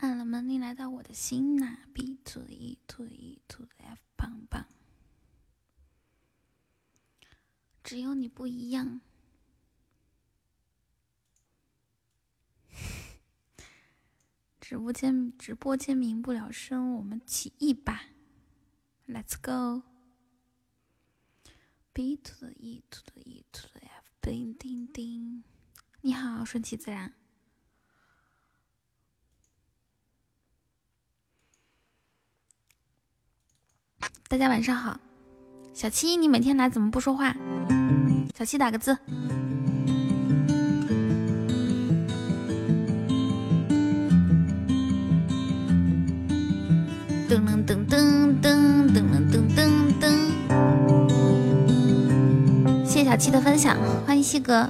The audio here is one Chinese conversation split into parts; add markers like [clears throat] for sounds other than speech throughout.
按了门铃来到我的心呐，B to the E to the E to the F 棒棒，只有你不一样。直播间直播间民不聊生，我们起义吧，Let's go。B to the E to the E to the F，叮叮叮。你好，顺其自然。大家晚上好，小七，你每天来怎么不说话？小七打个字。噔噔噔噔噔噔噔噔噔。谢谢小七的分享，欢迎西哥。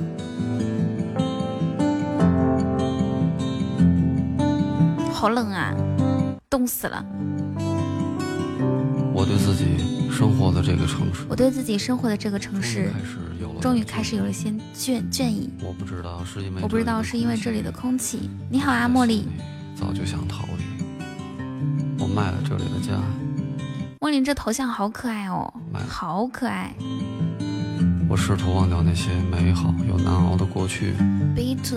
好冷啊，冻死了。我对自己生活的这个城市，我对自己生活的这个城市，终于开始有了些倦倦意。我不知道是因为我不知道是因为这里的空气。你好啊，茉莉。早就想逃离，我卖了这里的家。茉莉这头像好可爱哦，好可爱。我试图忘掉那些美好又难熬的过去。To E to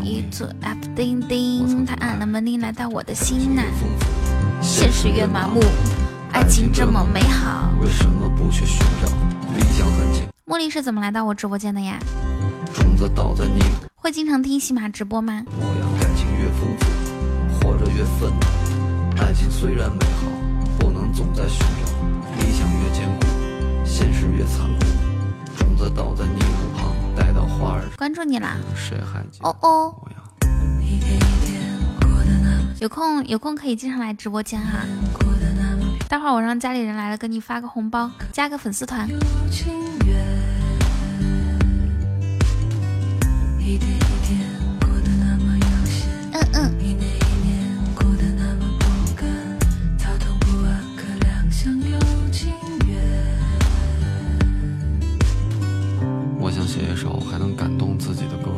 E to F 叮叮，他按了门铃来到我的心呐。现实越麻木。爱情这么美好，为什么不去寻找？理想很近。茉莉是怎么来到我直播间的呀？种子倒在你。会经常听喜马直播吗？模样感情越丰富，活着越愤怒。爱情虽然美好，不能总在寻找。理想越坚固，现实越残酷。种子倒在泥土旁，待到花儿。关注你啦。谁还记得？哦哦。有空有空可以经常来直播间哈。待会儿我让家里人来了，给你发个红包，加个粉丝团。嗯嗯。我想写一首还能感动自己的歌，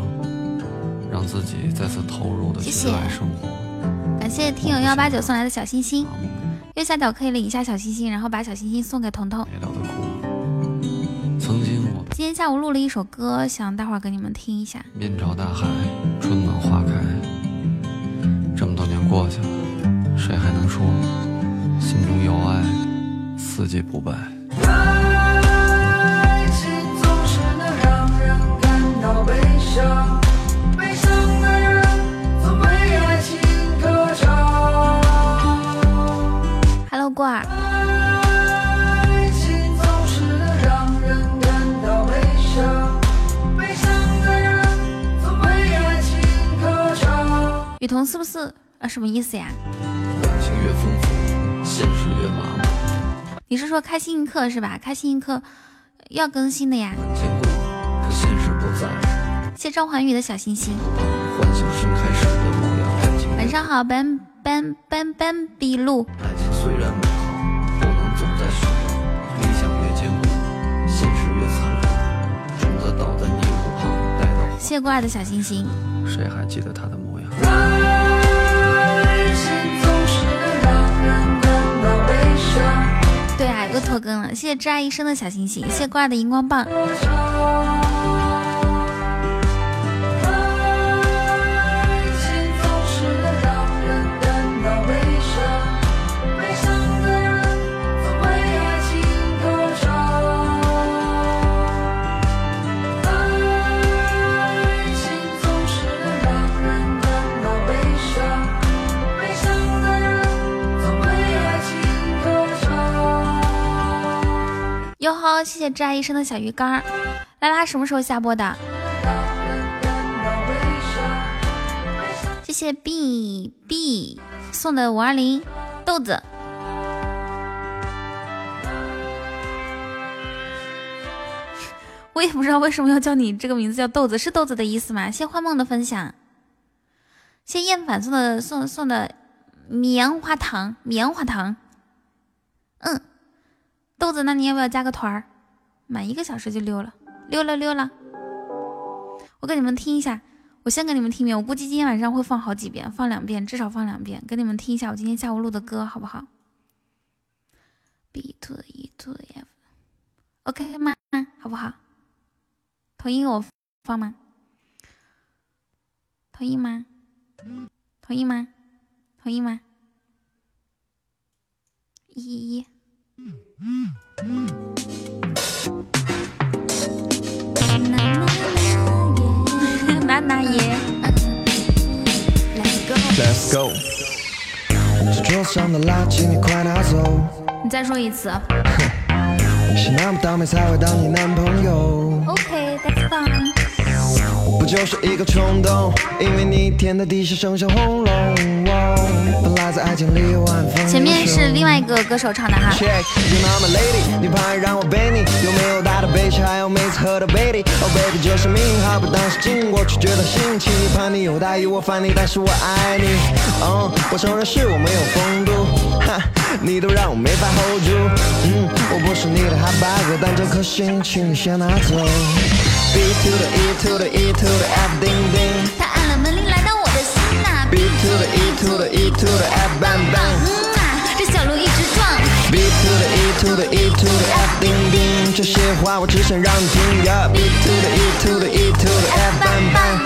让自己再次投入的热爱生活。感谢听友幺八九送来的小心心。右下角可以领一下小心心，然后把小心心送给彤彤。曾经我今天下午录了一首歌，想待会儿给你们听一下。面朝大海，春暖花开。这么多年过去了，谁还能说心中有爱，四季不败？过儿。雨桐是不是啊？什么意思呀？你是说开心一刻是吧？开心一刻要更新的呀。谢张环宇的小心心。晚上好，班班班班比路。谢过爱的小星星。谁还记得他的模样？对啊，又拖更了。谢谢挚爱一生的小星星，谢过爱的荧光棒。哟呵，谢谢挚爱一生的小鱼干儿。拉拉什么时候下播的？谢谢 B B 送的五二零豆子。我也不知道为什么要叫你这个名字叫豆子，是豆子的意思吗？谢幻梦的分享。谢厌烦送的送送的棉花糖，棉花糖。嗯。豆子，那你要不要加个团儿？满一个小时就溜了，溜了溜了。我给你们听一下，我先给你们听一遍，我估计今天晚上会放好几遍，放两遍，至少放两遍，给你们听一下我今天下午录的歌，好不好？B to E to F，OK 吗？好不好？同意我放吗？同意吗？同意吗？同意吗？一一。拿拿耶，Let's go。这桌上的垃圾你快拿走。你再说一次。是那么倒霉才会当你男朋友。OK，that's fine。不就是一个冲动，因为你舔的地下生锈轰隆。来爱情里晚风前面是另外一个歌手唱的哈。Check you my lady 你让我背你有没有大的还有每次喝 oh baby 是命好当时觉得有大意我烦你但是我爱你。我承认是我没有风度你都让我没法 hold 住。嗯我不是你的哈巴狗但这颗心请你先拿走。B to the e to the e to the f ding ding B to the E to the E to the F bang bang，嗯啊，这小鹿一直撞。B to the E to the E to the F 叮叮，这些话我只想让你听。B to the E to the E to the F bang bang。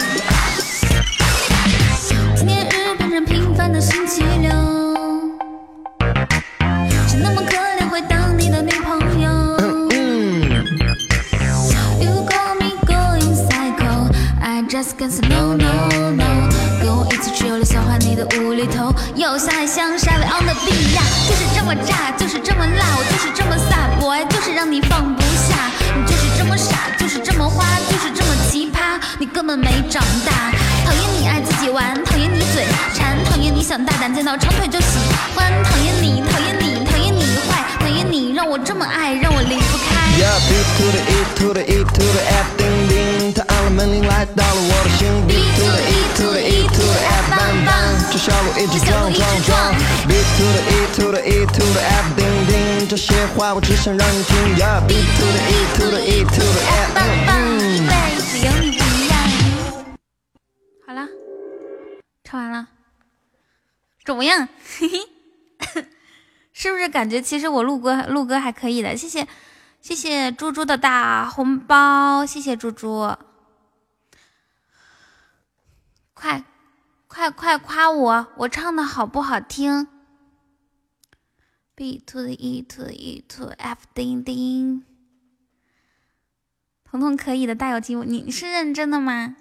纪念日本人平凡的星期六，是那么可怜会当你的女朋友。You call me going psycho, I Just can't say no no no，跟我一起去了消化你的无厘头，又像爱像沙威 on the beat 呀，就是这么炸，就是这么辣，我就是这么飒，boy 就是让你放不下，你就是这么傻，就是这么花，就是这么奇葩，你根本没长大，讨厌你爱自己玩，讨厌你嘴馋，讨厌你想大胆见到长腿就喜欢，讨厌你，讨厌你，讨厌你坏，讨厌你让我这么爱，让我离不开。Yeah B to the E to the E to the F 叮叮，他按了门铃来到了我的心。B to the E to the E to the F bang bang，这小鹿一直撞撞撞。B to the E to the E to the F 叮叮，这些话我只想让你听。Yeah B to the E to the E to the F bang bang，一辈子有你不一样。好了，唱完了，怎么样？嘿嘿，是不是感觉其实我录歌录歌还可以的？谢谢。谢谢猪猪的大红包，谢谢猪猪，快快快夸我，我唱的好不好听？B to the E to the E to F 叮叮，彤彤可以的，大有进步，你是认真的吗？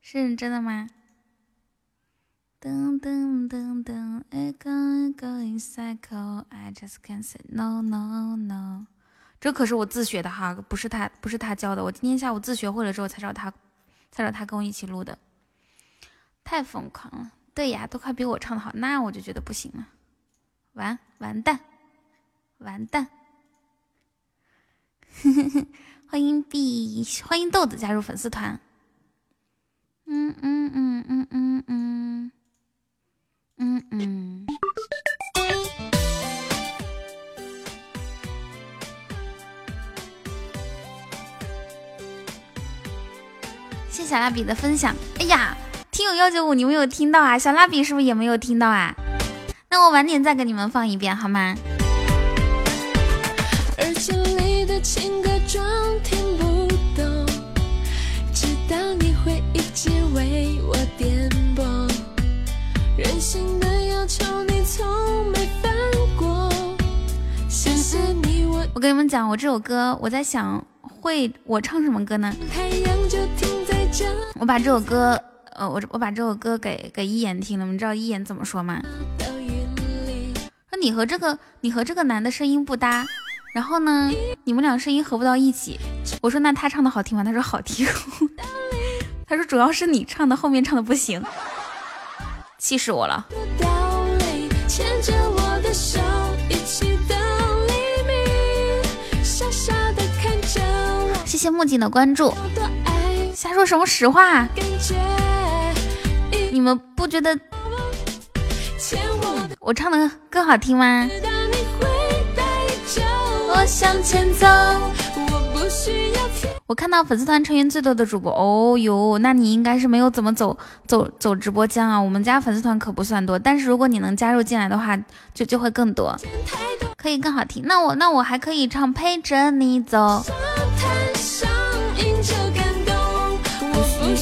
是认真的吗？噔噔噔噔，I go going cycle, I just can't say no no no。这可是我自学的哈，不是他，不是他教的。我今天下午自学会了之后，才找他，才找他跟我一起录的。太疯狂了，对呀，都快比我唱的好，那我就觉得不行了，完完蛋，完蛋。[laughs] 欢迎 B，欢迎豆子加入粉丝团。嗯嗯嗯嗯嗯嗯嗯嗯。谢小蜡笔的分享。哎呀，听友幺九五，你没有听到啊？小蜡笔是不是也没有听到啊？那我晚点再给你们放一遍好吗？我跟你们讲，我这首歌，我在想会我唱什么歌呢？我把这首歌，呃，我我把这首歌给给一言听了，你知道一言怎么说吗？说你和这个你和这个男的声音不搭，然后呢，你们俩声音合不到一起。我说那他唱的好听吗？他说好听。[laughs] 他说主要是你唱的后面唱的不行，气死我了。谢谢木槿的关注。瞎说什么实话？你们不觉得我唱的更好听吗？我看到粉丝团成员最多的主播，哦哟，那你应该是没有怎么走走走直播间啊。我们家粉丝团可不算多，但是如果你能加入进来的话，就就会更多，可以更好听。那我那我还可以唱陪着你走。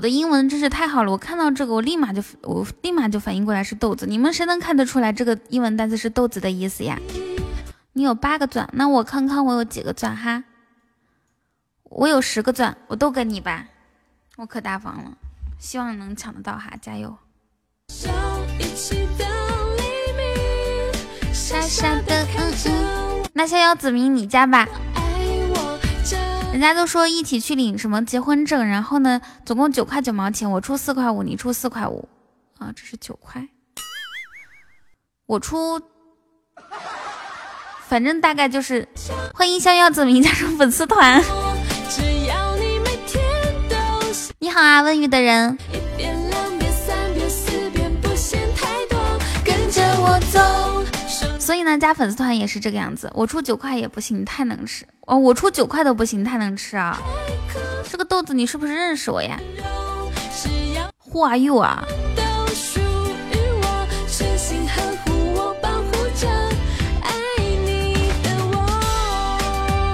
的英文真是太好了，我看到这个，我立马就我立马就反应过来是豆子。你们谁能看得出来这个英文单词是豆子的意思呀？你有八个钻，那我看看我有几个钻哈。我有十个钻，我都给你吧，我可大方了，希望能抢得到哈，加油！傻傻的，嗯嗯。那逍遥子明你加吧。人家都说一起去领什么结婚证，然后呢，总共九块九毛钱，我出四块五，你出四块五，啊，这是九块，我出，反正大概就是欢迎逍遥子明加入粉丝团。你好啊，问雨的人。所以呢，加粉丝团也是这个样子。我出九块也不行，太能吃哦！我出九块都不行，太能吃啊！这个豆子，你是不是认识我呀？Who are you 啊？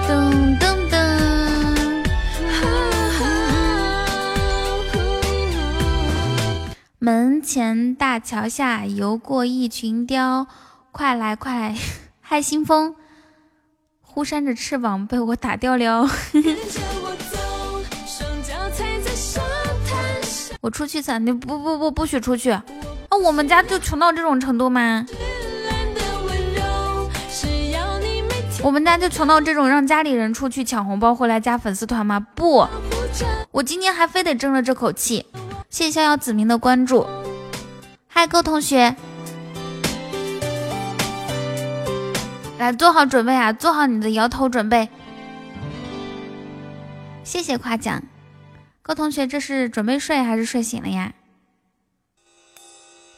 噔噔噔！门前大桥下游过一群雕。快来快来，嗨 [laughs] 新风，忽扇着翅膀被我打掉了。[laughs] 我出去咋？你不不不不许出去！啊，我们家就穷到这种程度吗？我们家就穷到这种让家里人出去抢红包回来加粉丝团吗？不，我今天还非得争了这口气。谢谢逍遥子明的关注，嗨，各位同学。来，做好准备啊！做好你的摇头准备。谢谢夸奖，各同学，这是准备睡还是睡醒了呀？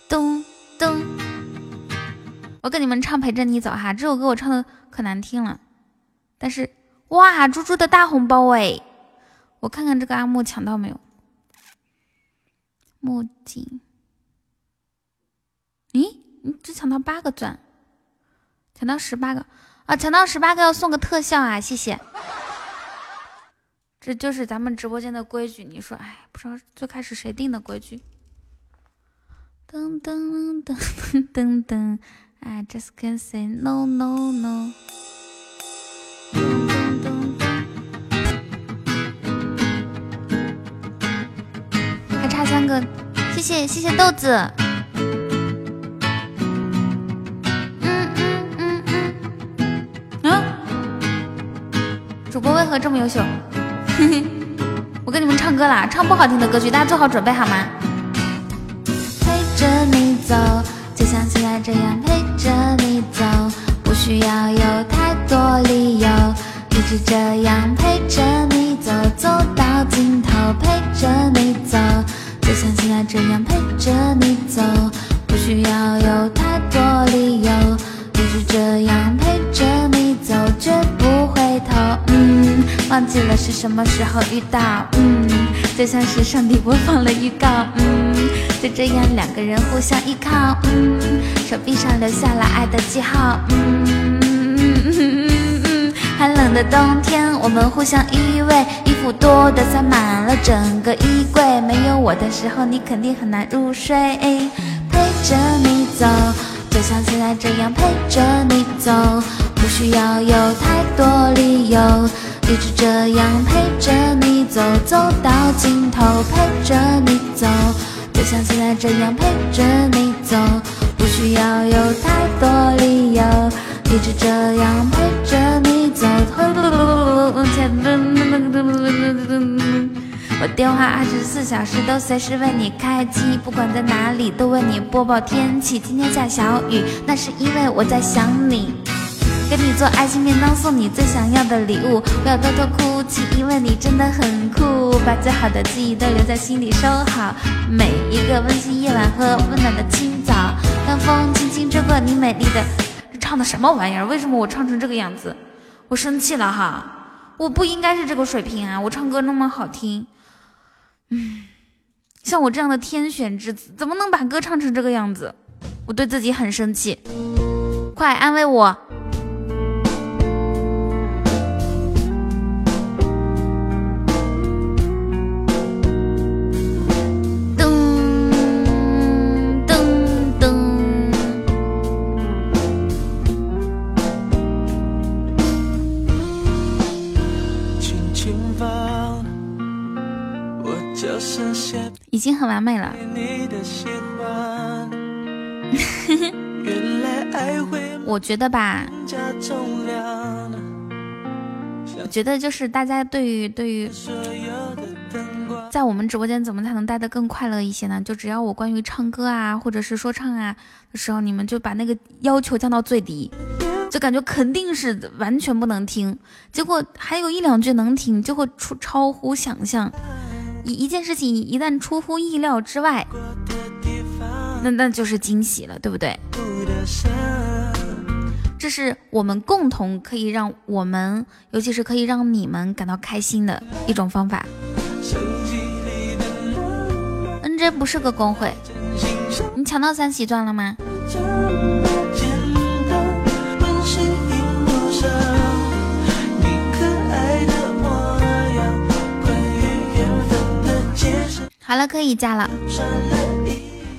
咚咚，我跟你们唱《陪着你走》哈，这首歌我唱的可难听了，但是哇，猪猪的大红包哎！我看看这个阿木抢到没有？墨镜，咦，你只抢到八个钻。抢到十八个啊！抢到十八个要送个特效啊！谢谢，这就是咱们直播间的规矩。你说，哎，不知道最开始谁定的规矩？噔噔噔噔噔噔，I just can't say no no no。还差三个，谢谢谢谢豆子。主播为何这么优秀？[laughs] 我跟你们唱歌啦，唱不好听的歌曲，大家做好准备好吗？陪着你走，就像现在这样陪着你走，不需要有太多理由，一直这样陪着你走，走到尽头。陪着你走，就像现在这样陪着你走，不需要有太多理由，一直这样陪着你走，绝不回头。嗯忘记了是什么时候遇到，嗯，就像是上帝播放了预告，嗯，就这样两个人互相依靠，嗯，手臂上留下了爱的记号，嗯，[laughs] 寒冷的冬天我们互相依偎，衣服多的塞满了整个衣柜，没有我的时候你肯定很难入睡，陪着你走，就像现在这样陪着你走，不需要有太多理由。一直这样陪着你走，走到尽头，陪着你走，就像现在这样陪着你走，不需要有太多理由。一直这样陪着你走，[laughs] 我电话二十四小时都随时为你开机，不管在哪里都为你播报天气。今天下小雨，那是因为我在想你。给你做爱心便当，送你最想要的礼物。不要偷偷哭泣，因为你真的很酷。把最好的记忆都留在心里收好，每一个温馨夜晚和温暖的清早，让风轻轻吹过你美丽的。唱的什么玩意儿？为什么我唱成这个样子？我生气了哈！我不应该是这个水平啊！我唱歌那么好听。嗯，像我这样的天选之子，怎么能把歌唱成这个样子？我对自己很生气，快安慰我！经很完美了。我觉得吧，我觉得就是大家对于对于。在我们直播间怎么才能待得更快乐一些呢？就只要我关于唱歌啊，或者是说唱啊的时候，你们就把那个要求降到最低，就感觉肯定是完全不能听。结果还有一两句能听，就会出超乎想象。一一件事情一旦出乎意料之外，那那就是惊喜了，对不对？这是我们共同可以让我们，尤其是可以让你们感到开心的一种方法。N J 不是个公会。你抢到三喜钻了吗？好了，可以加了。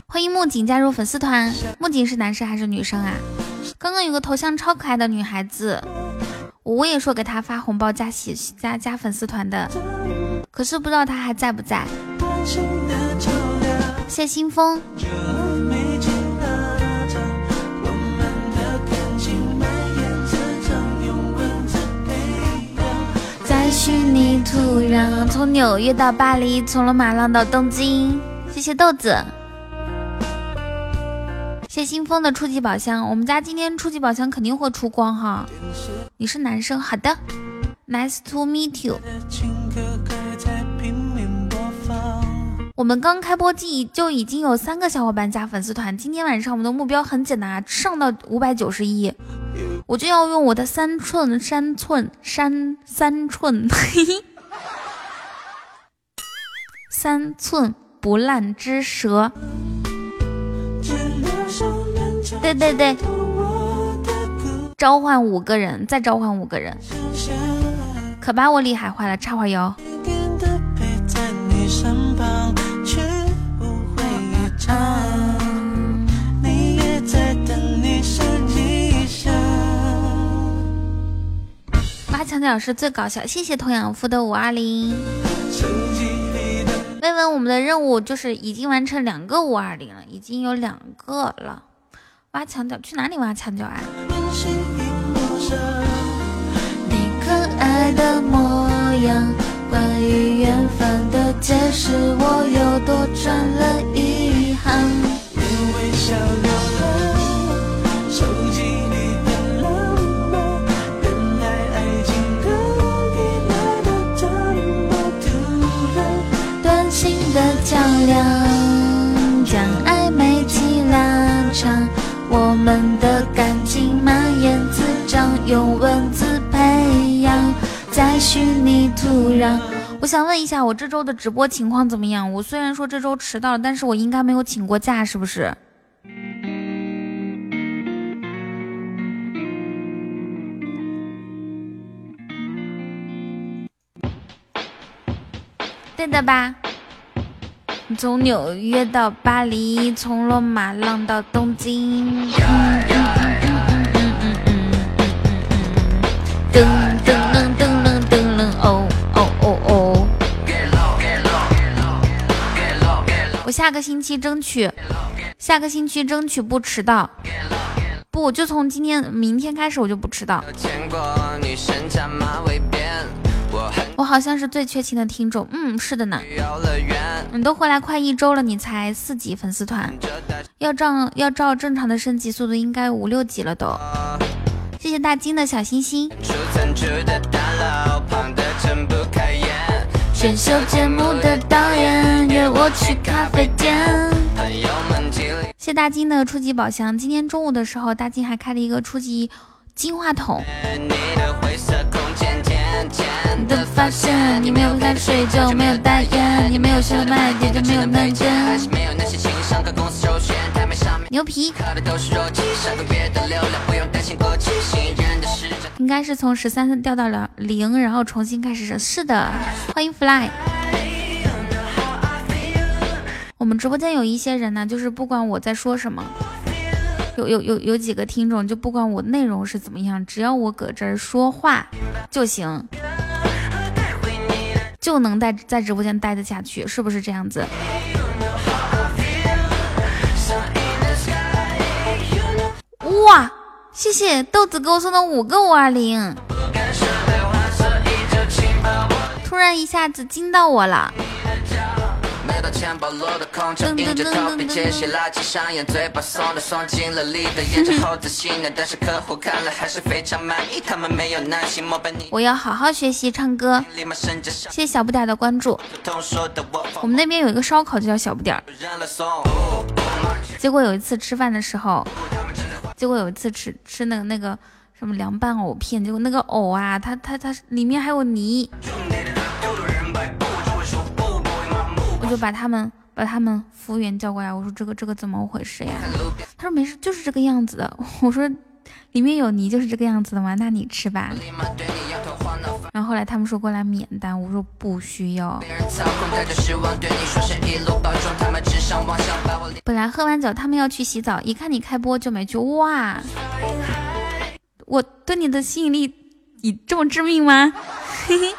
欢迎木槿加入粉丝团。木槿是男生还是女生啊？刚刚有个头像超可爱的女孩子，我也说给她发红包加喜加加粉丝团的，可是不知道她还在不在。谢新风。虚拟土壤，从纽约到巴黎，从罗马浪到东京。谢谢豆子，谢新风的初级宝箱。我们家今天初级宝箱肯定会出光哈。你是男生，好的，Nice to meet you。我们刚开播季就已经有三个小伙伴加粉丝团，今天晚上我们的目标很简单啊，上到五百九十一，我就要用我的三寸三寸三三寸，嘿嘿，[laughs] 三寸不烂之舌。对对对，召唤五个人，再召唤五个人，可把我厉害坏了，插会儿墙角是最搞笑，谢谢童养夫的五二零。问问我们的任务就是已经完成两个五二零了，已经有两个了。挖墙角去哪里挖墙角啊？你可爱的模样，关于远方的解释，我又多赚了一行。是你突然，我想问一下我这周的直播情况怎么样？我虽然说这周迟到了，但是我应该没有请过假，是不是？对的吧？从纽约到巴黎，从罗马浪到东京。下个星期争取，下个星期争取不迟到。不，就从今天、明天开始，我就不迟到。我好像是最缺勤的听众，嗯，是的呢。你都回来快一周了，你才四级粉丝团，要照要照正常的升级速度，应该五六级了都。谢谢大金的小心心。选秀节目的导演约我去咖啡店。谢大金的初级宝箱，今天中午的时候，大金还开了一个初级金话筒。你的灰色空间，渐渐的发现，你没有开水就没有代言，你没有小麦也就没有内还是。没有那些情商和公司首选，台面上面牛皮，应该是从十三掉到了零，然后重新开始。是的，欢迎 Fly。我们直播间有一些人呢，就是不管我在说什么，有有有有几个听众，就不管我内容是怎么样，只要我搁这儿说话就行，就能在在直播间待得下去，是不是这样子？哇，谢谢豆子给我送的五个五二零，突然一下子惊到我了。到钱包落的空城，迎着头皮接些垃圾上演，嘴巴松的松进了力的演着后自信的，但是客户看了还是非常满意，他们没有耐心，莫被你我要好好学习唱歌。谢谢小不点的关注。我们那边有一个烧烤就叫小不点儿，结果有一次吃饭的时候，结果有一次吃吃那个那个什么凉拌藕片，结果那个藕啊，它它它里面还有泥，把他们把他们服务员叫过来，我说这个这个怎么回事呀？他说没事，就是这个样子的。我说里面有泥就是这个样子的吗？那你吃吧。然后后来他们说过来免单，我说不需要。本来喝完酒他们要去洗澡，一看你开播就没去。哇，我对你的吸引力你这么致命吗？嘿嘿。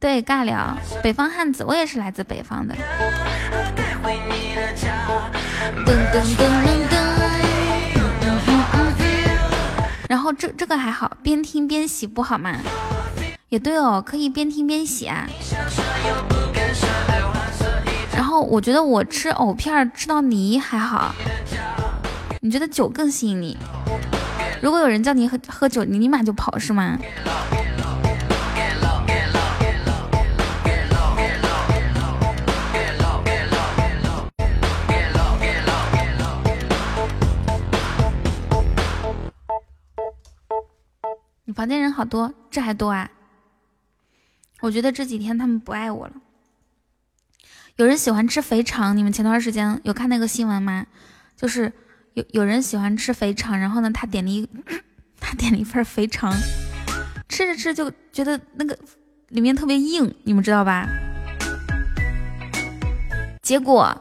对，尬聊，北方汉子，我也是来自北方的。然后这这个还好，边听边洗不好吗？也对哦，可以边听边洗啊。然后我觉得我吃藕片吃到泥还好，你觉得酒更吸引你？如果有人叫你喝喝酒，你立马就跑是吗？房间人好多，这还多啊？我觉得这几天他们不爱我了。有人喜欢吃肥肠，你们前段时间有看那个新闻吗？就是有有人喜欢吃肥肠，然后呢，他点了一 [clears throat] 他点了一份肥肠，吃着吃就觉得那个里面特别硬，你们知道吧？结果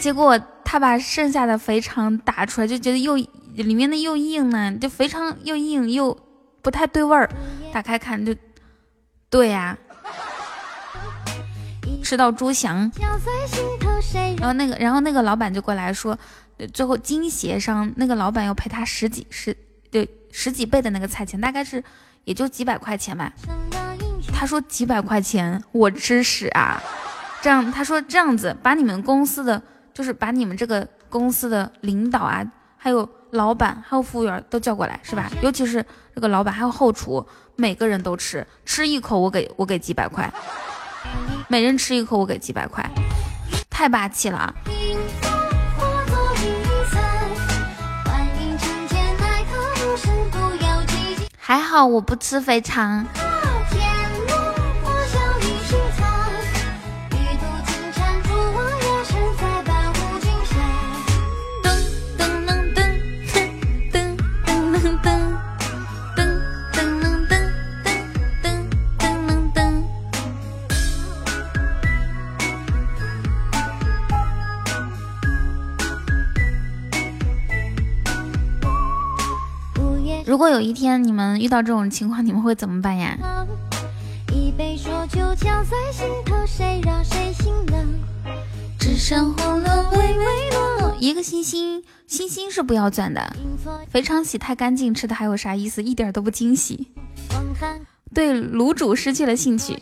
结果他把剩下的肥肠打出来，就觉得又里面的又硬呢，就肥肠又硬又不太对味儿。打开看就，对呀、吃到猪翔。然后那个，然后那个老板就过来说，最后经协商，那个老板要赔他十几十对十几倍的那个菜钱，大概是也就几百块钱吧。他说几百块钱我吃屎啊！这样他说这样子把你们公司的就是把你们这个公司的领导啊，还有老板还有服务员都叫过来是吧？尤其是这个老板还有后厨，每个人都吃，吃一口我给我给几百块，每人吃一口我给几百块，太霸气了啊！还好我不吃肥肠。如果有一天你们遇到这种情况，你们会怎么办呀？一杯浊酒浇在心头，谁让谁心冷？只上红了微微落。一个星星，星星是不要钻的。肥肠洗太干净，吃的还有啥意思？一点都不惊喜。对卤煮失去了兴趣。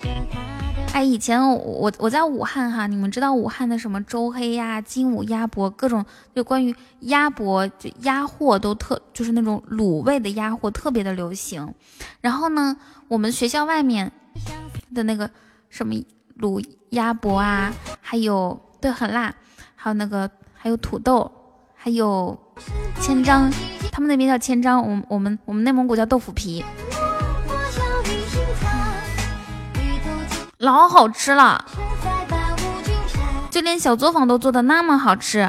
哎，以前我我在武汉哈，你们知道武汉的什么周黑鸭、金武鸭脖，各种就关于鸭脖、就鸭货都特，就是那种卤味的鸭货特别的流行。然后呢，我们学校外面的那个什么卤鸭脖啊，还有对很辣，还有那个还有土豆，还有千张，他们那边叫千张，我我们我们内蒙古叫豆腐皮。老好吃了，就连小作坊都做的那么好吃，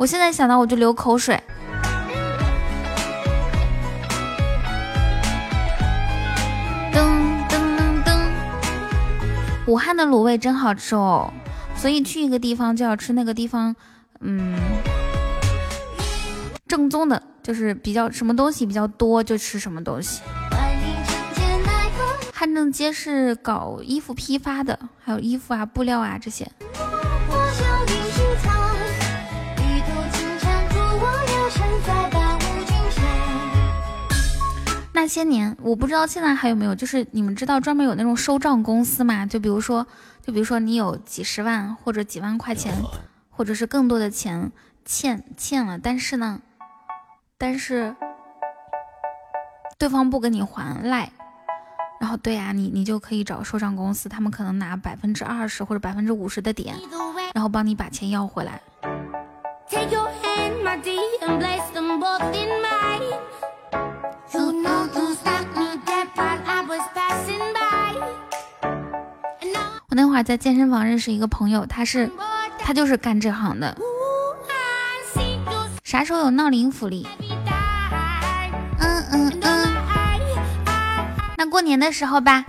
我现在想到我就流口水。噔噔噔噔，武汉的卤味真好吃哦，所以去一个地方就要吃那个地方，嗯，正宗的，就是比较什么东西比较多就吃什么东西。汉正街是搞衣服批发的，还有衣服啊、布料啊这些。那些年，我不知道现在还有没有，就是你们知道专门有那种收账公司吗？就比如说，就比如说你有几十万或者几万块钱，或者是更多的钱欠欠了，但是呢，但是对方不给你还赖。然后对呀，你你就可以找收账公司，他们可能拿百分之二十或者百分之五十的点，然后帮你把钱要回来。我那会儿在健身房认识一个朋友，他是他就是干这行的。啥时候有闹铃福利？那过年的时候吧。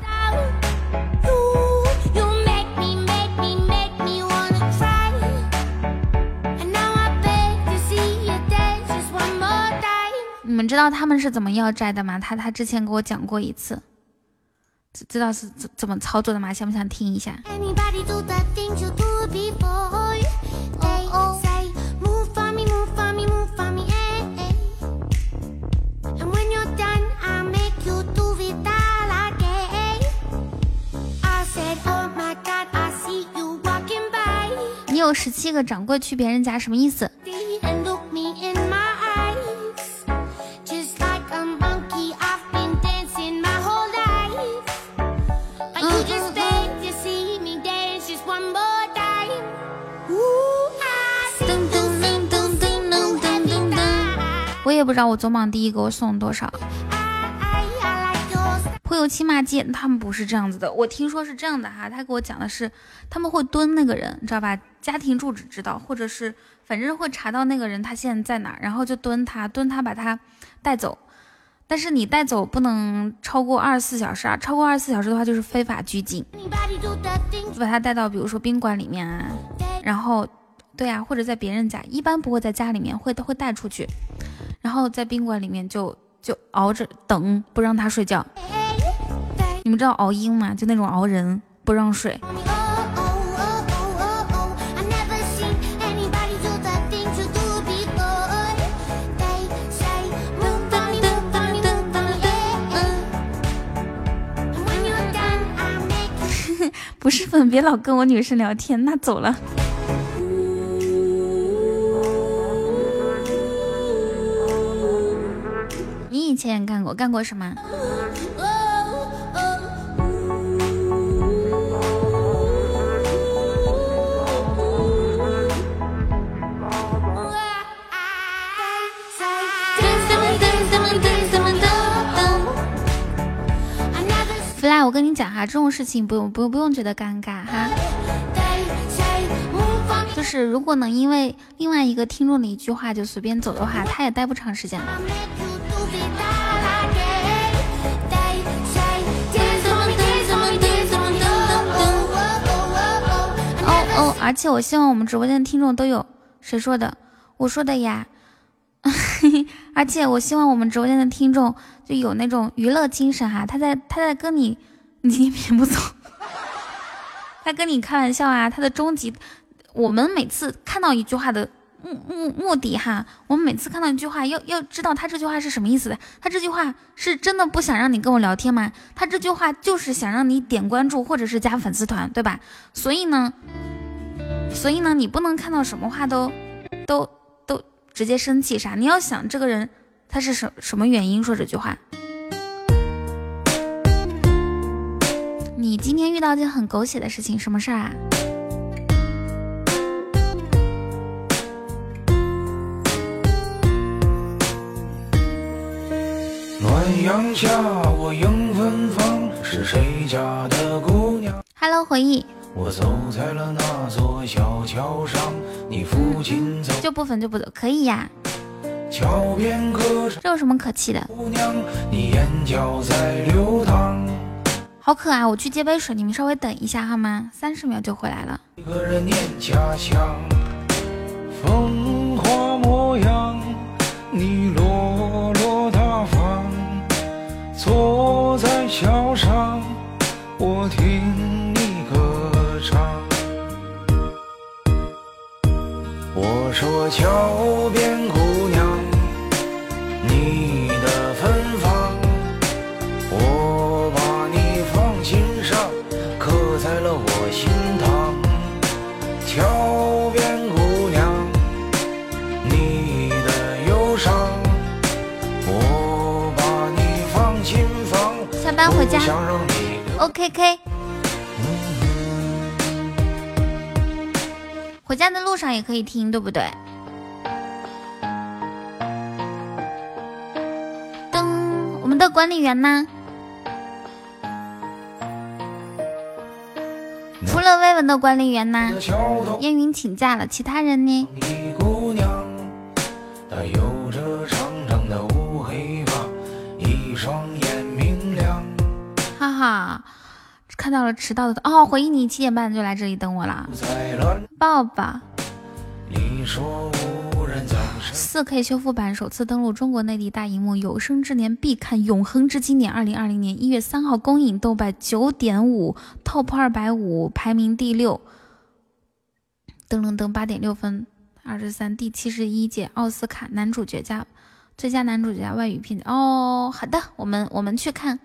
你们知道他们是怎么要债的吗？他他之前给我讲过一次，知道是怎怎么操作的吗？想不想听一下？有十七个掌柜去别人家什么意思？我也不知道我总榜第一给我送多少。会有骑马街，他们不是这样子的。我听说是这样的哈，他给我讲的是他们会蹲那个人，你知道吧？家庭住址知道，或者是反正会查到那个人他现在在哪，然后就蹲他，蹲他把他带走。但是你带走不能超过二十四小时啊，超过二十四小时的话就是非法拘禁。就把他带到比如说宾馆里面啊，然后对啊，或者在别人家，一般不会在家里面，会会带出去，然后在宾馆里面就就熬着等，不让他睡觉。你们知道熬鹰吗？就那种熬人不让睡。[laughs] 不是粉，别老跟我女生聊天，那走了。你以前也干过，干过什么？来，我跟你讲哈，这种事情不用不用不用觉得尴尬哈。就是如果能因为另外一个听众的一句话就随便走的话，他也待不长时间。哦哦，而且我希望我们直播间的听众都有谁说的？我说的呀。[laughs] 而且我希望我们直播间的听众就有那种娱乐精神哈，他在他在跟你，你偏不走，[laughs] 他跟你开玩笑啊，他的终极，我们每次看到一句话的目目目的哈，我们每次看到一句话，要要知道他这句话是什么意思的。他这句话是真的不想让你跟我聊天吗？他这句话就是想让你点关注或者是加粉丝团，对吧？所以呢，所以呢，你不能看到什么话都都都直接生气啥？你要想这个人他是什什么原因说这句话？你今天遇到件很狗血的事情，什么事儿啊？暖阳下，我迎芬芳，是谁家的姑娘？Hello，回忆我走在了那座小桥上，你父亲走，就不粉就不走，可以呀，这有什么可气的？姑娘，你眼角在流淌。好可爱，我去接杯水，你们稍微等一下好吗？三十秒就回来了。一个人念家乡，风华模样，你落落大方，坐在桥上，我听你歌唱。我说桥边班回家不想让你流，OK K。回家的路上也可以听，对不对？噔，我们的管理员呢？除了薇文的管理员呢？烟云请假了，其他人呢？哈，看到了迟到的哦，回忆你七点半就来这里等我了，在乱抱抱。四 K 修复版首次登陆中国内地大荧幕，有生之年必看，永恒之经典。二零二零年一月三号公映，豆瓣九点五，Top 二百五，排名第六。噔噔噔，八点六分，二十三，第七十一届奥斯卡男主角加最佳男主角加外语片。哦，好的，我们我们去看。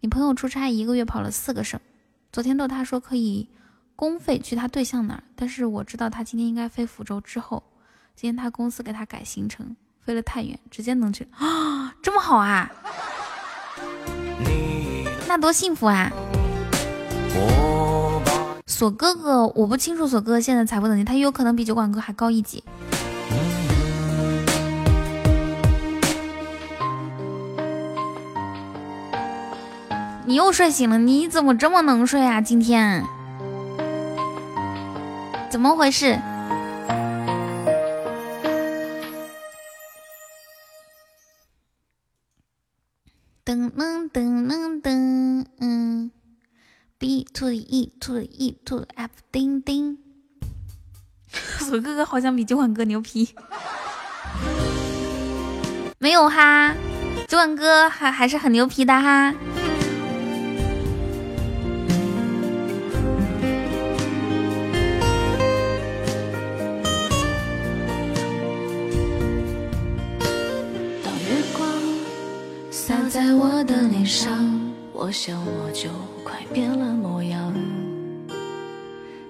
你朋友出差一个月跑了四个省，昨天逗他说可以公费去他对象那儿，但是我知道他今天应该飞福州之后。今天他公司给他改行程，飞了太远，直接能去啊，这么好啊，那多幸福啊！锁哥哥，我不清楚锁哥哥现在财富等级，他有可能比酒馆哥还高一级。你又睡醒了，你怎么这么能睡啊？今天怎么回事？噔噔噔噔噔，嗯，B to the E to the E to the F，叮叮。左哥哥好像比酒馆哥牛批，没有哈，酒馆哥还还是很牛皮的哈。在我的脸上，我想我就快变了模样。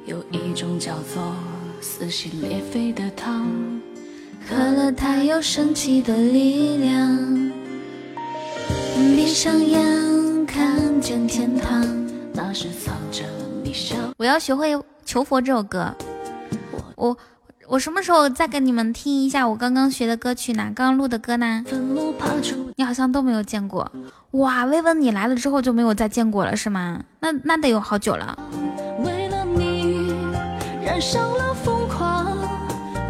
有一种叫做撕心裂肺的汤，喝了它有神奇的力量。闭上眼看见天堂，那是藏着你笑。我要学会求佛这首歌。我我什么时候再给你们听一下我刚刚学的歌曲呢？刚刚录的歌呢？你好像都没有见过。哇，薇薇你来了之后就没有再见过了是吗？那那得有好久了。为了你染上了疯狂，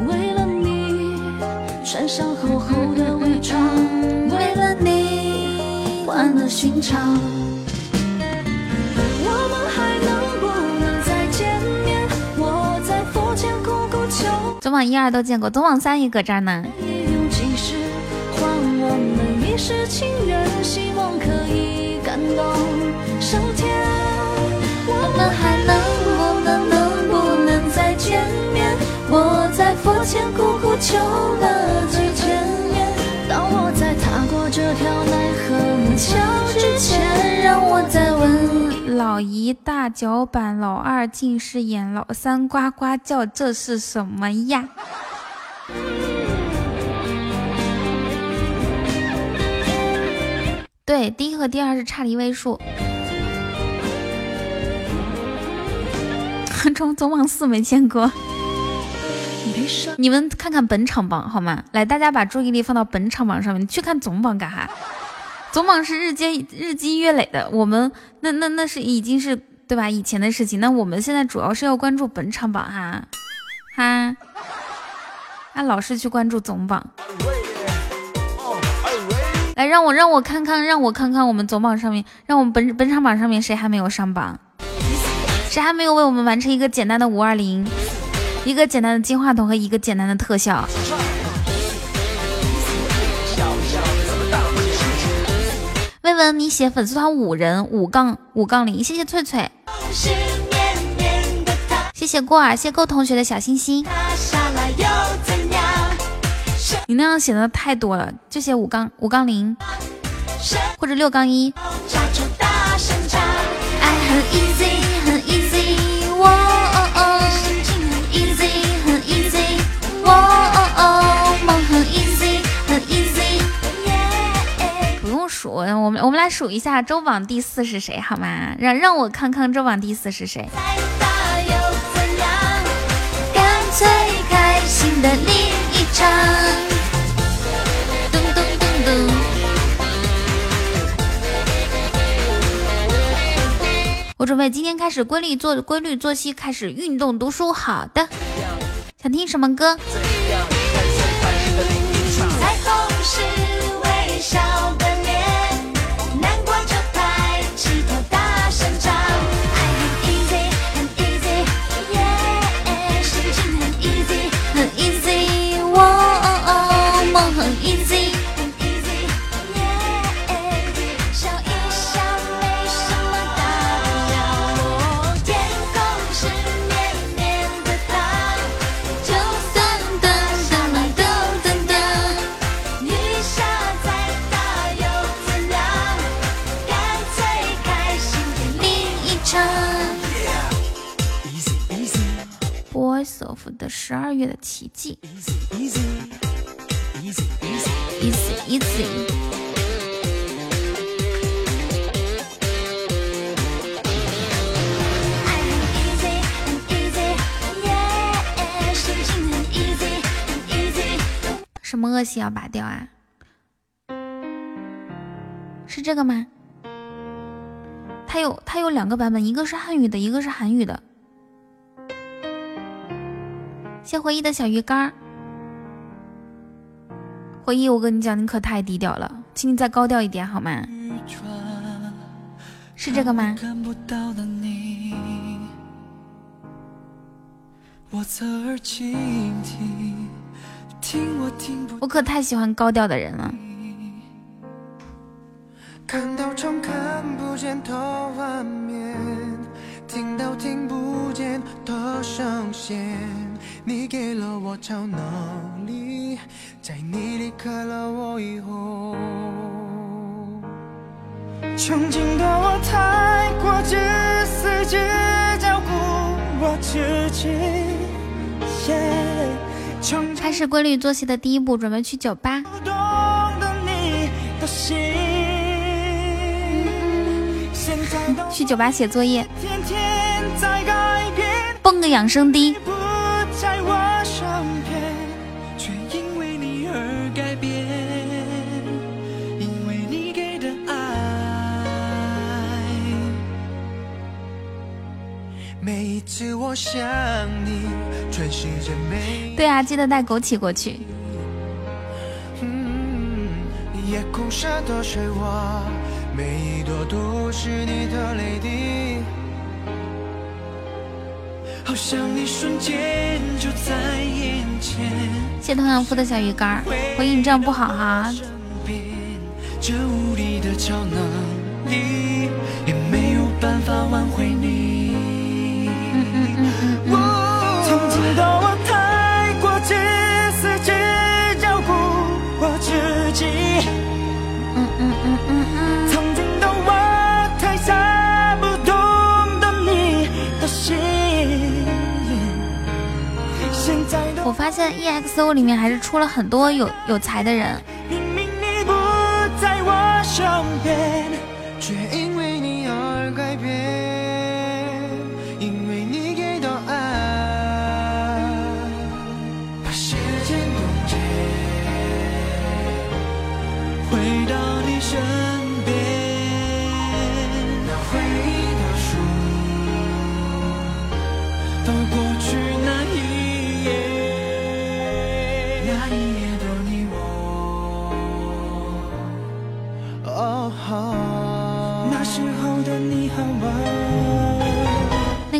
为了你穿上厚厚的伪装，为了你换了心肠。往一二都见过，总往三也搁这儿呢。情，希望可以感动上天。我们还能不能能不能再见面？我在佛前苦苦求了几千年，当我在踏过这条奈何。桥之前，让我再问。老一大脚板，老二近视眼，老三呱呱叫，这是什么呀？对，第一和第二是差了一位数。[laughs] 中总榜四没见过，你们看看本场榜好吗？来，大家把注意力放到本场榜上面，你去看总榜干哈？总榜是日积日积月累的，我们那那那是已经是对吧？以前的事情，那我们现在主要是要关注本场榜哈哈，啊，老是去关注总榜。来，让我让我看看，让我看看我们总榜上面，让我们本本场榜上面谁还没有上榜？谁还没有为我们完成一个简单的五二零，一个简单的金话筒和一个简单的特效？魏文，你写粉丝团五人五杠五杠零，谢谢翠翠，谢谢过儿，谢谢够同学的小心心。你那样写的太多了，就写五杠五杠零，或者六杠一。easy，我，我们我们来数一下周榜第四是谁好吗？让让我看看周榜第四是谁。干脆开心的另一场。我准备今天开始规律做规律作息，开始运动读书。好的，想听什么歌？Voice of 的十二月的奇迹，easy easy。什么恶习要拔掉啊？是这个吗？它有它有两个版本，一个是汉语的，一个是韩语的。谢回忆的小鱼干儿，回忆，我跟你讲，你可太低调了，请你再高调一点好吗？是这个吗？我可太喜欢高调的人了。看到看不见的画面，听到听不见的声线。你给了我超能力，在你离开了我以后，曾经的我太过自私，只照顾我自己。开始规律作息的第一步，准备去酒吧。去酒吧写作业，蹦个养生滴。在我身边，却因为你而改变，因为你给的爱。每一次我想你，全世界没。对啊，记得带枸杞过去。嗯夜空下的水花，每一朵都是你的泪滴。好像一瞬间就在眼前。谢同样夫的小鱼干，回应你这样不好哈。这无力的超能力也没有办法挽回你。我发现 EXO 里面还是出了很多有有才的人。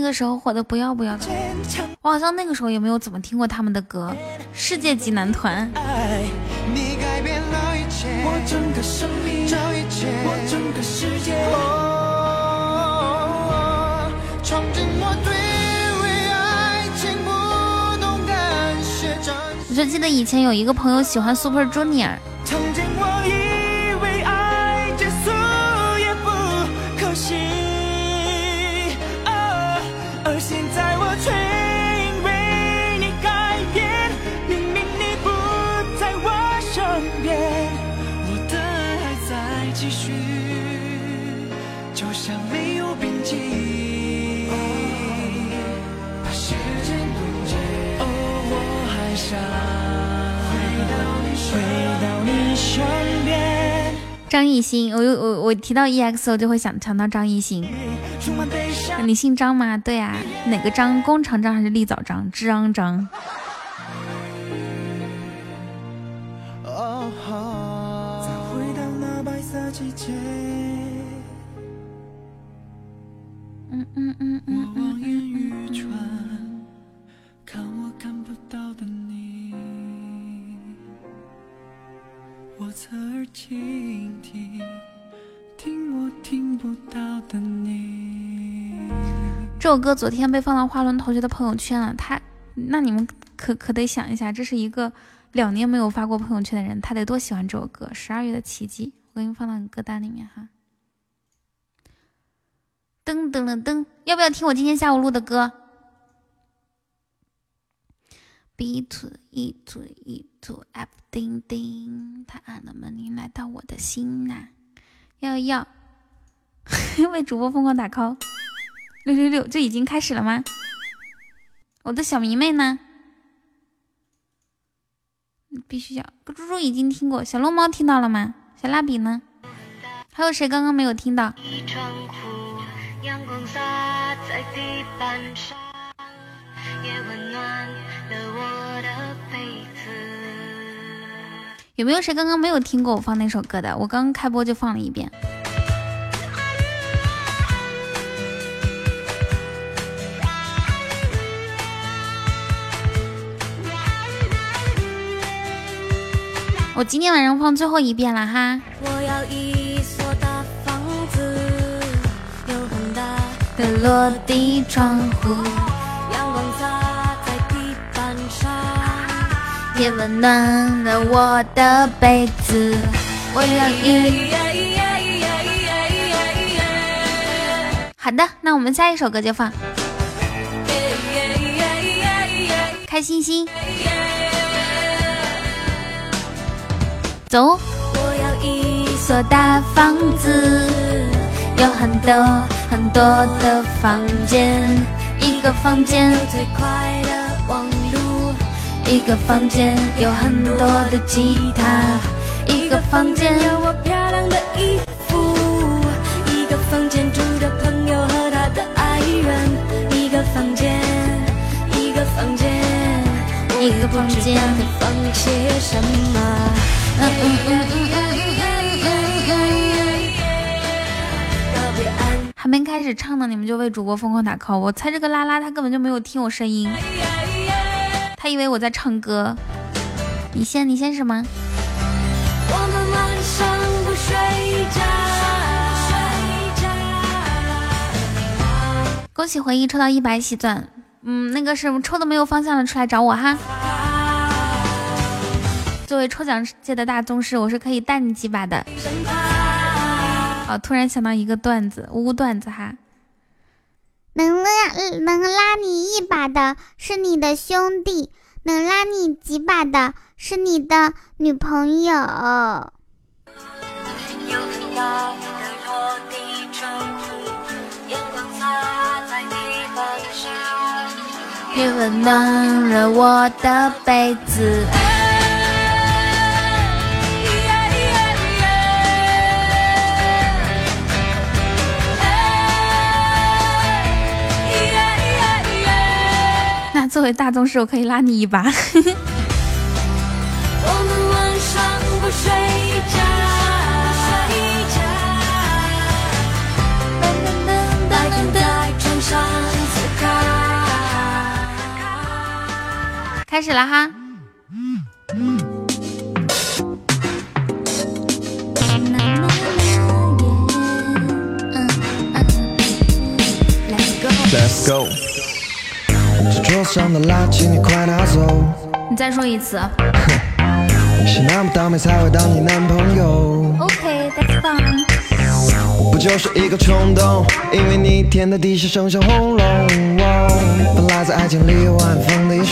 个时候火的不要不要的，我好像那个时候也没有怎么听过他们的歌，世界级男团。你改变了一切，我整个生命，这一切，我整个世界。哦，闯进我对为爱情不懂感谢，这我就记得以前有一个朋友喜欢 Super Junior，张艺兴。我我我提到 EXO 就会想想到张艺兴。你姓张吗？对啊，哪个张？弓长张还是立早张？张张。嗯嗯嗯侧耳倾听，听我听不到的你。这首歌昨天被放到花轮同学的朋友圈了，他那你们可可得想一下，这是一个两年没有发过朋友圈的人，他得多喜欢这首歌《十二月的奇迹》。我给你们放到你歌单里面哈。噔噔噔噔，要不要听我今天下午录的歌？B to E to E to F 叮叮，他按了门铃来到我的心呐、要要，[laughs] 为主播疯狂打 call。六六六，这已经开始了吗？我的小迷妹呢？必须要，猪猪已经听过，小龙猫听到了吗？小蜡笔呢？还有谁刚刚没有听到？窗户，阳光洒在地板上，也温暖了我的。有没有谁刚刚没有听过我放那首歌的？我刚开播就放了一遍。我今天晚上放最后一遍了哈。我要一所大房子，有很大的落地窗户，也温暖了我的被子。我要一。好的，那我们下一首歌就放。开心心，走。我要一所大房子有很多很多的房间，一个房间最快的，一个房间有很多的吉他，一个房间有我漂亮的衣服，一个房间住着朋友和他的爱人，一个房间，一个房间，一个房间放些什么。还没开始唱呢，你们就为主播疯狂打 call。我猜这个拉拉他根本就没有听我声音，他以为我在唱歌。你先，你先什么？我们晚上不睡觉。恭喜回忆抽到一百喜钻，嗯，那个是抽的没有方向的出来找我哈。作为抽奖界的大宗师，我是可以带你几把的。哦，突然想到一个段子，呜呜段子哈。能拉能拉你一把的是你的兄弟，能拉你几把的是你的女朋友。有风摇的落地窗户，阳光洒在地板上。越温暖了我的被子。作为大宗师，我可以拉你一把。[laughs] 我们晚上不睡觉，开始了哈。Let's go。这桌上的垃圾你快拿走，你再说一次。是那么倒霉才会当你男朋友。OK，that's fine。不就是一个冲动，因为你甜的地下剩下轰隆。本来在爱情里有晚风的一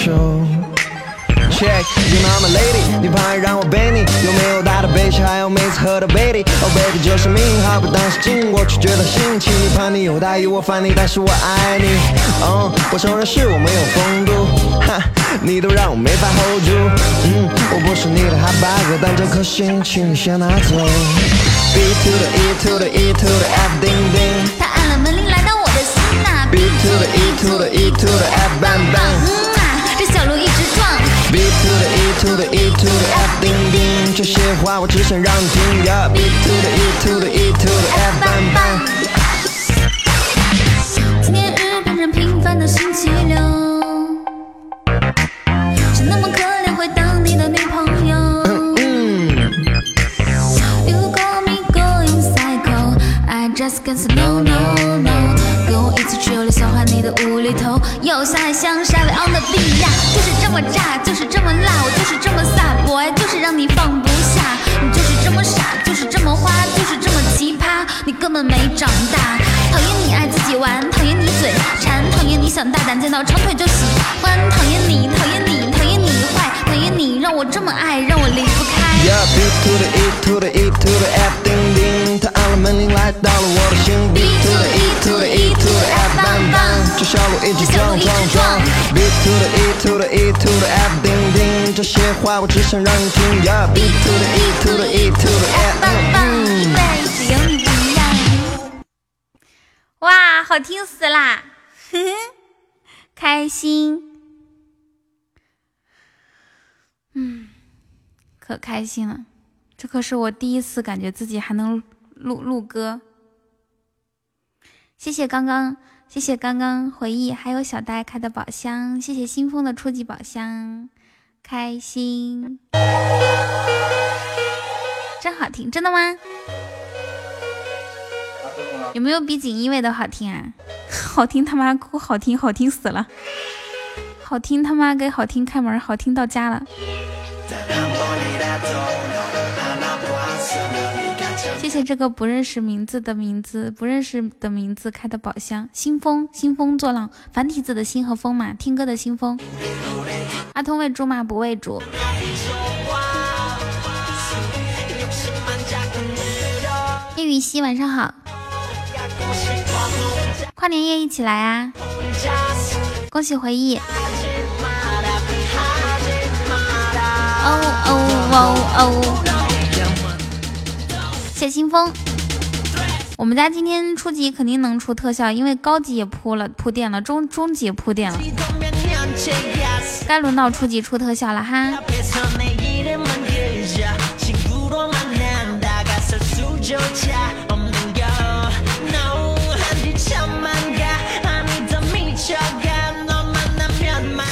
首。Check，you know my lady，你怕让我背你，有没有大的背心，还有每次喝的 baby。Oh baby 就是命，好不当时经过却觉得新奇。你怕你有大意，我烦你，但是我爱你。嗯，我承认是我没有风度，哈，你都让我没法 hold 住。嗯，我不是你的 hot bag，但这颗心请你先拿走。B to the E to the E to the F 叮叮。他按了门铃，来到我的心呐。B to the E to the E to the F bang 嗯 bang。B to the E to the E to the F 叮叮，这些话我只想让你听。Yeah, B to the E to the E to the F bang bang。纪念日本人平凡的星期六，是那么可怜会当你的女朋友。You got me going psycho, I just can't say no no no。消化你的无厘头，又像爱像沙威 on the beat 呀，就是这么炸，就是这么辣，我就是这么飒，boy 就是让你放不下，你就是这么傻，就是这么花，就是这么奇葩，你根本没长大。讨厌你爱自己玩，讨厌你嘴馋，讨厌你想大胆见到长腿就喜欢，讨厌你，讨厌你，讨厌你坏，讨厌你让我这么爱，让我离不开。Yeah, 门铃来到了我的心。B to the E to the E to the F bang bang，这小鹿一直撞撞撞。B to the E to the E to the F 叮叮，这些话我只想让你听。Yeah, B to the E to the E to the F 棒棒，一嗯辈子有你不一样。哇，好听死啦！呵呵，开心，嗯，可开心了。这可是我第一次感觉自己还能录录歌。谢谢刚刚，谢谢刚刚回忆，还有小戴开的宝箱，谢谢新风的初级宝箱，开心。真好听，真的吗？有没有比锦衣卫的好听啊？[laughs] 好听他妈哭，好听好听死了，好听他妈给好听开门，好听到家了。谢谢这个不认识名字的名字，不认识的名字开的宝箱。新风，兴风作浪，繁体字的新和风嘛，听歌的新风。阿通喂猪吗？不喂猪。叶雨熙，晚上好。跨年夜一起来啊！恭喜回忆。哦哦哦哦！谢新风。我们家今天初级肯定能出特效，因为高级也铺了铺垫了，中中级也铺垫了，该轮到初级出特效了哈。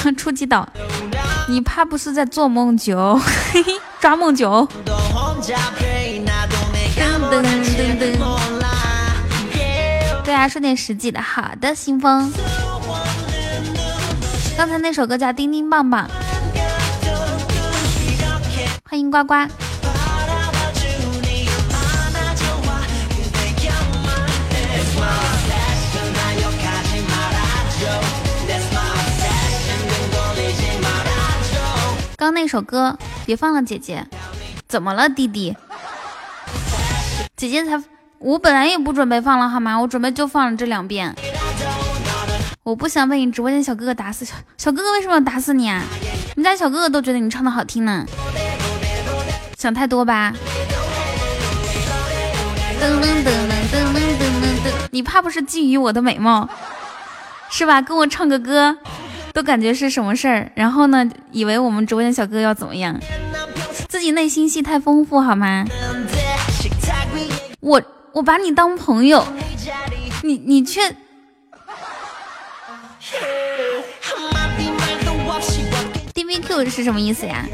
[laughs] 初级岛，你怕不是在做梦九？[laughs] 嘿嘿，抓梦九。噔噔噔噔。对啊，说点实际的。好的，新风。刚才那首歌叫《叮叮棒棒》，欢迎呱呱。刚那首歌别放了，姐姐，怎么了，弟弟？姐姐才，我本来也不准备放了，好吗？我准备就放了这两遍。我不想被你直播间小哥哥打死，小小哥哥为什么要打死你啊？你家小哥哥都觉得你唱的好听呢，想太多吧？噔噔噔噔噔噔噔噔，你怕不是觊觎我的美貌，是吧？跟我唱个歌，都感觉是什么事儿？然后呢，以为我们直播间小哥哥要怎么样？自己内心戏太丰富好吗？我我把你当朋友，你你却。D B Q 是什么意思呀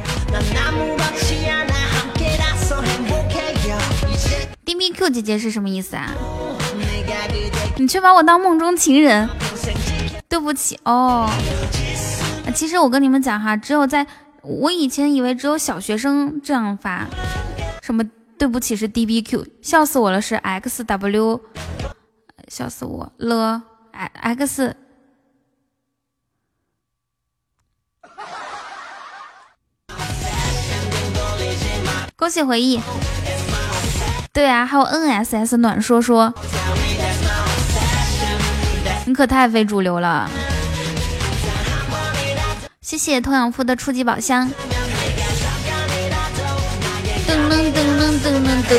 ？D B Q 姐姐是什么意思啊？你却把我当梦中情人，对不起哦。其实我跟你们讲哈，只有在我以前以为只有小学生这样发，什么对不起是 D B Q，笑死我了是 X W，笑死我了 X。[laughs] 恭喜回忆，对啊，还有 N S S 暖说说，你可太非主流了。谢谢童养夫的初级宝箱。噔噔噔噔噔噔。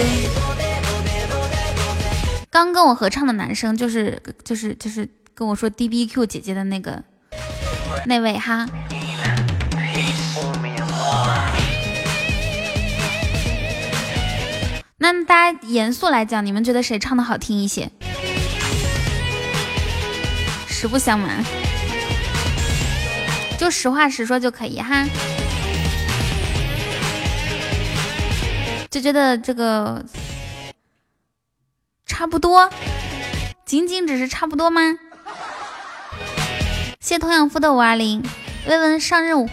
刚跟我合唱的男生就是就是就是跟我说 D B Q 姐姐的那个那位哈。那大家严肃来讲，你们觉得谁唱的好听一些？实不相瞒，就实话实说就可以哈。就觉得这个差不多，仅仅只是差不多吗？谢童养夫的五二零，微文上任务。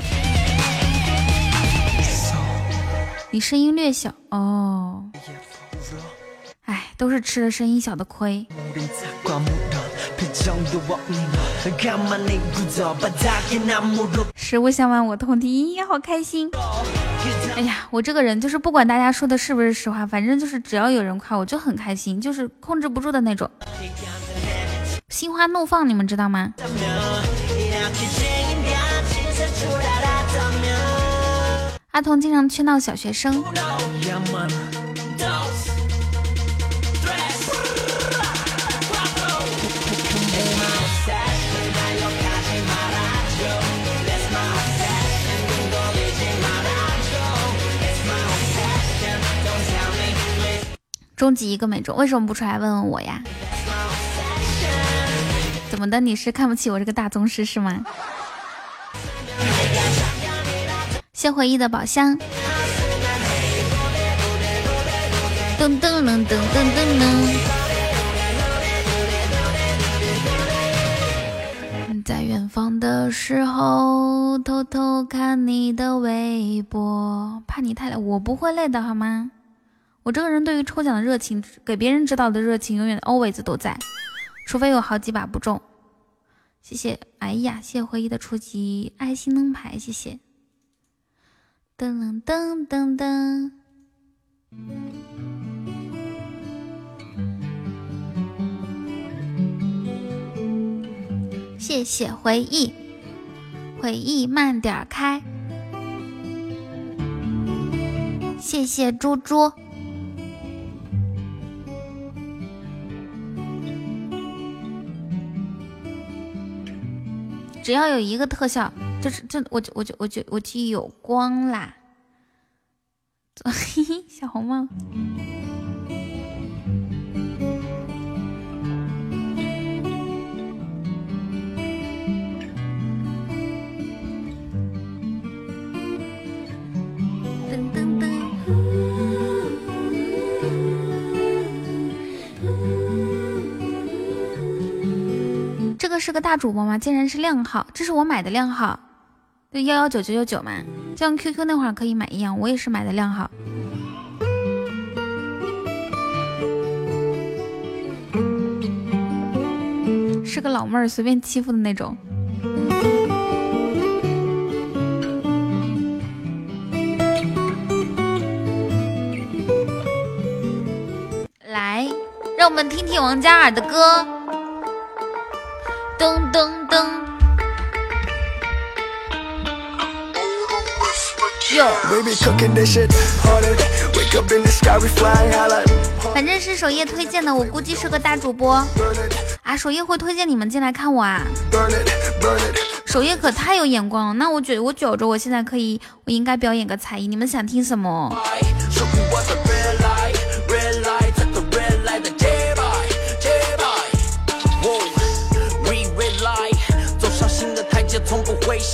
你声音略小哦。哎，都是吃了声音小的亏。实不相瞒，我痛听，好开心。哎呀，我这个人就是不管大家说的是不是实话，反正就是只要有人夸我就很开心，就是控制不住的那种，心花怒放，你们知道吗？阿童经常圈到小学生。终极一个美中，为什么不出来问问我呀？怎么的？你是看不起我这个大宗师是吗？谢回忆的宝箱。噔噔噔噔噔噔噔。在远方的时候，偷偷看你的微博，怕你太累，我不会累的好吗？我这个人对于抽奖的热情，给别人知道的热情，永远 always 都在，除非有好几把不中。谢谢，哎呀，谢谢回忆的初级爱心灯牌，谢谢。噔噔噔噔，谢谢回忆，回忆慢点开。谢谢猪猪。只要有一个特效，就是这我就我就我就我就有光啦，嘿嘿，小红帽。这个是个大主播吗？竟然是靓号，这是我买的靓号，对幺幺九九九九嘛，就像 QQ 那会儿可以买一样，我也是买的靓号。是个老妹儿，随便欺负的那种。来，让我们听听王嘉尔的歌。噔噔噔，哟，反正是首页推荐的，我估计是个大主播啊。首页会推荐你们进来看我啊。首页可太有眼光了，那我觉得我觉着我现在可以，我应该表演个才艺。你们想听什么？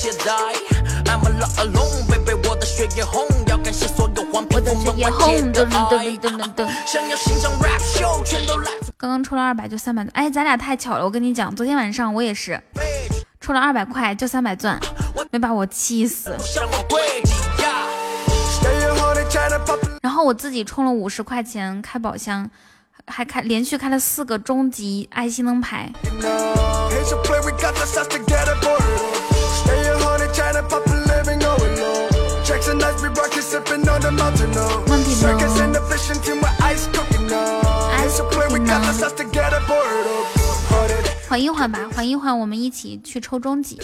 懈怠。I'm alone, baby，我的血液红，要感谢所有黄皮肤们为解的爱。想要欣赏 rap show，全都来。刚刚抽了二百就三百，哎，咱俩太巧了。我跟你讲，昨天晚上我也是抽了二百块就三百钻，没把我气死。然后我自己充了五十块钱开宝箱，还开连续开了四个终极爱心灯牌。问题呢？缓一缓吧，缓一缓，我们一起去抽终极。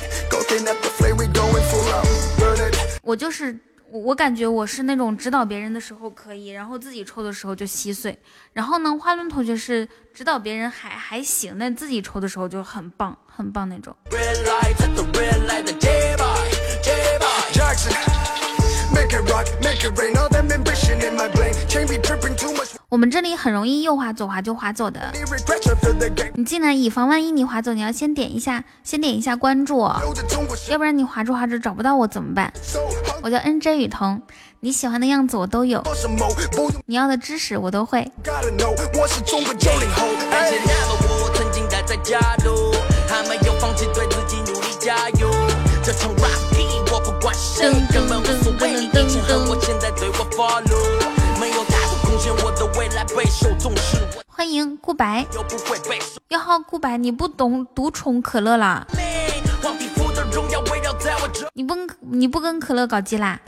我就是。我感觉我是那种指导别人的时候可以，然后自己抽的时候就稀碎。然后呢，花轮同学是指导别人还还行，但自己抽的时候就很棒，很棒那种。我们这里很容易右滑左滑就滑走的，你进来以防万一你滑走，你要先点一下，先点一下关注，要不然你滑着滑着找不到我怎么办？我叫 N J 雨桐，你喜欢的样子我都有，你要的知识我都会。欢迎顾白，幺号顾白，你不懂独宠可乐了？你不你不跟可乐搞基啦？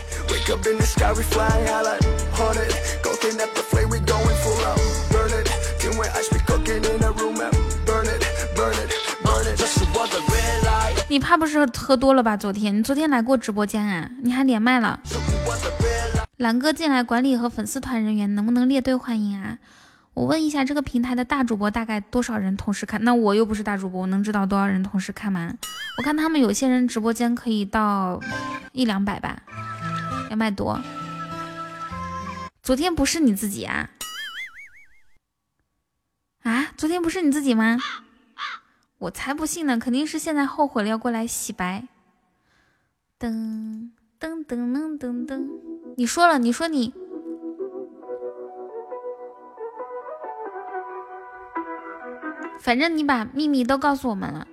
你怕不是喝多了吧？昨天你昨天来过直播间啊？你还连麦了？蓝哥进来管理和粉丝团人员能不能列队欢迎啊？我问一下这个平台的大主播大概多少人同时看？那我又不是大主播，我能知道多少人同时看吗？我看他们有些人直播间可以到一两百吧，两百多。昨天不是你自己啊？啊？昨天不是你自己吗？我才不信呢，肯定是现在后悔了，要过来洗白。噔噔噔噔噔噔，你说了，你说你，反正你把秘密都告诉我们了。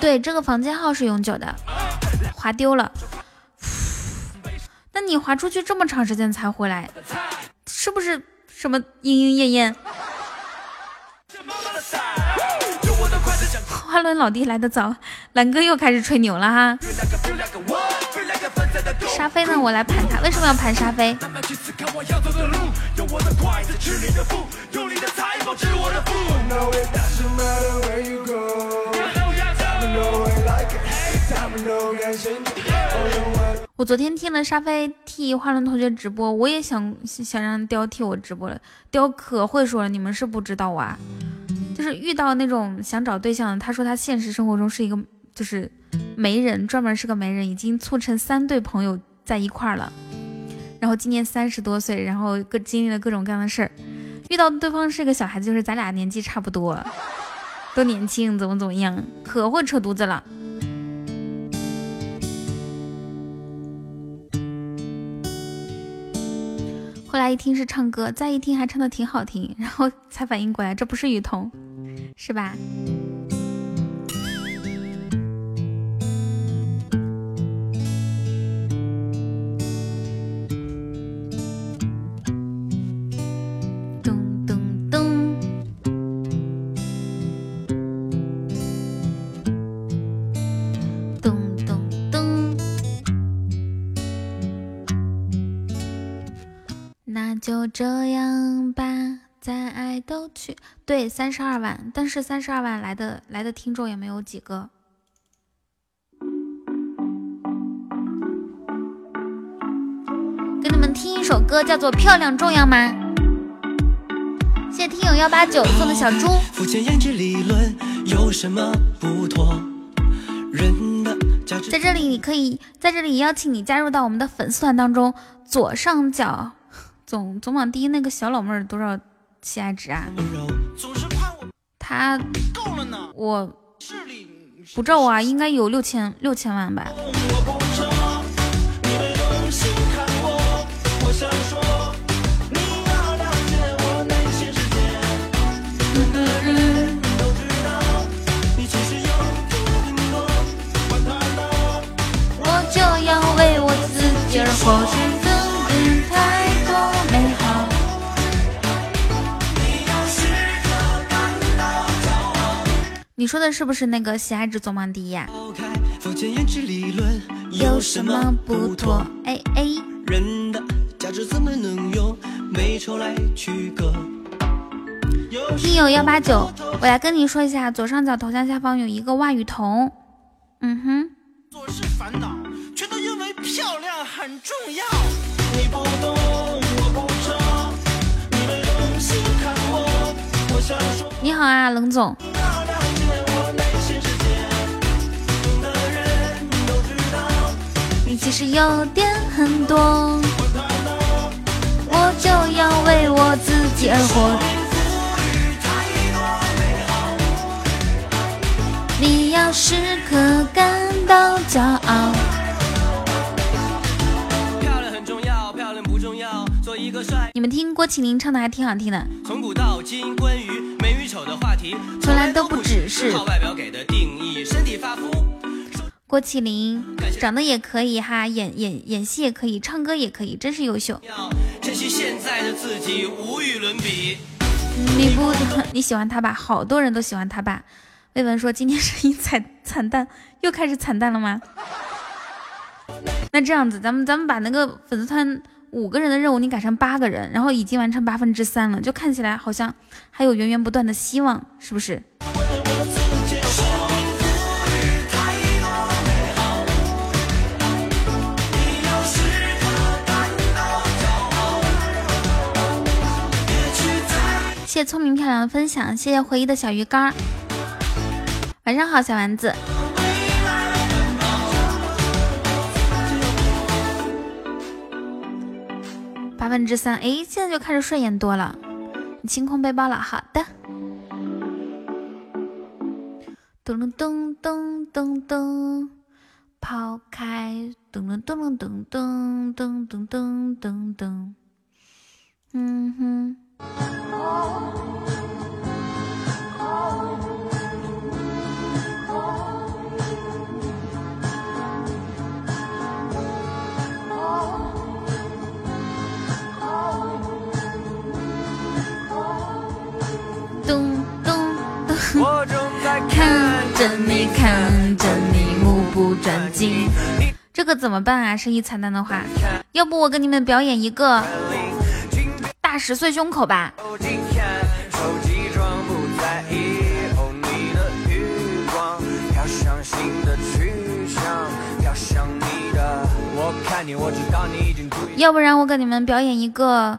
对，这个房间号是永久的，划丢了。那你划出去这么长时间才回来，是不是什么莺莺燕燕？[laughs] 花轮老弟来的早，蓝哥又开始吹牛了哈。沙飞呢？我来盘他，为什么要盘沙飞？我昨天听了沙飞替花轮同学直播，我也想想让雕替我直播了。雕可会说了，你们是不知道啊。就是遇到那种想找对象的，他说他现实生活中是一个就是媒人，专门是个媒人，已经促成三对朋友在一块儿了。然后今年三十多岁，然后各经历了各种各样的事儿，遇到对方是个小孩子，就是咱俩年纪差不多，[laughs] 都年轻，怎么怎么样，可会扯犊子了。后来一听是唱歌，再一听还唱的挺好听，然后才反应过来，这不是雨桐。是吧？都去。对，三十二万，但是三十二万来的来的听众也没有几个。给你们听一首歌，叫做《漂亮重要吗》。谢谢听友幺八九送的小猪。肤浅颜值理论有什么不妥？人的价值在这里，你可以在这里邀请你加入到我们的粉丝团当中。左上角总总榜第一那个小老妹儿多少现在值爱。他够了呢我不照啊应该有六千六千万吧。我就要为我自己而活。你说的是不是那个喜爱值总榜第一呀、抛开肤浅颜值理论有什么不妥？哎哎，人的价值怎么能用美丑来区隔？友幺八九，我来跟你说一下，左上角头像下方有一个万雨桐。嗯哼，做事烦恼，全都因为漂亮很重要。你不懂，我不懂，你没用心看我，我想说你好啊，冷总。你其实有点很多，我就要为我自己而活。你要时刻感到骄傲。漂亮很重要，漂亮不重要，做一个帅。你们听郭麒麟唱的还挺好听的，从古到今，关于美与丑的话题，从来都不只是靠外表给的定义，身体发肤。郭麒麟长得也可以哈，演演演戏也可以，唱歌也可以，真是优秀。珍惜现在的自己，无与伦比。你不 [laughs] 你喜欢他吧？好多人都喜欢他吧？魏文说今天声音惨惨淡，又开始惨淡了吗？那这样子，咱们咱们把那个粉丝团五个人的任务你改成八个人，然后已经完成八分之三了，就看起来好像还有源源不断的希望，是不是？谢聪明漂亮的分享，谢谢回忆的小鱼干儿。晚上好，小丸子。八分之三，哎，现在就开始顺眼多了。你清空背包了，好的。噔噔噔噔噔噔，抛开。噔噔噔噔噔噔噔噔噔噔，嗯哼。在看着你，看着你，目不转睛。这个怎么办啊？声音惨淡的话，要不我给你们表演一个大十岁胸口吧。要不然我给你们表演一个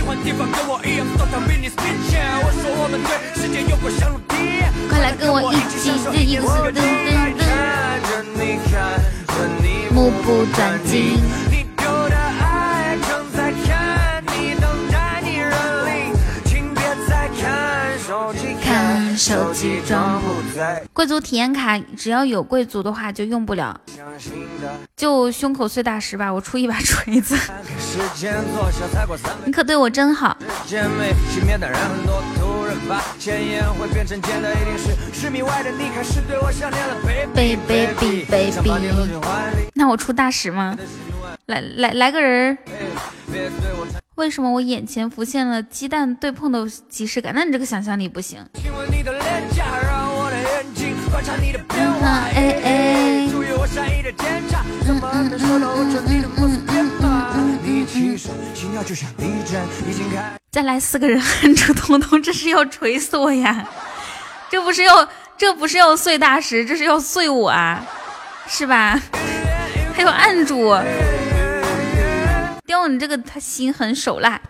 喜欢地方跟我一样你 speech 我说我们对世界快来跟我一起享受热看着你看着你目不转睛。贵族体验卡，只要有贵族的话就用不了。就胸口碎大石吧，我出一把锤子。你可对我真好，baby baby。那我出大石吗？来来来，个人。为什么我眼前浮现了鸡蛋对碰的即视感？那你这个想象力不行。再来四个人喊出彤彤这是要锤死我呀。这不是要这不是要碎大石这是要碎我啊是吧？还要按住雕你这个他心狠手辣。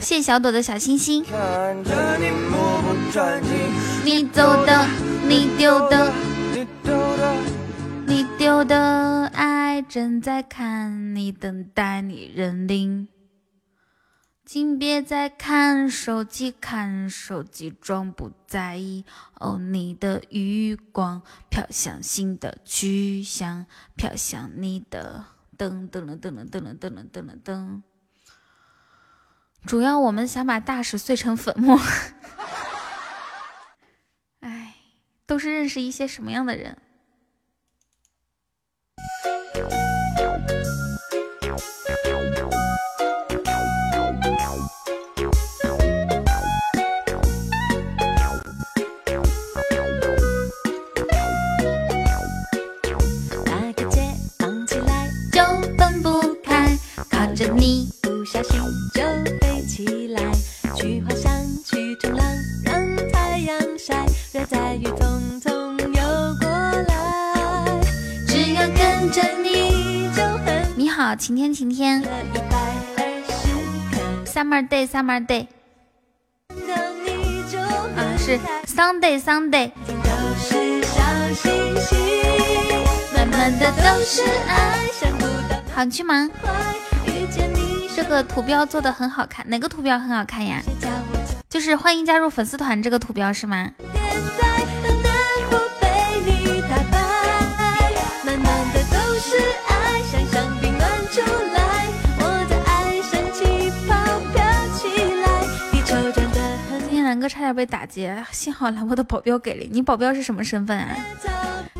谢小朵的小星星，你，你走的，你丢的，你丢的。你丢的爱正在看你，等待你认领。请别再看手机，看手机装不在意。哦，你的余光飘向新的去向，飘向你的噔噔了噔了噔了噔了噔了噔。主要我们想把大石碎成粉末。[laughs] 哎，都是认识一些什么样的人？好，晴天，晴天，，Summer day，Summer day，是 Sunday，Sunday，好，你去忙。这个图标做的很好看，哪个图标很好看呀？就是欢迎加入粉丝团这个图标是吗？哥差点被打劫，幸好兰博的保镖给力你。保镖是什么身份啊？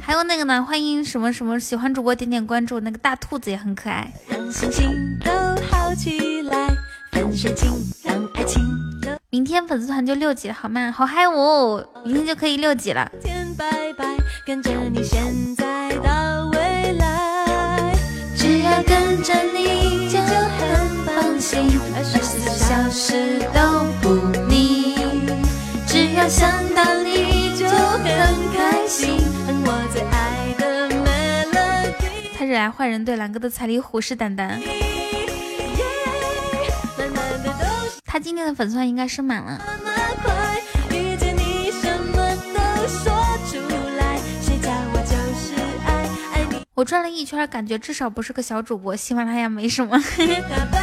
还有那个呢，欢迎什么什么喜欢主播点点关注，那个大兔子也很可爱。让星星都好起来，粉水晶让爱情明天粉丝团就六级了，好吗？好嗨哦，明天就可以六级了。天拜拜，跟着你现在到未来，只要跟着你就很放心，二十四小时都不。想到你就很开心，哼我最爱的 melody。猜起来坏人对蓝哥的彩礼虎视眈眈，满满的都是他今天的粉丝团应该升满了。那么快，遇见你什么都说出来，谁叫我就是爱爱你我转了一圈，感觉至少不是个小主播，喜马拉雅没什么。打 [laughs] 扮。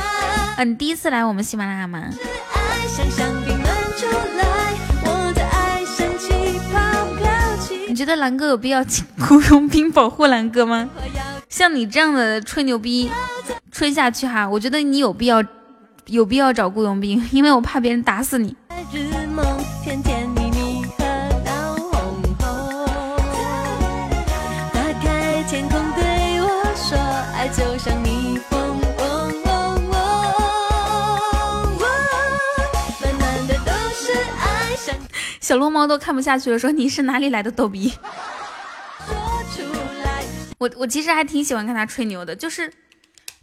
啊，你第一次来我们喜马拉雅吗？爱像觉得蓝哥有必要请 [laughs] 雇佣兵保护蓝哥吗？像你这样的吹牛逼吹下去哈，我觉得你有必要有必要找雇佣兵，因为我怕别人打死你。小龙猫都看不下去了，说你是哪里来的逗逼？我我其实还挺喜欢看他吹牛的，就是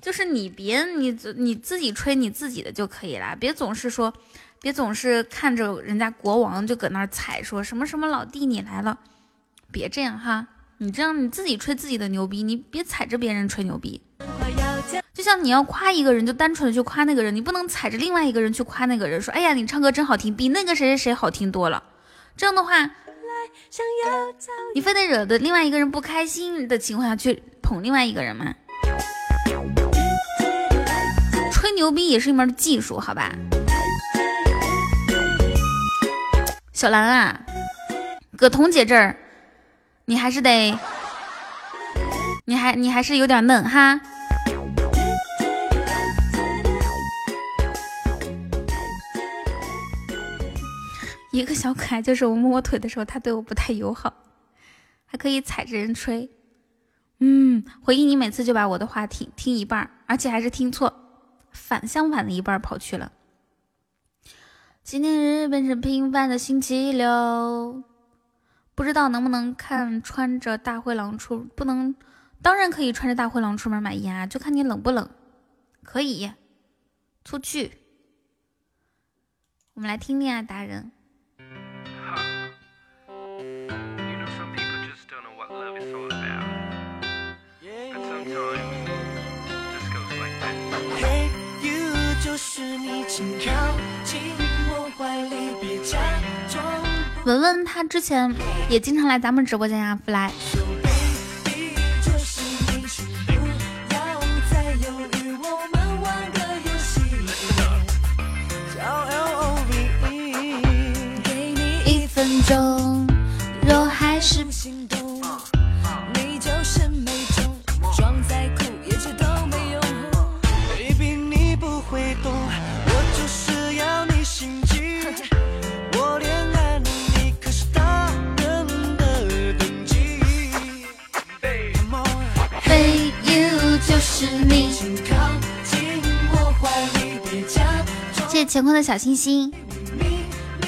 就是你别你自你自己吹你自己的就可以啦，别总是说，别总是看着人家国王就搁那儿踩，说什么什么老弟你来了，别这样哈，你这样你自己吹自己的牛逼，你别踩着别人吹牛逼。就像你要夸一个人，就单纯的去夸那个人，你不能踩着另外一个人去夸那个人，说哎呀你唱歌真好听，比那个谁谁谁好听多了。这样的话，你非得惹得另外一个人不开心的情况下去捧另外一个人吗？吹牛逼也是一门技术，好吧？小兰啊，搁彤姐这儿，你还是得，你还你还是有点嫩哈。一个小可爱，[laughs] 就是我摸我腿的时候，他对我不太友好，还可以踩着人吹。嗯，回忆你每次就把我的话听听一半，而且还是听错，反相反的一半跑去了。纪念日变成平凡的星期六，不知道能不能看穿着大灰狼出不能，当然可以穿着大灰狼出门买烟啊，就看你冷不冷。可以出去，我们来听恋爱达人。文文她之前也经常来咱们直播间呀不要再犹豫，我们玩个游戏，叫 L O V E，给你一分钟，谢谢乾坤的小心心。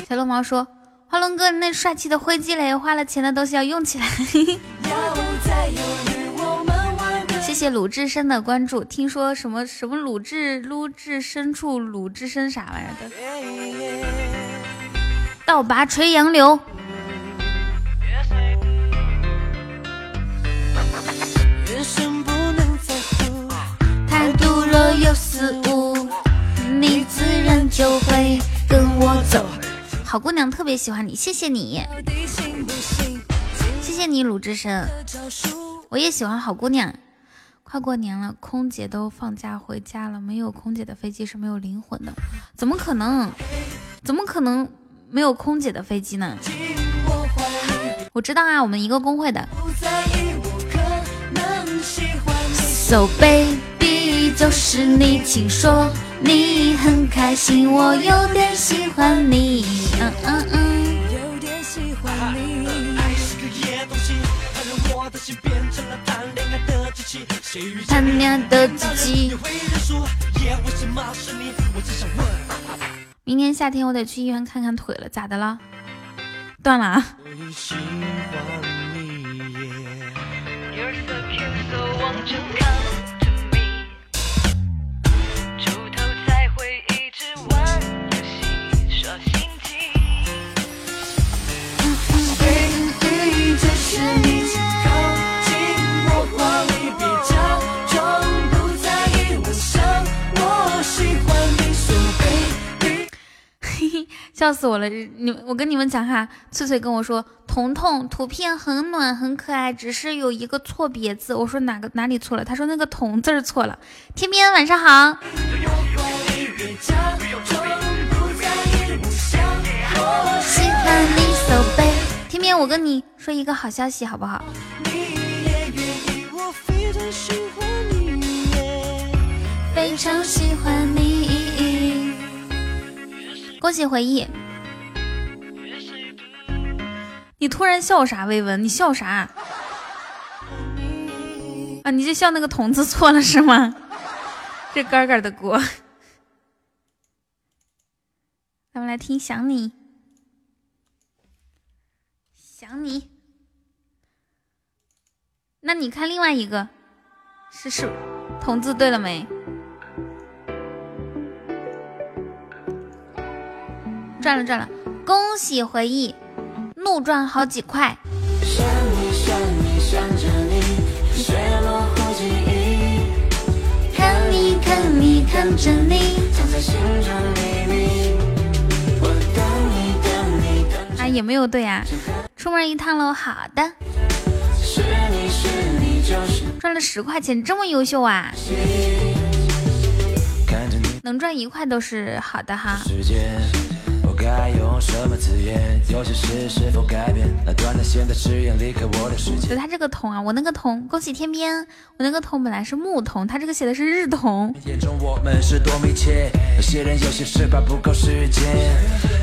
小龙毛说：“花龙哥，你那帅气的灰机雷，花了钱的东西要用起来。要再犹豫，我们玩个”谢谢鲁智深的关注。听说什么什么鲁智撸智深处，鲁智深啥玩意儿的？倒拔垂杨柳。人生不能在乎。态度若有似无，你自然就会跟我走。好姑娘特别喜欢你，谢谢你？谢谢你鲁智深。我也喜欢好姑娘。快过年了，空姐都放假回家了，没有空姐的飞机是没有灵魂的。怎么可能？怎么可能没有空姐的飞机呢？我知道啊，我们一个工会的。不在意我可能喜欢你。So baby，就是你，请说你很开心，我有点喜欢你。嗯嗯嗯。有点喜欢你。爱是个野东西，它让我的心变成了谈恋爱的机器。谁遇见谈恋爱的自己你。会认输，也为什么是你？我只想问。明年夏天我得去医院看看腿了，咋的了？断了啊？笑死我了！你我跟你们讲哈，翠翠跟我说，彤彤图片很暖很可爱，只是有一个错别字。我说哪个哪里错了？他说那个彤字错了。天边晚上好，喜欢你，so baby。天边，我跟你说一个好消息好不好？你也愿意，我非常喜欢你。非常喜欢你。恭喜回忆！你突然笑啥？薇文，你笑啥？啊，你就笑那个“童”字错了是吗？这杆杆的锅。咱们来听《想你》，想你。那你看另外一个，是是“童”字对了没？赚了赚了，恭喜回忆，怒赚好几块。看你看你看着你，藏在心中秘密。我等你等你等啊也没有对啊，出门一趟喽。好的，赚了十块钱，这么优秀啊！能赚一块都是好的哈。该用什么字眼有些事是否改变？那短的线在誓言离开我的世界。就他这个铜啊，我那个铜，恭喜天边，我那个铜本来是木铜，他这个写的是日铜。眼中我们是多密切，有些人有些事怕不够时间，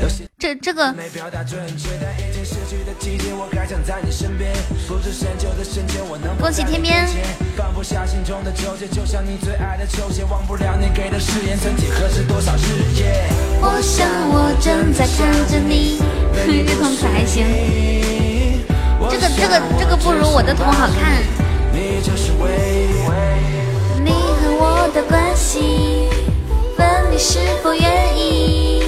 有些这这个。恭喜天边。放不下心中的纠结，就像你最爱的球鞋，忘不了你给的誓言，曾几何时多少日夜。我想我正在看着你，日 [laughs] 同可还行。这个这个这个不如我的同好看。你就是唯一。你和我的关系，问你是否愿意？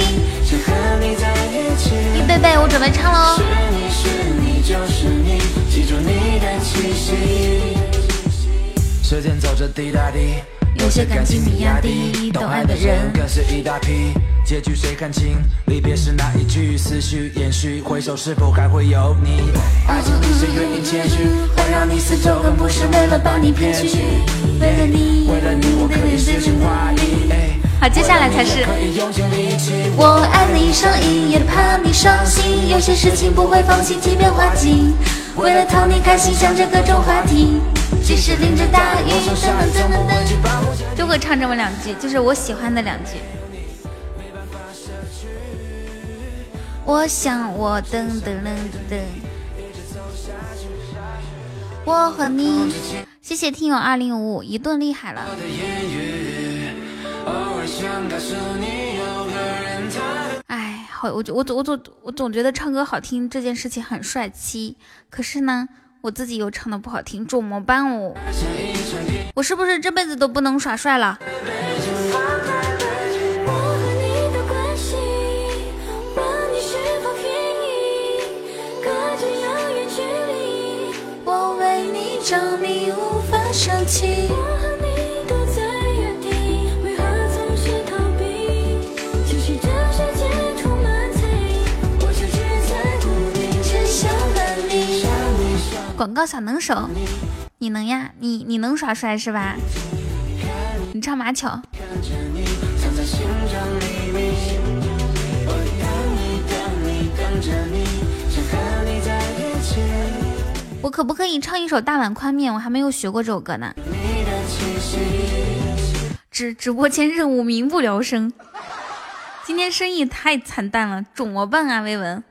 起，预备备，我准备唱喽是。你是你就是你，记住你的气息。时间走着滴答滴，有些感情你压低，懂爱的人更是一大批。结局谁看清？离别时那一句，思绪延续，回首是否还会有你？爱情里谁愿意谦虚？会让你死守，更不是为了把你骗去。为了你，为了你，我可以诗情画意。哎好，接下来才是。我爱你上瘾，也怕你伤心。有些事情不会放弃，即便花尽。为了讨你开心，想着各种话题。即使淋着大雨，等等等等等，就会唱这么两句，就是我喜欢的两句。我想我噔噔噔噔噔，我和你，谢谢听友二零五五一顿厉害了。哎，好，我我我总我总觉得唱歌好听这件事情很帅气，可是呢，我自己又唱的不好听，怎么办哦？我是不是这辈子都不能耍帅了？我和你的关系，问你是否愿意？隔着遥远距离，我为你着迷，无法舍弃。广告小能手，你能呀？你你能耍帅是吧？你唱马巧。我，可不可以唱一首《大碗宽面》？我还没有学过这首歌呢。直直播间任务民不聊生，今天生意太惨淡了，怎么办啊？薇文，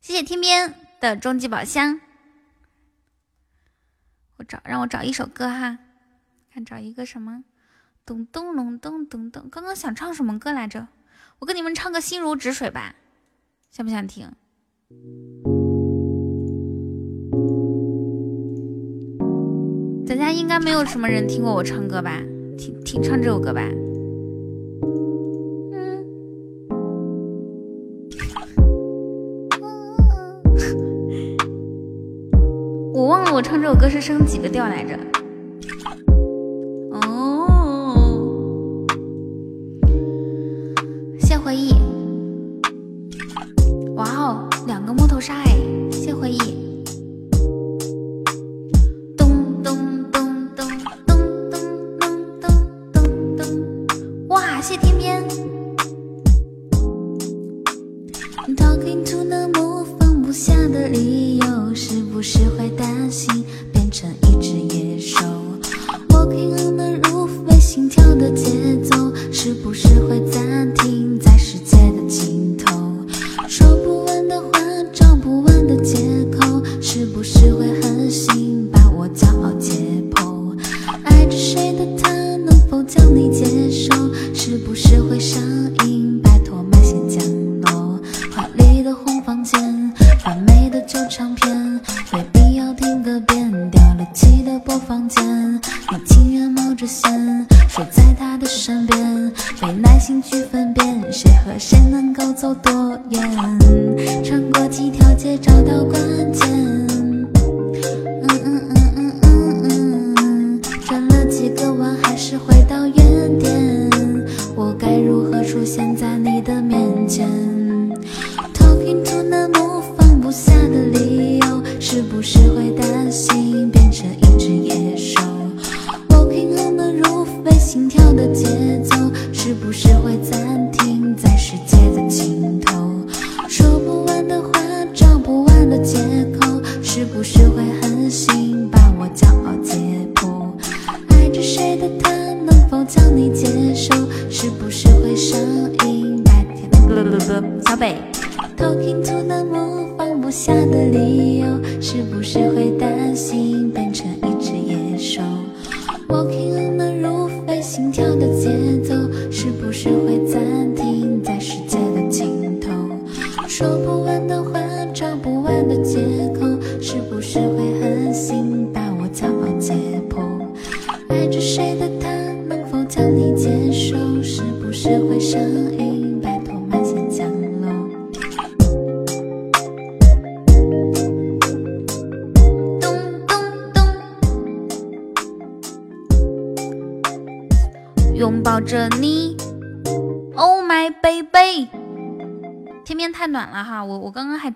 谢谢天边的终极宝箱。我找让我找一首歌哈，看找一个什么？咚咚隆咚咚咚。刚刚想唱什么歌来着？我跟你们唱个《心如止水》吧，想不想听？咱家应该没有什么人听过我唱歌吧？听听唱这首歌吧。这首歌是升几个调来着。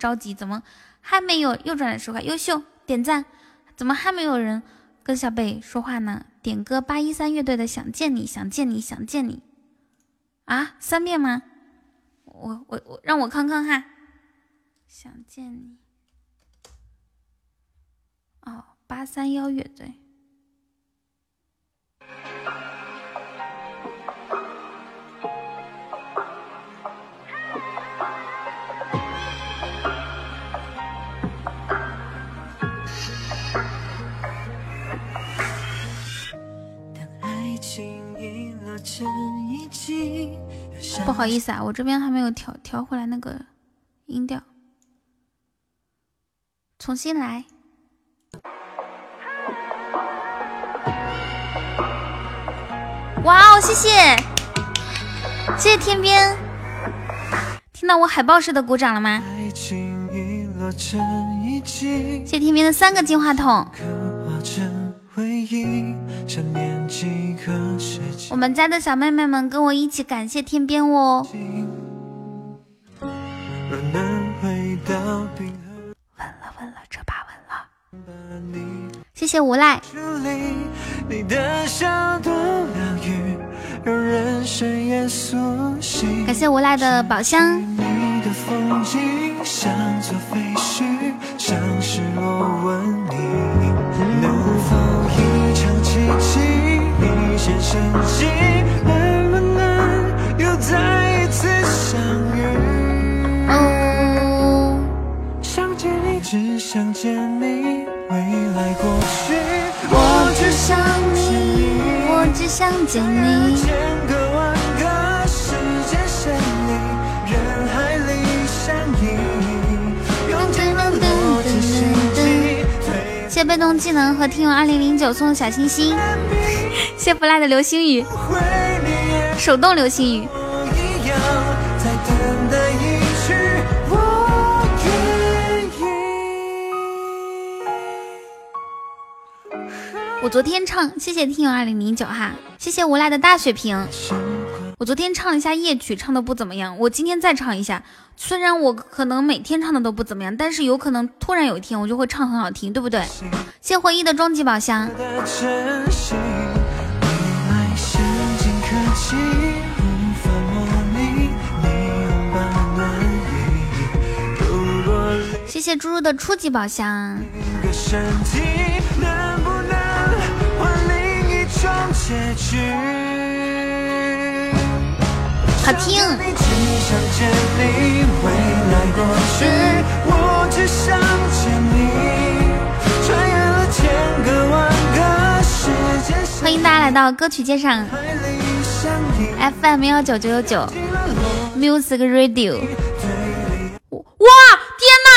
着急，怎么还没有右转来说话？优秀，点赞。怎么还没有人跟小北说话呢？点歌八一三乐队的《想见你，想见你，想见你》啊，三遍吗？我我我让我看看哈，想见你。哦，八三幺乐队。不好意思啊，我这边还没有调调回来那个音调，重新来。哇哦，谢谢，谢谢天边，听到我海报式的鼓掌了吗？谢谢天边的三个金话筒，我们家的小妹妹们跟我一起感谢天边哦。稳了稳了，这把稳了。谢谢无赖。感谢无赖的宝箱。你的风景像座废墟，像是我问你，能否一场奇迹，一线生机，能不能又再一次相遇？哦，想见你，只想见你，未来过去，我只想见你，我只想见你。谢被动技能和听友二零零九送的小心心，谢弗赖的流星雨，手动流星雨。我愿意。我昨天唱，谢谢听友二零零九哈，谢谢无赖的大血瓶。我昨天唱一下夜曲，唱的不怎么样。我今天再唱一下，虽然我可能每天唱的都不怎么样，但是有可能突然有一天我就会唱很好听，对不对？谢谢回忆的终极宝箱，谢谢猪猪的初级宝箱，另一个身体，能不能换另一种结局？好听。欢迎大家来到歌曲街上，FM 幺九九九九 Music Radio。哇，天哪！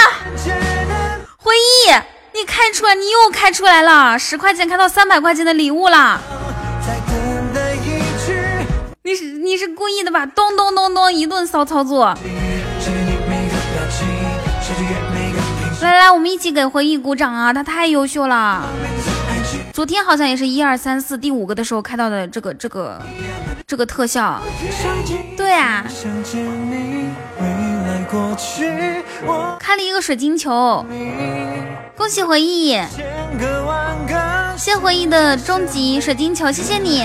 回忆，你开出来，你又开出来了，十块钱开到三百块钱的礼物了。你是故意的吧？咚咚咚咚，一顿骚操作。来来，我们一起给回忆鼓掌啊！他太优秀了。昨天好像也是一二三四第五个的时候开到的这个这个这个特效。对啊，开了一个水晶球，恭喜回忆！谢回忆的终极水晶球，谢谢你。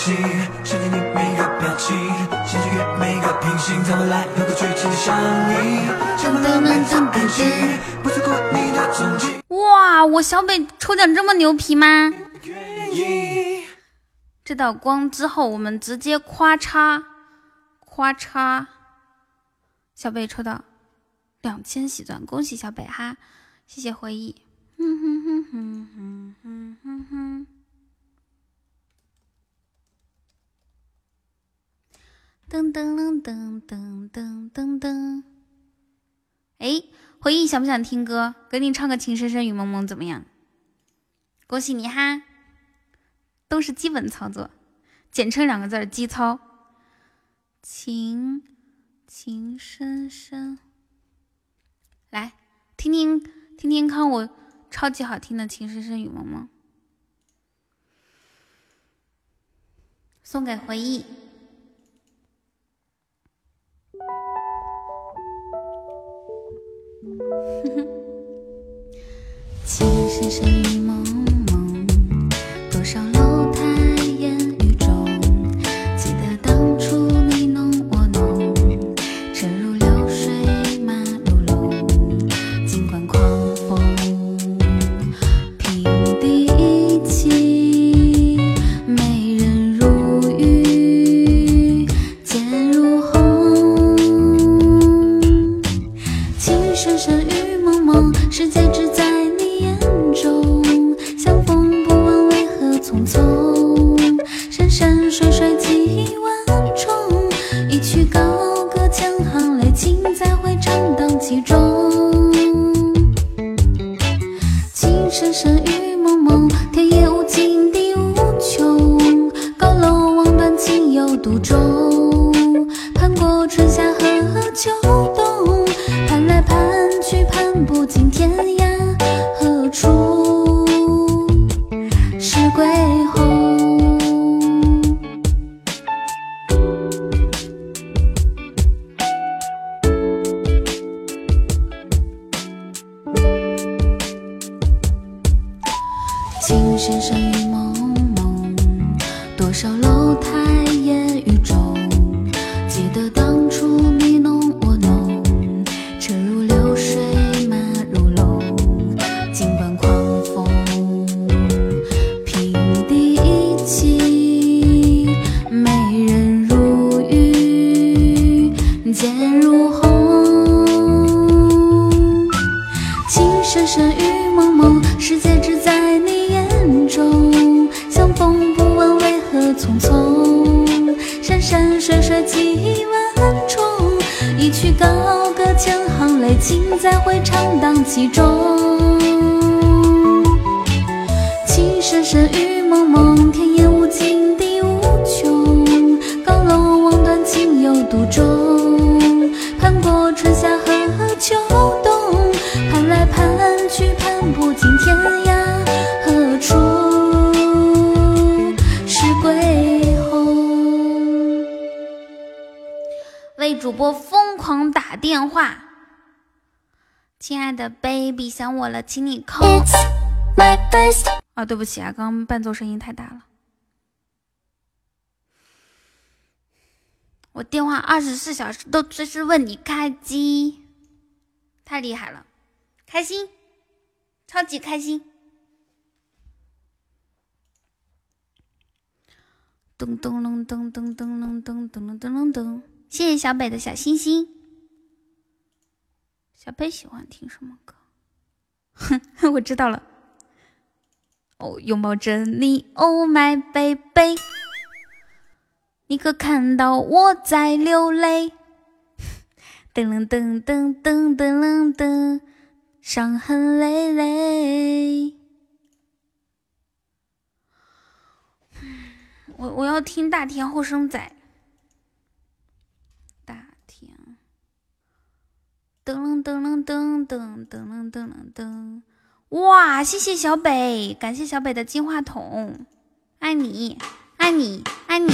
息，想听你每个表情，想穿越每个平行，怎么来能够剧情相依？像我老妹的在 IG，不错过你的踪迹，哇，我小北抽奖这么牛皮吗？这道光之后，我们直接夸嚓夸嚓，小北抽到两千喜钻，恭喜小北哈！谢谢回忆。哼哼哼哼哼哼哼噔噔噔噔噔噔噔噔。诶回忆想不想听歌？给你唱个情深深雨蒙蒙怎么样？恭喜你哈。都是基本操作简称两个字儿基操。情情深深。来听听听听看我超级好听的情深深雨蒙蒙。送给回忆。情深深雨蒙。请你靠啊！对不起啊，刚刚伴奏声音太大了。我电话二十四小时都随时为你开机，太厉害了，开心，超级开心！咚咚隆咚咚咚隆咚咚隆咚隆咚。谢谢小北的小星星。小北喜欢听什么歌？哼，[laughs] 我知道了。哦，拥抱着你，Oh my baby，你可看到我在流泪？噔噔噔噔噔噔噔，伤痕累累。我我要听大田后生仔。大田，噔噔噔噔噔噔噔噔噔。哇，谢谢小北，感谢小北的金话筒，爱你，爱你，爱你。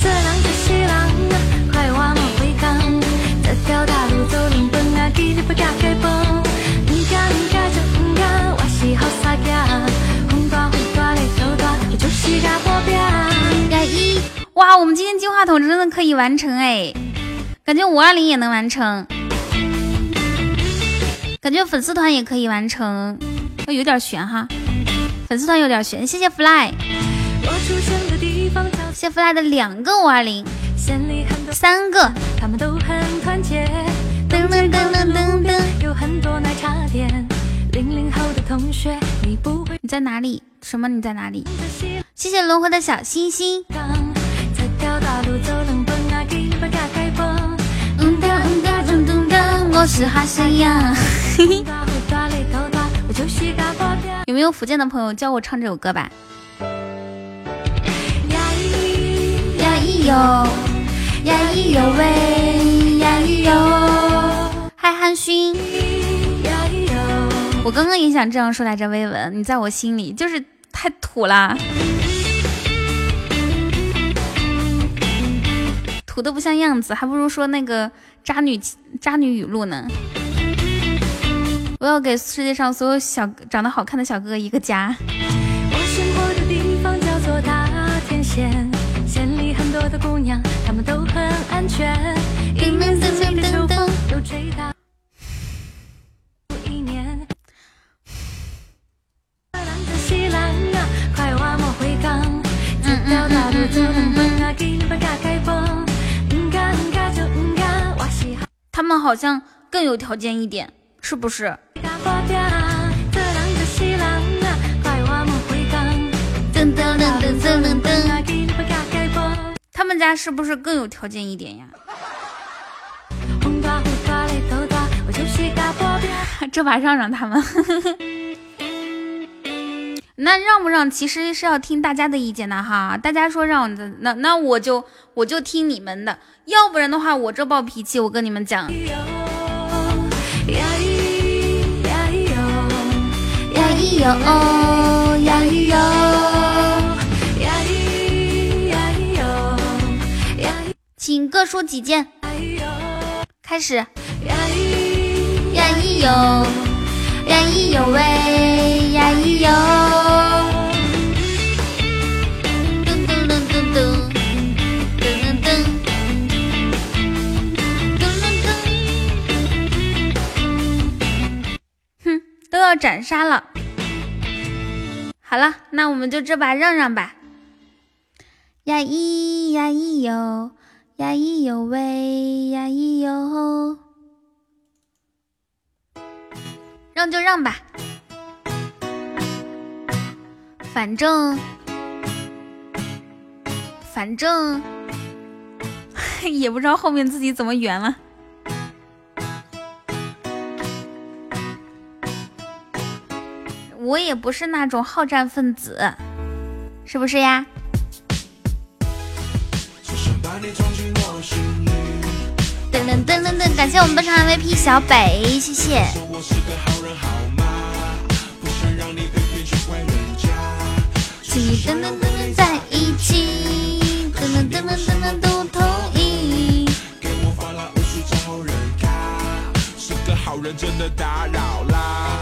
这人就是人啊，快活莫回工。这条大路走两分啊，记得不加改帮。唔敢唔敢就唔敢，我是好傻仔。风大风大来头大，我就是个保镖。呀一，哇，我们今天金话筒真的可以完成哎，感觉五二零也能完成。感觉粉丝团也可以完成，有点悬哈，粉丝团有点悬。谢谢 Fly，谢谢 Fly 的两个五二零，三个，他们都很团结。噔噔噔噔噔噔，有很多奶茶店。零零后的同学，你不会？你在哪里？什么？你在哪里？谢谢轮回的小星星。我是哈山羊。[laughs] 有没有福建的朋友教我唱这首歌吧？呀咿呀咿哟，呀咿哟喂，呀咿哟。嗨，汉勋。我刚刚也想这样说来着，微文，你在我心里就是太土啦，土的不像样子，还不如说那个渣女渣女语录呢。我要给世界上所有小长得好看的小哥哥一个家。我生活的地方叫做大田县，县里很多的姑娘，她们都很安全。一年四季的秋风都吹打。一年。南着西南啊，快活莫回港。这条大路走两分啊，给你把嘎开崩。他们好像更有条件一点，是不是？他们家是不是更有条件一点呀？[laughs] 这把让让他们，那让不让其实是要听大家的意见的哈。大家说让的，那那我就我就听你们的，要不然的话我这暴脾气，我跟你们讲。咿哟哦，呀咿哟，呀咿呀咿哟，呀咿，请各抒己见，开始。呀咿呀咿哟，呀咿哟喂，呀咿哟。噔噔噔噔噔，噔噔噔，噔噔噔。哼，都要斩杀了。好了，那我们就这把让让吧。呀咿呀咿哟，呀咿哟喂，呀咿哟，让就让吧，反正反正 [laughs] 也不知道后面自己怎么圆了。我也不是那种好战分子，是不是呀？噔噔噔，感谢我们本场 MVP 小北，谢谢。请你噔噔噔噔在一起，噔噔噔噔噔噔都同意。是个好人，真的打扰啦。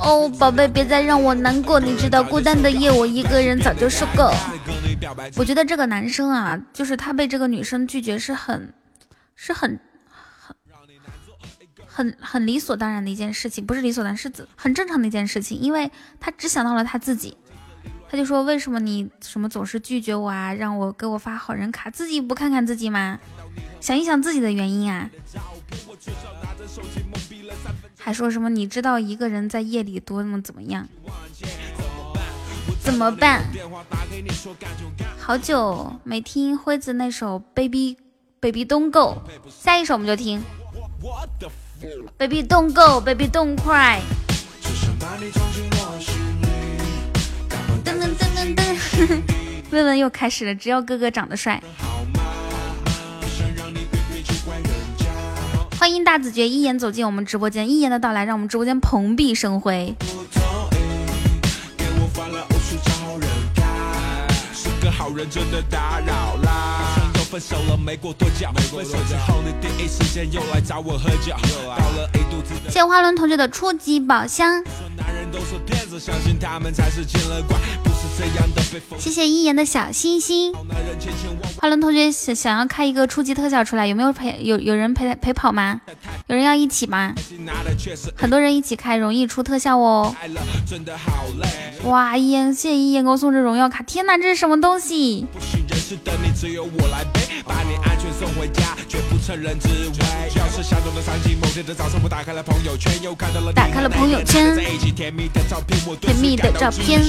哦，宝贝，别再让我难过。你知道，孤单的夜，我一个人早就受够。我觉得这个男生啊，就是他被这个女生拒绝，是很，是很，很，很很理所当然的一件事情，不是理所当然，是很正常的一件事情，因为他只想到了他自己，他就说为什么你什么总是拒绝我啊，让我给我发好人卡，自己不看看自己吗？想一想自己的原因啊。还说什么你知道一个人在夜里多么怎么样？怎么办？好久没听辉子那首 Baby Baby Don't Go，下一首我们就听 Baby Don't Go Baby Don't Cry。噔噔噔噔噔，[laughs] 问问又开始了，只要哥哥长得帅。欢迎大子爵一眼走进我们直播间，一言的到来让我们直播间蓬荜生辉。分手了没过多久，分手之后你第一时间又来找我喝酒，到了一肚子。谢花轮同学的初级宝箱。谢谢一言的小心心。花轮同学想想要开一个初级特效出来，有没有陪有有人陪陪跑吗？有人要一起吗？很多人一起开容易出特效哦。哇，一言谢谢一言给我送这荣耀卡，天哪，这是什么东西？打开了朋友圈，甜蜜的照片。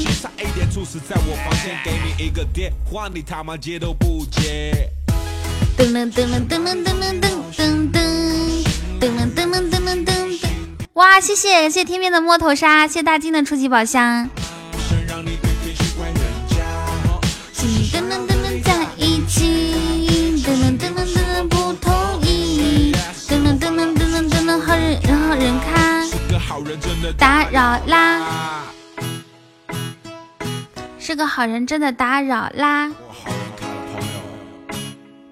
噔噔噔噔噔噔噔噔噔噔噔噔噔噔噔！哇，谢谢谢谢天边的摸头杀，谢大金的初级宝箱。打扰啦。是个好人，真的打扰啦！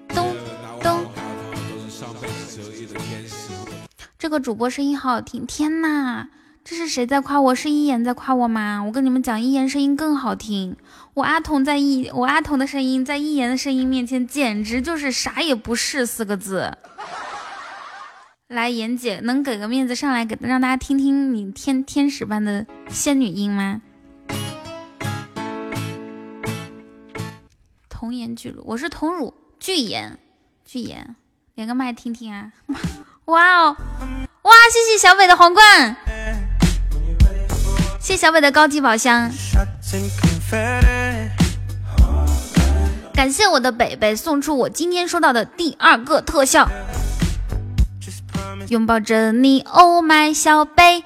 咚咚，这个主播声音好好听，天呐，这是谁在夸我？是一言在夸我吗？我跟你们讲，一言声音更好听。我阿童在一，我阿童的声音在一言的声音面前，简直就是啥也不是四个字。来，妍姐能给个面子上来给让大家听听你天天使般的仙女音吗？童颜巨乳，我是童乳巨颜，巨颜，连个麦听听啊！[laughs] 哇哦，哇！谢谢小北的皇冠，谢小北的高级宝箱，感谢我的北北送出我今天收到的第二个特效，拥抱着你，Oh my 小北。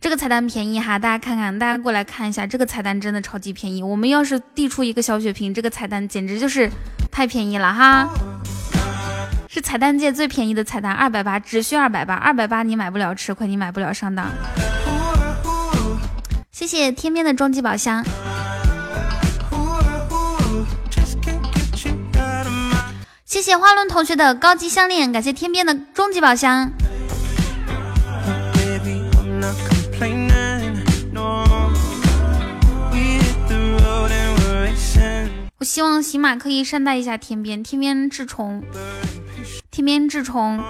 这个彩蛋便宜哈，大家看看，大家过来看一下，这个彩蛋真的超级便宜。我们要是递出一个小血瓶，这个彩蛋简直就是太便宜了哈，是彩蛋界最便宜的彩蛋，二百八，只需二百八，二百八你买不了吃亏，你买不了上当。谢谢天边的终极宝箱，谢谢花轮同学的高级项链，感谢天边的终极宝箱。我希望喜马可以善待一下天边，天边智虫，天边智虫，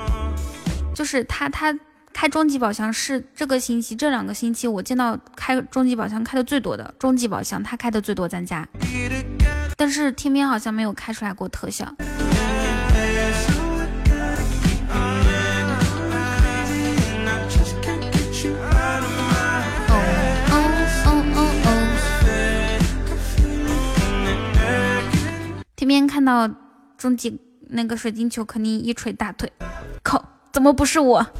就是他他开终极宝箱是这个星期这两个星期我见到开终极宝箱开的最多的，终极宝箱他开的最多咱家，但是天边好像没有开出来过特效。天边看到终极那个水晶球，肯定一捶大腿。靠，怎么不是我？[laughs]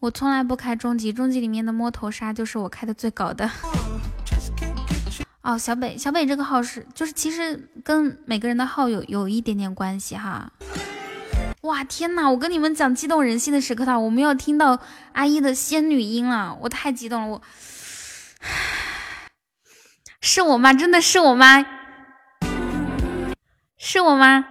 我从来不开终极，终极里面的摸头杀就是我开的最高的。哦，小北，小北这个号是，就是其实跟每个人的号有有一点点关系哈。哇，天哪！我跟你们讲激动人心的时刻到，我们要听到阿一的仙女音了，我太激动了，我是我吗？真的是我吗？是我吗？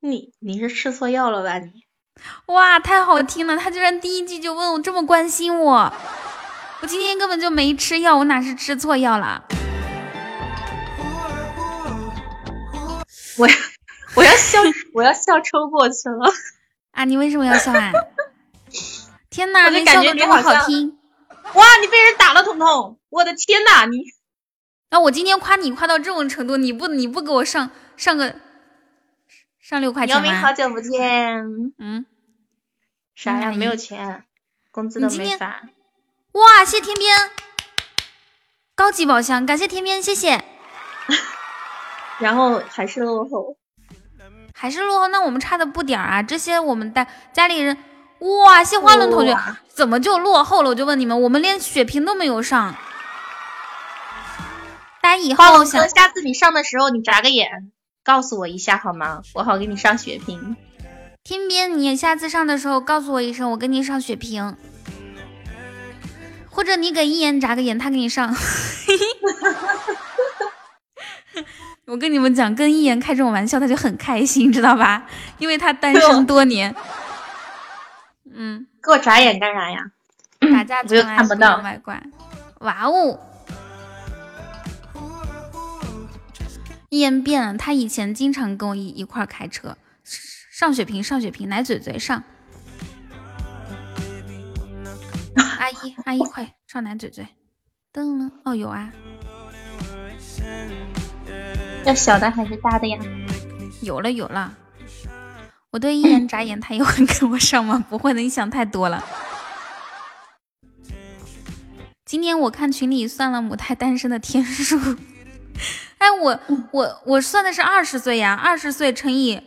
你你是吃错药了吧你？哇，太好听了！他居然第一句就问我这么关心我，我今天根本就没吃药，我哪是吃错药了？我要我要笑我要笑抽过去了 [laughs] 啊！你为什么要笑啊？天哪，你笑的这么好听。哇！你被人打了，彤彤！我的天呐，你那、我今天夸你夸到这种程度，你不你不给我上上个上六块钱吗姚明，好？久不见。嗯，啥呀？嗯没有钱，工资都没发。哇，谢天边，高级宝箱，感谢天边，谢谢。[laughs] 然后还是落后，还是落后，那我们差的不点儿啊！这些我们带家里人，哇，谢花轮同学怎么就落后了？我就问你们，我们连血瓶都没有上。大家以后下次你上的时候你眨个眼，告诉我一下好吗？我好给你上血瓶。天边，你下次上的时候告诉我一声，我给你上血瓶，或者你给一言眨个眼，他给你上。[laughs] 我跟你们讲，跟一言开这种玩笑，他就很开心，知道吧？因为他单身多年。嗯，给我眨眼干啥呀？打架从我又来看不到外挂。哇哦！一言变了，他以前经常跟我一一块儿开车，上血瓶，上血瓶，奶嘴嘴上。[laughs] 阿姨，阿姨，快上奶嘴嘴。噔了，哦有啊，要小的还是大的呀？有了有了。我对一眼眨眼，他也会跟我上吗？不会的，你想太多了。今天我看群里算了母胎单身的天数，哎，我我我算的是二十岁呀，二十岁乘以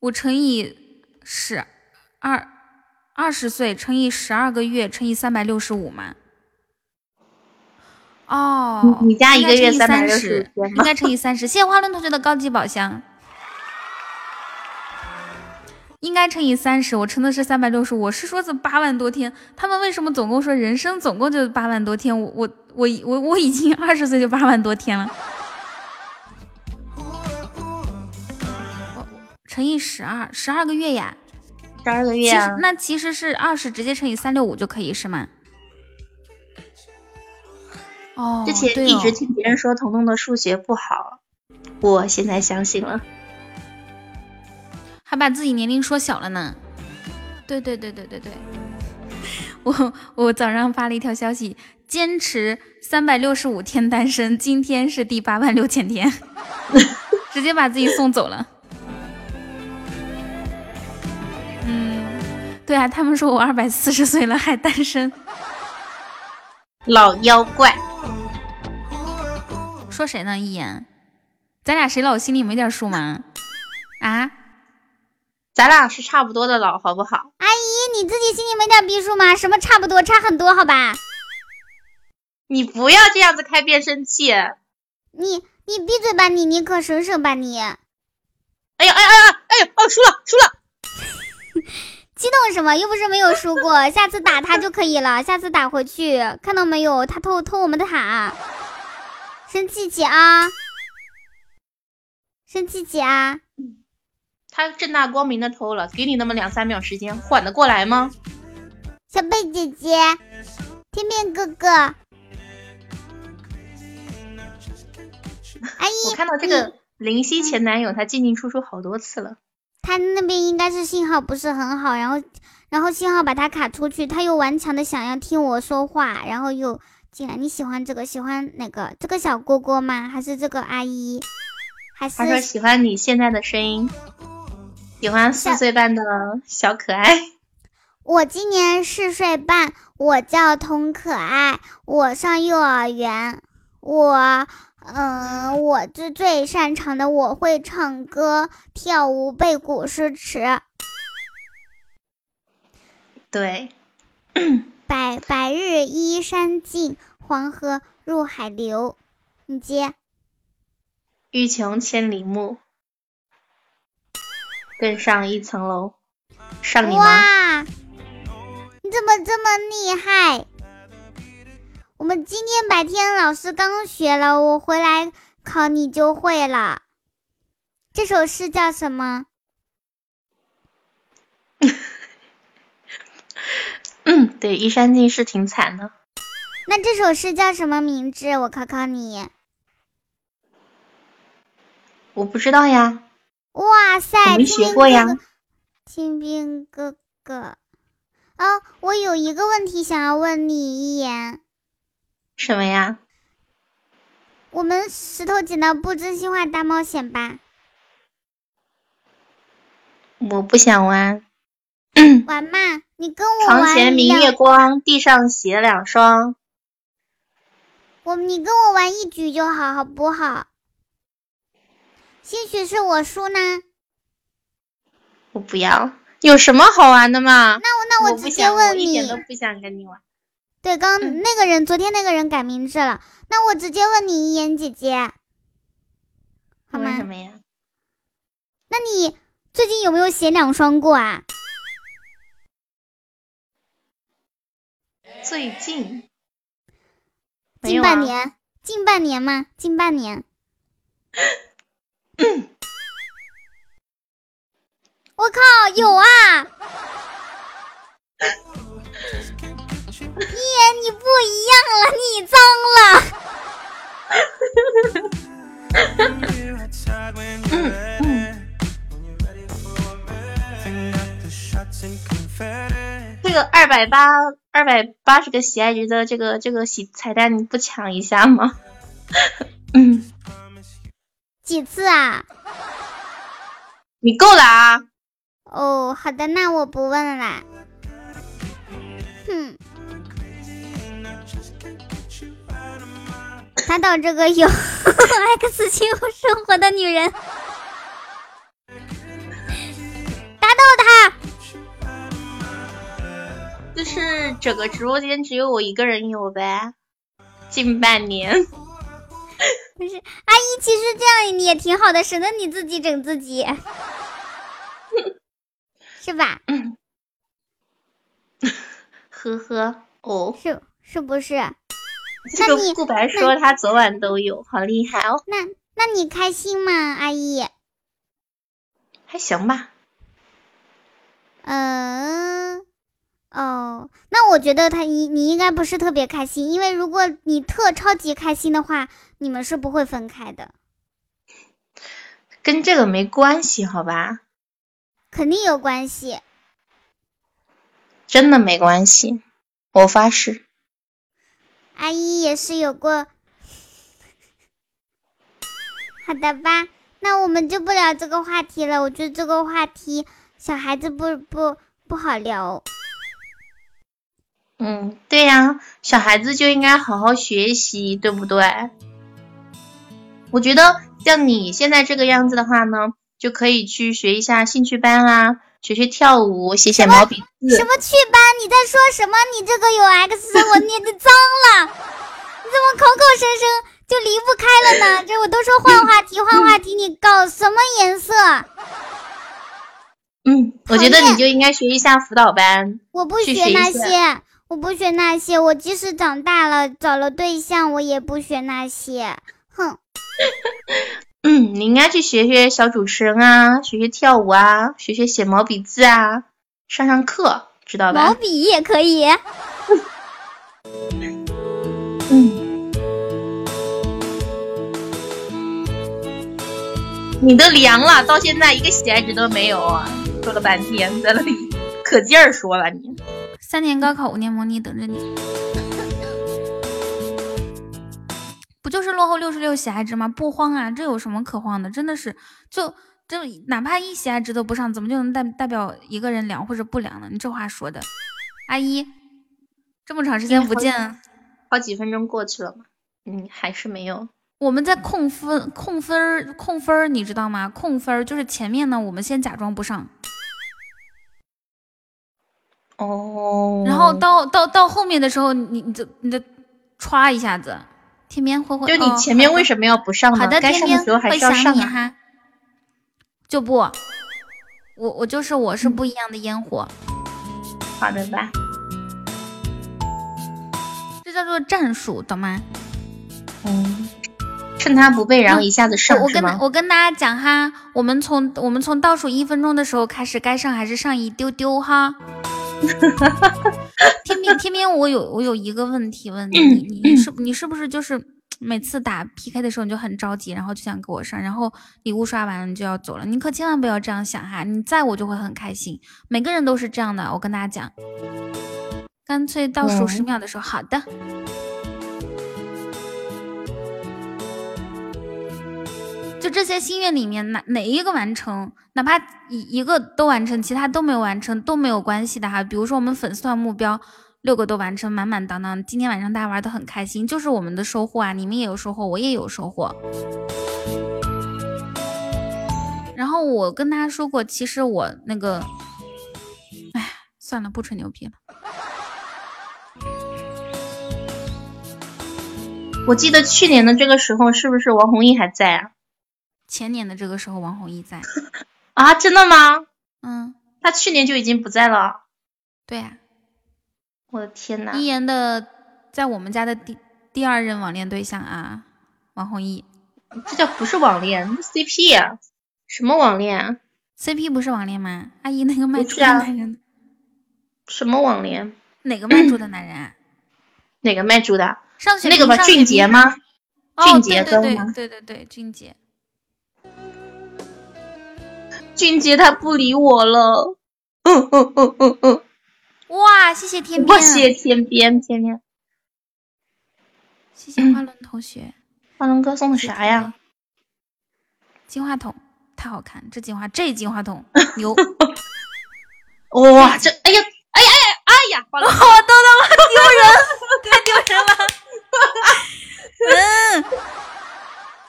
我乘以十二，二十岁乘以十二个月乘以三百六十五嘛。哦，你你家一个月应该乘以365 30天应该乘以三十。谢谢花轮同学的高级宝箱。应该乘以三十，我乘的是三百六十五。我是说这八万多天，他们为什么总共说人生总共就八万多天？我我我我我已经二十岁就八万多天了。我 [laughs] 乘以十二，十二个月呀，十二个月那其实是二十直接乘以三六五就可以是吗？哦，之前一直听别人说彤彤的数学不好，我现在相信了。还把自己年龄说小了呢。对对对对对对，我我早上发了一条消息，坚持三百六十五天单身，今天是第八万六千天，[laughs] 直接把自己送走了。嗯，对啊，他们说我二百四十岁了还单身，老妖怪，说谁呢？一言，咱俩谁老心里没点数吗？啊？咱俩是差不多的老，好不好？阿姨，你自己心里没点逼数吗？什么差不多，差很多，好吧？你不要这样子开变声器！哎你你闭嘴吧你，你可省省吧你！哎呀哎呀哎呀哎呀哦，输了输了！[laughs] 激动什么？又不是没有输过，[laughs] 下次打他就可以了。下次打回去，看到没有？他偷偷我们的塔，生气气啊！生气气啊！他正大光明的偷了，给你那么两三秒时间，缓得过来吗？小贝姐姐，天边哥哥，阿姨，我看到这个林夕前男友，他进进出出好多次了。他那边应该是信号不是很好，然后然后信号把他卡出去，他又顽强的想要听我说话，然后又进来。你喜欢这个？喜欢哪个？这个小蝈蝈吗？还是这个阿姨？还是他说喜欢你现在的声音，喜欢四岁半的小可爱。我今年四岁半，我叫童可爱，我上幼儿园，我，嗯、我最最擅长的我会唱歌、跳舞、背古诗词。对，[clears throat] 百百日依山尽，黄河入海流。你接，欲穷千里目，更上一层楼。上你吗？哇，你怎么这么厉害？我们今天白天老师刚学了，我回来考你就会了。这首诗叫什么？[laughs] 嗯，对，一山尽是挺惨的。那这首诗叫什么名字？我考考你。我不知道呀。哇塞，没学过呀。清兵哥哥，哦，我有一个问题想要问你一言。什么呀？我们石头剪刀布真心话大冒险吧，我不想玩。[coughs] 玩嘛？你跟我玩床前明月，光，地上鞋两双。我你跟我玩一局就好，好不好？兴许是我输呢，我不要，有什么好玩的嘛？那我那我我直接问你，一点你都不想跟你玩。对，刚那个人，昨天那个人改名字了，那我直接问你一言姐姐，好吗为什？么呀？那你最近有没有写两双过啊？最近近半年，近半年吗？近半年。[coughs] 我靠，有啊！[laughs] 一言你不一样了，你脏了。这个二百八二百八十个喜爱值的这个这个喜彩蛋，你不抢一下吗？嗯，几次啊？你够了啊！哦，好的，那我不问了打倒这个有 [laughs] X 情有生活的女人，打倒她！就是整个直播间只有我一个人有呗，近半年。不是，阿姨，其实这样你也挺好的，省得你自己整自己，是吧？[laughs] 呵呵，哦，是是不是？这那你个顾白说他昨晚都有，好厉害哦，那那你开心吗，阿姨？还行吧。嗯，哦，那我觉得他你你应该不是特别开心，因为如果你特超级开心的话，你们是不会分开的，跟这个没关系，好吧？肯定有关系。真的没关系，我发誓。阿姨也是有过，好的吧？那我们就不聊这个话题了，我觉得这个话题小孩子不不不好聊。嗯，对呀，小孩子就应该好好学习，对不对？我觉得像你现在这个样子的话呢，就可以去学一下兴趣班啦，学学跳舞，写写毛笔字。什么去班？你在说什么？你这个有 X，我你的脏了！你怎么口口声声就离不开了呢？这我都说换话题，换话题，你搞什么颜色？嗯，我觉得你就应该学一下辅导班。我不学那些，我不学那些。我即使长大了找了对象，我也不学那些。哼，嗯，你应该去学学小主持人啊，学学跳舞啊，学学写毛笔字啊，上上课，知道吧？毛笔也可以。嗯，你都凉了，到现在一个喜爱值都没有啊！说了半天，在那里可劲儿说了你。三年高考，五年模拟，等着你。不就是落后六十六喜爱值吗？不慌啊，这有什么可慌的？真的是，就就哪怕一喜爱值都不上，怎么就能代代表一个人凉或者不凉呢？你这话说的，阿姨，这么长时间不见，好几分钟过去了嘛，嗯，还是没有。我们在控分控分儿控分儿，你知道吗？控分儿就是前面呢，我们先假装不上，哦，然后到到到后面的时候，你你就你就歘一下子，天边会会就你前面为什么要不上呢？好的，该天边上的时候还会是要上啊。想你哈。就不，我我就是我是不一样的烟火，好的吧，这叫做战术，懂吗？嗯，趁他不备，然后一下子上我我跟？我跟大家讲哈，我们从我们从倒数一分钟的时候开始，该上还是上一丢丢哈。天明天明，我有我有一个问题问你，你是你是不是就是每次打 PK 的时候你就很着急，然后就想给我上，然后礼物刷完就要走了？你可千万不要这样想哈，你在我就会很开心，每个人都是这样的，我跟大家讲，干脆倒数十秒的时候，好的。就这些心愿里面，哪哪一个完成，哪怕一一个都完成，其他都没有完成都没有关系的哈。比如说我们粉丝团目标六个都完成，满满当当，今天晚上大家玩的很开心，就是我们的收获啊！你们也有收获，我也有收获。然后我跟大家说过，其实我那个，哎，算了，不吹牛逼了。我记得去年的这个时候，是不是王弘毅还在啊？前年的这个时候，王弘毅在。啊，真的吗？嗯，他去年就已经不在了。对呀、我的天呐！一言的在我们家的第第二任网恋对象啊，王弘毅。这叫不是网恋，CP 呀、什么网恋啊？CP 不是网恋吗？阿姨那个卖猪的男人，什么网恋？哪个卖猪的男人啊？[clears throat] 哪个卖猪的？那个俊杰吗？哦，俊杰对对哥吗对对对对，俊杰。俊杰他不理我了。嗯嗯嗯嗯嗯，哇，谢谢天边，谢谢天边天边。谢谢花轮同学。[coughs] 花轮哥送的啥呀？金话筒太好看，这金话这金话筒牛。[laughs] 哇，这哎呀哎呀哎呀哎呀！花轮 [laughs] 我豆豆丢人，太丢人了。嗯，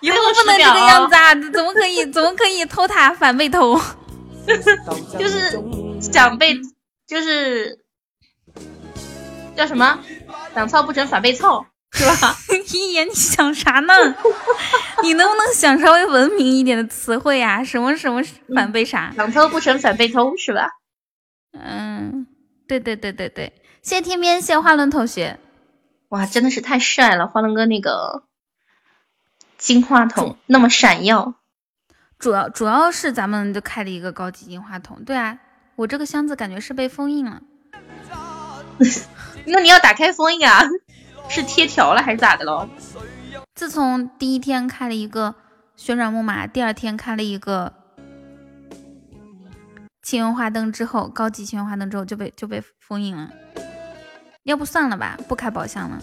以后不能这个样子啊！怎么可以？怎么可以偷塔反被偷？[laughs] 就是想被，就是叫什么？想操不成反被操，是吧？[laughs] 一言，你想啥呢？你能不能想稍微文明一点的词汇啊？什么什么反被啥？想偷不成反被偷，是吧？嗯，对对对对对，谢谢天边，谢谢花轮同学。哇，真的是太帅了！花轮哥那个金话筒那么闪耀，主要主要是咱们就开了一个高级金话筒，对啊，我这个箱子感觉是被封印了。[laughs] 那你要打开封印啊？[laughs] 是贴条了还是咋的了？自从第一天开了一个旋转木马，第二天开了一个情缘花灯之后，高级情缘花灯之后就被就被封印了。要不算了吧，不开宝箱了。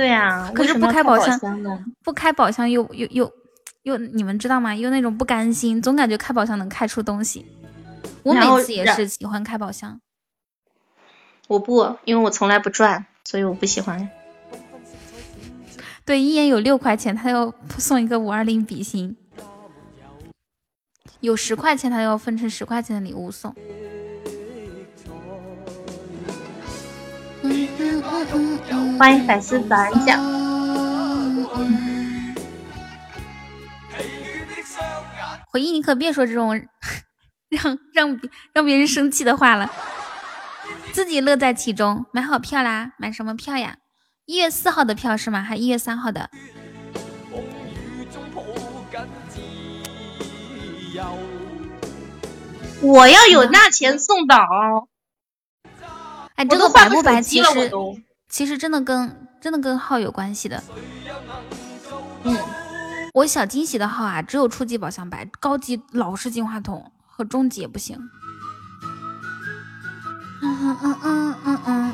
对啊，可是不开宝箱？不开宝箱又又又又，你们知道吗？又那种不甘心，总感觉开宝箱能开出东西。我每次也是喜欢开宝箱。我不，因为我从来不赚，所以我不喜欢。对，一眼有六块钱，他要送一个五二零比心；有十块钱，他要分成十块钱的礼物送。欢迎粉丝早安酱。回忆，你可别说这种 [laughs] 让让别让别人生气的话了，自己乐在其中。买好票啦，买什么票呀？一月四号的票是吗？还一月三号的？我要有那钱送岛，哎，这个白不白，其实其实真的跟真的跟号有关系的。嗯，我小惊喜的号啊，只有初级宝箱白，高级老式金话筒和中级也不行。嗯嗯嗯嗯嗯。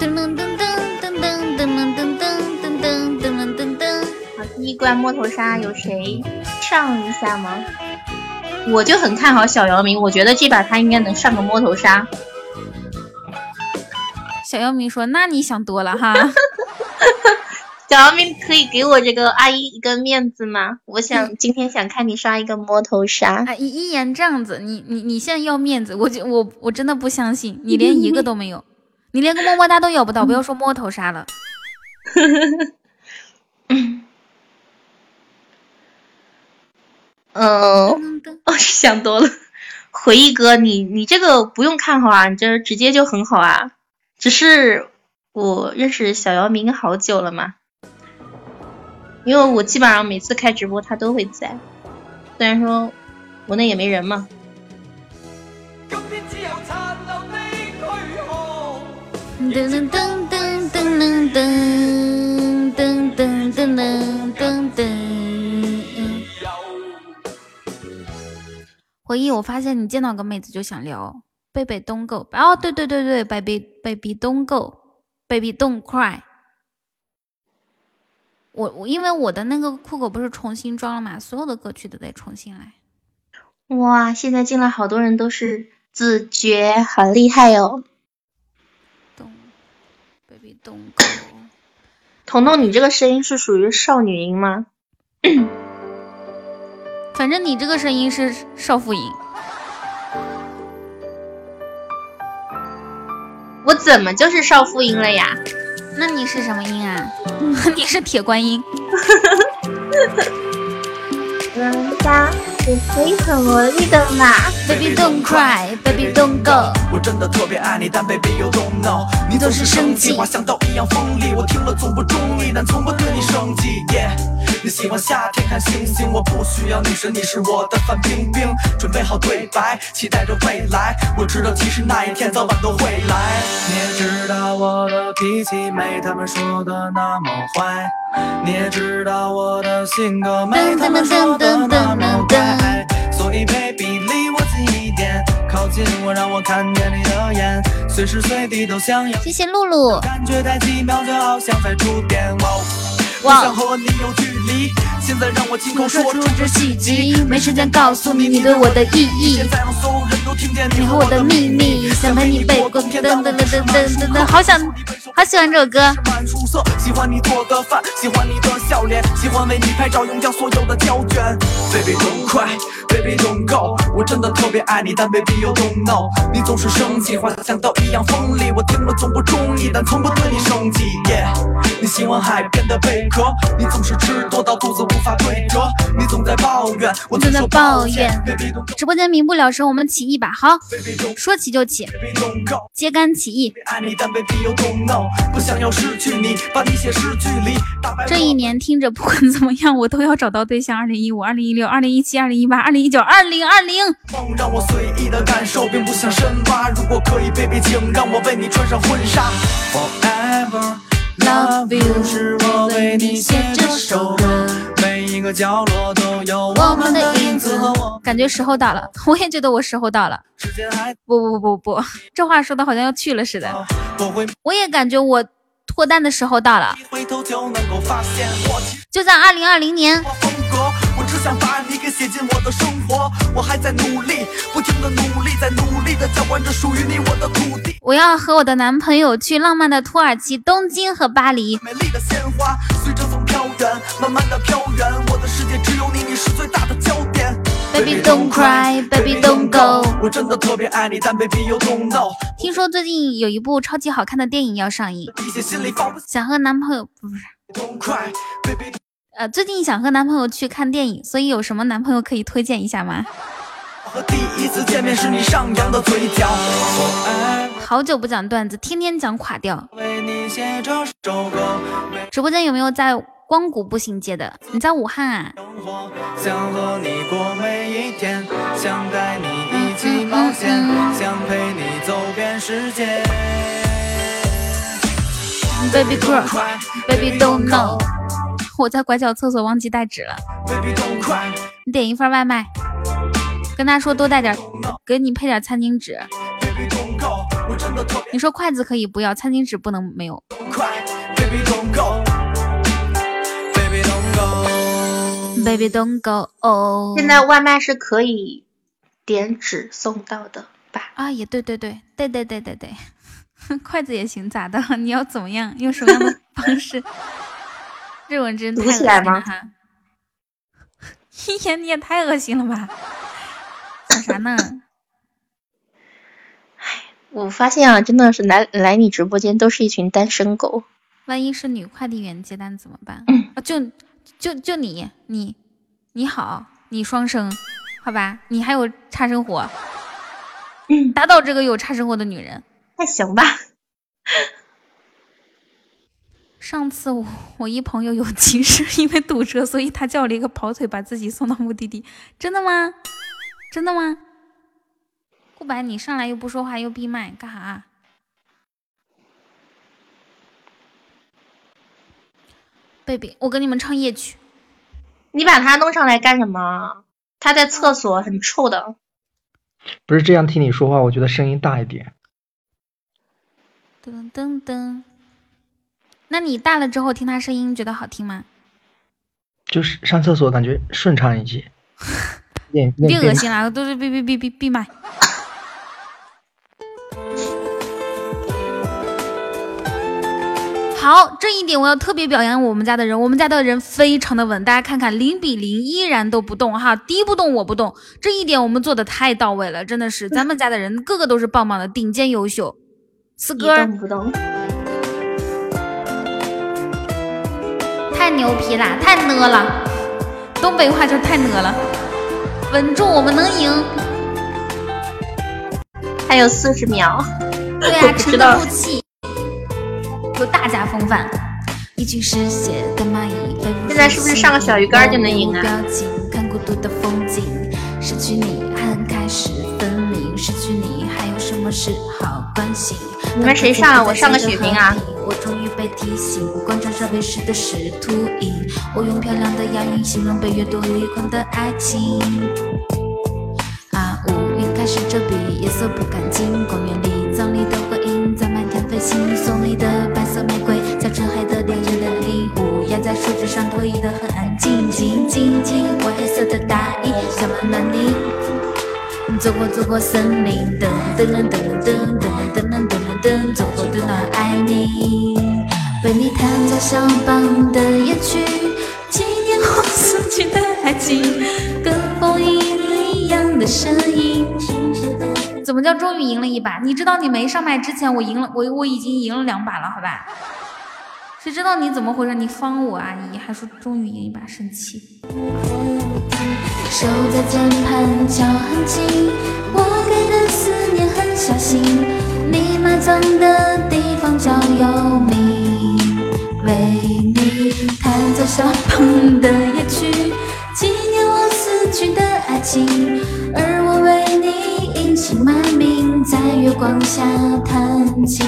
噔噔噔噔噔噔噔噔噔噔噔噔噔噔一关摸头杀有谁上一下吗？我就很看好小姚明，我觉得这把他应该能上个摸头杀。小姚明说：“那你想多了哈。小姚明可以给我这个阿姨一个面子吗？我想今天想看你刷一个摸头杀。[laughs] 哎，一一言这样子，你你你现在要面子，我就我我真的不相信，你连一个都没有，你连个么么哒都要不到，不要说摸头杀了。嗯，[laughs] 哦，[laughs] 想多了。回忆哥，你你这个不用看好啊，你这直接就很好啊。只是我认识小姚明好久了嘛，因为我基本上每次开直播他都会在，虽然说国内也没人嘛。噔噔噔噔噔噔噔噔噔噔噔噔。回忆，我发现你见到个妹子就想聊，baby don't go。哦，对对对对，baby baby don't go，baby don't cry。我我因为我的那个酷狗不是重新装了嘛，所有的歌曲都得重新来。哇，现在进来好多人都是自觉，好厉害哦！baby don't go。彤彤，你这个声音是属于少女音吗？[laughs] 反正你这个声音是少妇音。我怎么就是少妇音了呀？那你是什么音啊？[laughs] 你是铁观音。人家也可以很萝莉的嘛。Baby don't cry, baby don't go。我真的特别爱你，但 baby you don't know，你总是生气，话像刀一样锋利，我听了总不中意，但从不对你生气。Yeah，你喜欢夏天看星星，我不需要女神，你是我的范冰冰。准备好对白，期待着未来。我知道其实那一天早晚都会来。你也知道我的脾气没他们说的那么坏，你也知道我的性格没他们说的那么乖。所以 baby 离我近一点，靠近我，让我看见你的眼，随时随地都想要。谢谢露露。感觉太奇妙，就好像在触电。哇，我哇想和你有距离，现在让我亲口说出这细节，没时间告诉你你对我的意义。现在让所有人都听见你和我的秘密，想陪你背过噔噔噔噔噔噔噔，好想，好喜欢这首歌。喜欢你做的饭，喜欢你的笑脸，喜欢为你拍照用掉所有的胶卷。Baby don't cry, baby don't go，我真的特别爱你，但 baby you don't know，你总是生气，话像刀一样锋利，我听了总不中意，但从不对你生气。Yeah，你喜欢海边的贝壳，你总是吃多到肚子无法对折，你总在抱怨，我总在抱怨直播间民不聊生，我们起义吧！好说起就起。揭竿起义。这一年听着，不管怎么样，我都要找到对象。二零一五、二零一六、二零一七、二零一八、二零一九、二零二零。梦让我随意的感受，并不想深挖。如果可以，baby，请让我为你穿上婚纱。Forever love you，是我为你写这首歌，每一个角落都有我们的影子和我。感觉时候到了，[laughs] 我也觉得我时候到了。不不不不不，这话说的好像要去了似的。我也感觉我脱单的时候到了，就在二零二零年。想把你给写进我的生活。我还在努力，不停的努力，在努力的浇灌着属于你我的土地。我要和我的男朋友去浪漫的土耳其、东京和巴黎。美丽的鲜花随着风飘远，慢慢的飘远。我的世界只有你，你是最大的焦点。Baby don't cry, baby don't go。我真的特别爱你，但 baby you don't know。听说最近有一部超级好看的电影要上映，想和男朋友不是，don't cry baby。呃，最近想和男朋友去看电影，所以有什么男朋友可以推荐一下吗？和第一次见面时你上扬的嘴角。好久不讲段子，天天讲垮掉。为你写这首歌，直播间有没有在光谷步行街的？你在武汉啊？生活想和你过每一天，想带你一起冒险，想陪你走遍世界。Baby girl，baby don't know。我在拐角厕所忘记带纸了你点一份外卖，跟他说多带点，给你配点餐巾纸。你说筷子可以不要，餐巾纸不能没有。现在外卖是可以点纸送到的吧？啊，也对对对对对对对对，[laughs] 筷子也行，咋的？[laughs] 你要怎么样？用什么样的方式？这种真太恶心读起来吗了哈！[laughs] 一言你也太恶心了吧？想啥呢？我发现啊，真的是来来你直播间都是一群单身狗。万一是女快递员接单怎么办？嗯啊，就就就你你你好，你双生，好吧？你还有差生活，嗯，打倒这个有差生活的女人。那行吧。上次我 [laughs] 我一朋友有急事，[laughs] 因为堵车，所以他叫了一个跑腿把自己送到目的地。真的吗？真的吗？顾白，你上来又不说话又闭麦，干啥？贝贝，我给你们唱夜曲。你把他弄上来干什么？他在厕所，很臭的。不是这样听你说话，我觉得声音大一点。噔噔噔。那你大了之后听他声音觉得好听吗？就是上厕所感觉顺畅一些。[laughs] 别别恶心了，都是闭闭闭闭闭麦。好，这一点我要特别表扬我们家的人，我们家的人非常的稳，大家看看零比零依然都不动哈，敌不动我不动，这一点我们做的太到位了，真的是咱们家的人个个都是棒棒的，顶尖优秀。四哥，动不动，太牛皮啦，太呢了，东北话就太呢了，稳住，我们能赢。还有四十秒，对啊，沉得住气。有大家风范。一群嗜血的蚂蚁，现在是不是上个小鱼干就能赢啊？看孤独的风景，失去你恨开始分明，失去你是好关系？你们谁上？我上个血瓶啊！我终于被提醒，的。我用漂亮的押韵形容被阅读离狂的爱情。啊，乌云开始遮蔽，夜色不公园里葬礼的回音在漫天飞行，送你的白色玫瑰，在纯黑的恋人的礼物，压在树枝上拖曳的很安静，静静静。我黑色的大衣洒满了你，走过走过森林，噔噔噔噔噔噔噔噔噔噔，走过的暖爱你，为你弹奏肖邦的夜曲，纪念我死去的爱情，跟风一样一样的声音。怎么叫终于赢了一把？你知道你没上麦之前，我赢了，我我已经赢了两把了，好吧？谁知道你怎么回事？你方我阿姨还说终于赢一把，生气。手在键盘敲很轻，我给的思念很小心，你埋葬的地方叫幽冥。为你弹奏肖邦的夜曲，纪念我死去的爱情，而我为你隐姓埋名，在月光下弹琴，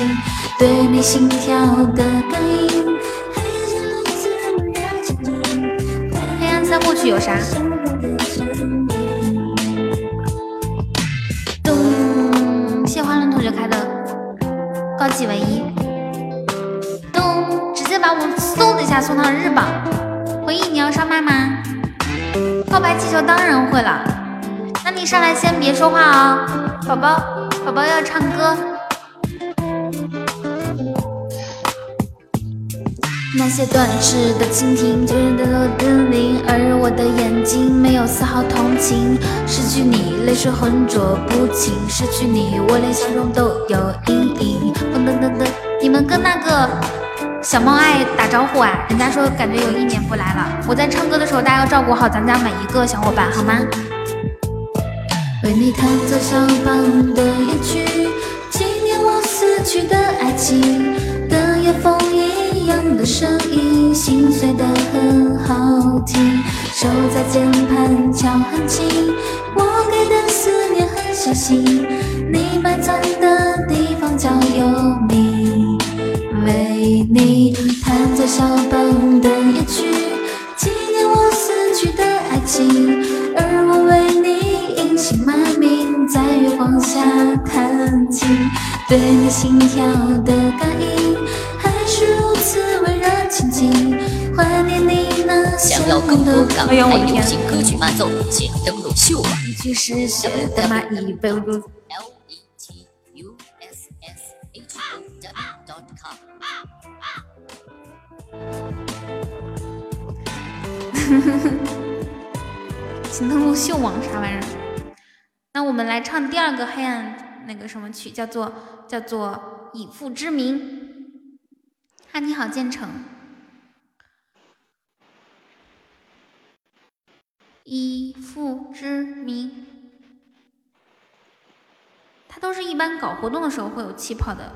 对你心跳的感应。黑暗三部曲有啥？开的高级唯一。咚！直接把我嗖的一下送到日榜。回忆，你要上麦吗？告白气球当然会了。那你上来先别说话啊、宝宝，宝宝要唱歌。那些断翅的蜻蜓，醉人的楼的铃，而我的眼睛没有丝毫同情。失去你，泪水浑浊不清；失去你，我连笑容都有阴影。噔噔噔噔，你们跟那个小猫爱打招呼啊？人家说感觉有一年不来了。我在唱歌的时候，大家要照顾好咱家每一个小伙伴，好吗？为你弹奏肖邦的夜曲，纪念我死去的爱情。夜风一样的声音，心碎的很好听。手在键盘敲很轻，我给的思念很小心。你埋葬的地方叫幽冥。为你弹奏肖邦的夜曲，纪念我死去的爱情，而我为你隐姓埋名，在月光下弹琴，对你心跳的感应，温热亲近。怀念你那想要更多港台流行歌曲伴奏，请登录秀网。一具嗜血的蚂蚁被入 L E T U S S H O W dot com。请登录秀网啥玩意儿？那我们来唱第二个黑暗那个什么曲，叫做叫做以父之名。哈，你好，建成。以父之名。他都是一般搞活动的时候会有气泡的。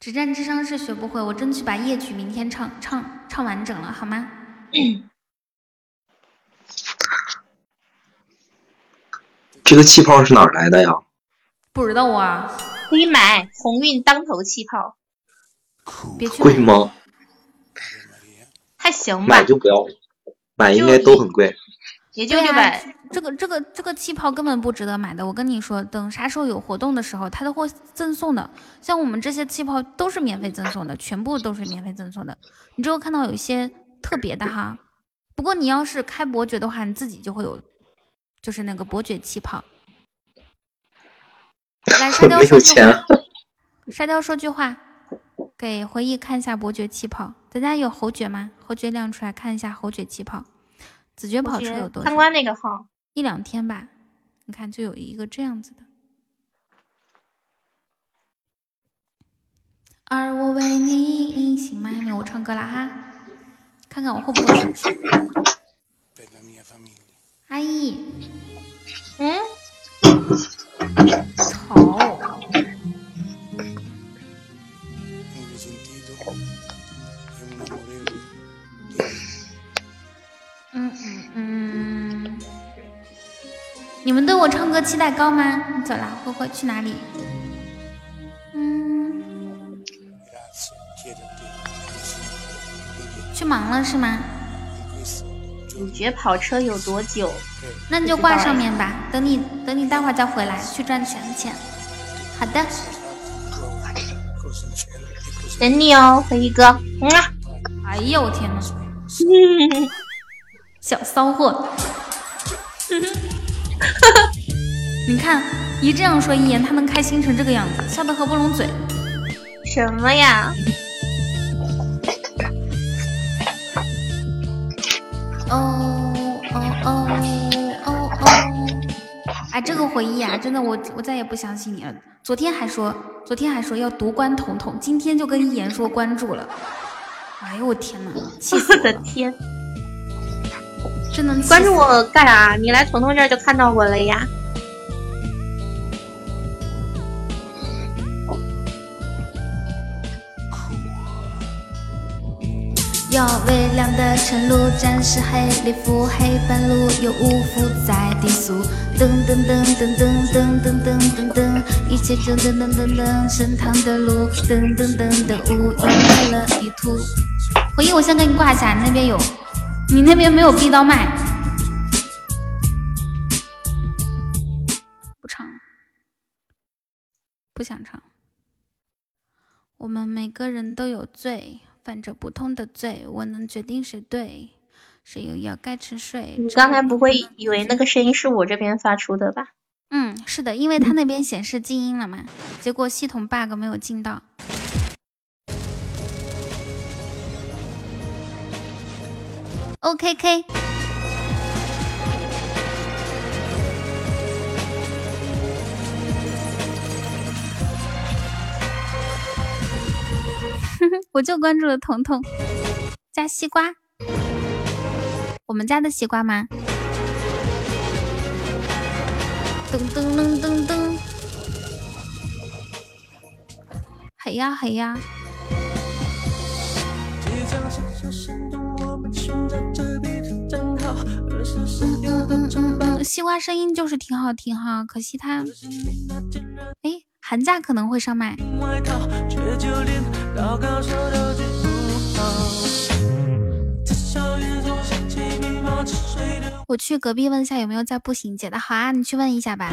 只战智商是学不会，我争取把夜曲明天唱唱唱完整了，好吗？[clears throat] 这个气泡是哪来的呀？不知道啊，给你买鸿运当头气泡。别去，贵吗？还行吧买，就不要，买应该都很贵。也就六百。这个这个这个气泡根本不值得买的，我跟你说，等啥时候有活动的时候，它都会赠送的。像我们这些气泡都是免费赠送的，全部都是免费赠送的。你只有看到有一些特别的哈，不过你要是开伯爵的话，你自己就会有，就是那个伯爵气泡。来，[laughs] 沙雕没说句有钱话，沙雕说句话，给回忆看一下伯爵气泡。咱家有侯爵吗？侯爵亮出来看一下侯爵气泡。子爵跑车有多少？参观那个号，一两天吧，你看就有一个这样子的。而我为你心买命，我唱歌了哈，看看我会不会。阿姨，嗯，好，嗯嗯嗯，你们对我唱歌期待高吗？你走啦，灰灰去哪里？嗯，去忙了是吗？你觉跑车有多久？那你就挂上面吧，等你等你待会儿再回来去赚钱钱。好的，等你哦，回忆哥。嗯啊，哎呀我天呐，[laughs] 小骚货！[laughs] 你看一这样说一言，他能开心成这个样子，笑得合不拢嘴。什么呀？哦哦哦！哎，这个回忆啊，真的我我再也不相信你了。昨天还说，昨天还说要夺关彤彤，今天就跟一言说关注了。哎呦我天呐，气死我的天！真能关注我干啥？你来彤彤这儿就看到我了呀。要微亮的晨露，沾湿黑礼服，黑半路有五伏在低速，噔噔噔噔噔噔噔噔噔噔，一切就噔噔噔噔，升堂的路，噔噔噔噔，无影来了一图。回忆，我先给你挂一下，你那边有，你那边没有逼刀麦，不唱，不想唱。我们每个人都有罪，犯着不同的罪，我能决定谁对，谁又要该吃睡。你刚才不会以为那个声音是我这边发出的吧？嗯，是的，因为他那边显示静音了嘛，结果系统 bug 没有进到。OKK，[laughs] 我就关注了彤彤加西瓜，我们家的西瓜吗？噔噔噔噔噔，嘿呀嘿呀，西瓜声音就是挺好听哈，可惜它，哎，寒假可能会上麦。我去隔壁问一下有没有在步行街的，好啊，你去问一下吧。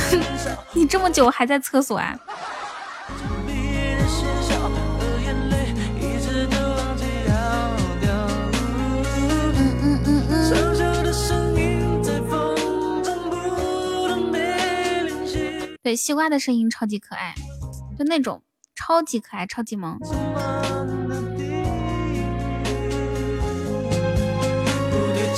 [laughs] 你这么久还在厕所啊？对，西瓜的声音超级可爱，就那种超级可爱、超级萌。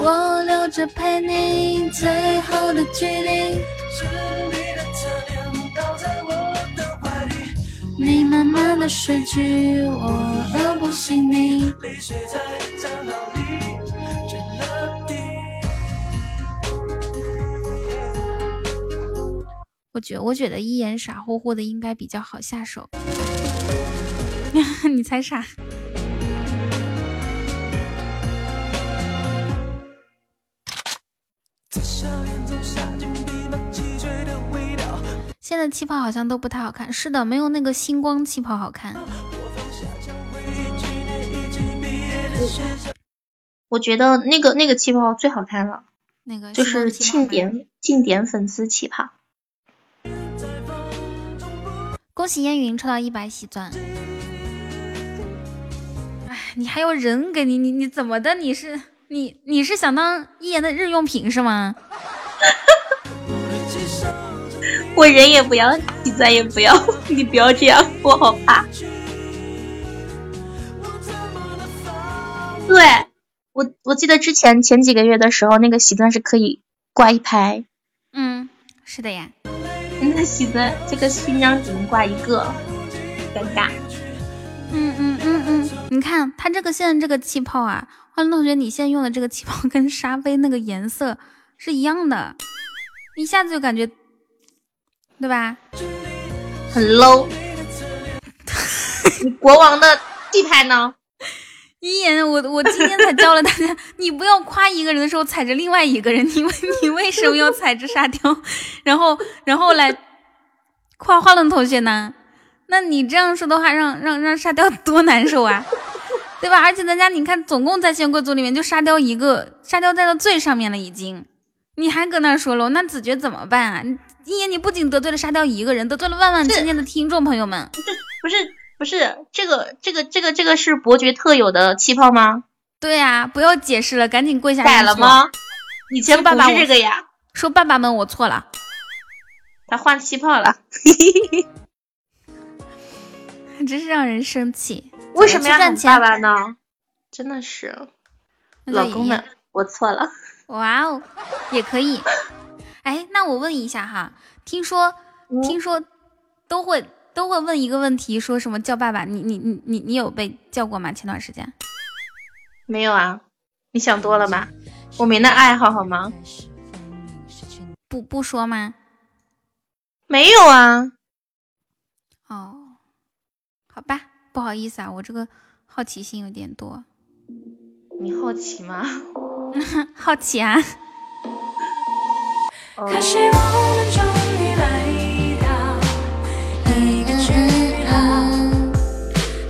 我留着陪你最后的距离。你慢慢的睡去，我而不醒你。我觉我觉得一言傻乎乎的应该比较好下手。[laughs] 你猜啥？现在气泡好像都不太好看，是的，没有那个星光气泡好看。我觉得那个那个气泡最好看了，那个就是庆典庆典粉丝气泡。恭喜烟云抽到一百喜钻。哎，你还有人给你，你你怎么的？你是你你是想当一言的日用品是吗？[laughs] 我人也不要，喜钻也不要，你不要这样，我好怕。对我，我记得之前前几个月的时候，那个喜钻是可以挂一排，嗯，是的呀。那喜钻这个勋章只能挂一个，尴尬。嗯嗯嗯嗯，你看它这个现在这个气泡啊，花轮同学，你现在用的这个气泡跟沙杯那个颜色是一样的，一下子就感觉，对吧？很 low。[laughs] 你国王的地牌呢？一言，我我今天才教了大家，[laughs] 你不要夸一个人的时候踩着另外一个人，你为 [laughs] 你为什么要踩着沙雕，然后然后来夸花轮同学呢？那你这样说的话，让让让沙雕多难受啊，对吧？而且咱家你看，总共在线贵族里面就沙雕一个，沙雕在到最上面了已经，你还搁那说喽？那子爵怎么办啊？一言，你不仅得罪了沙雕一个人，得罪了万万千千的听众朋友们。不是不是，这个这个这个这个是伯爵特有的气泡吗？对呀、不要解释了，赶紧跪下改认错了吗？以前爸爸是这个呀，说爸爸们，我错了。他换气泡了。[laughs] 真是让人生气。[laughs] 为什么要赚钱爸爸呢？真的是，老公们，我错了。哇哦，也可以。[laughs] 哎，那我问一下哈，听说、嗯听说都会都会问一个问题，说什么叫爸爸？你你你你你有被叫过吗？前段时间没有啊，你想多了吧？我没那爱好好吗？不不说吗？没有啊，哦，好吧，不好意思啊，我这个好奇心有点多。你好奇吗？[laughs] 好奇啊。可惜我们终于来到一个句号，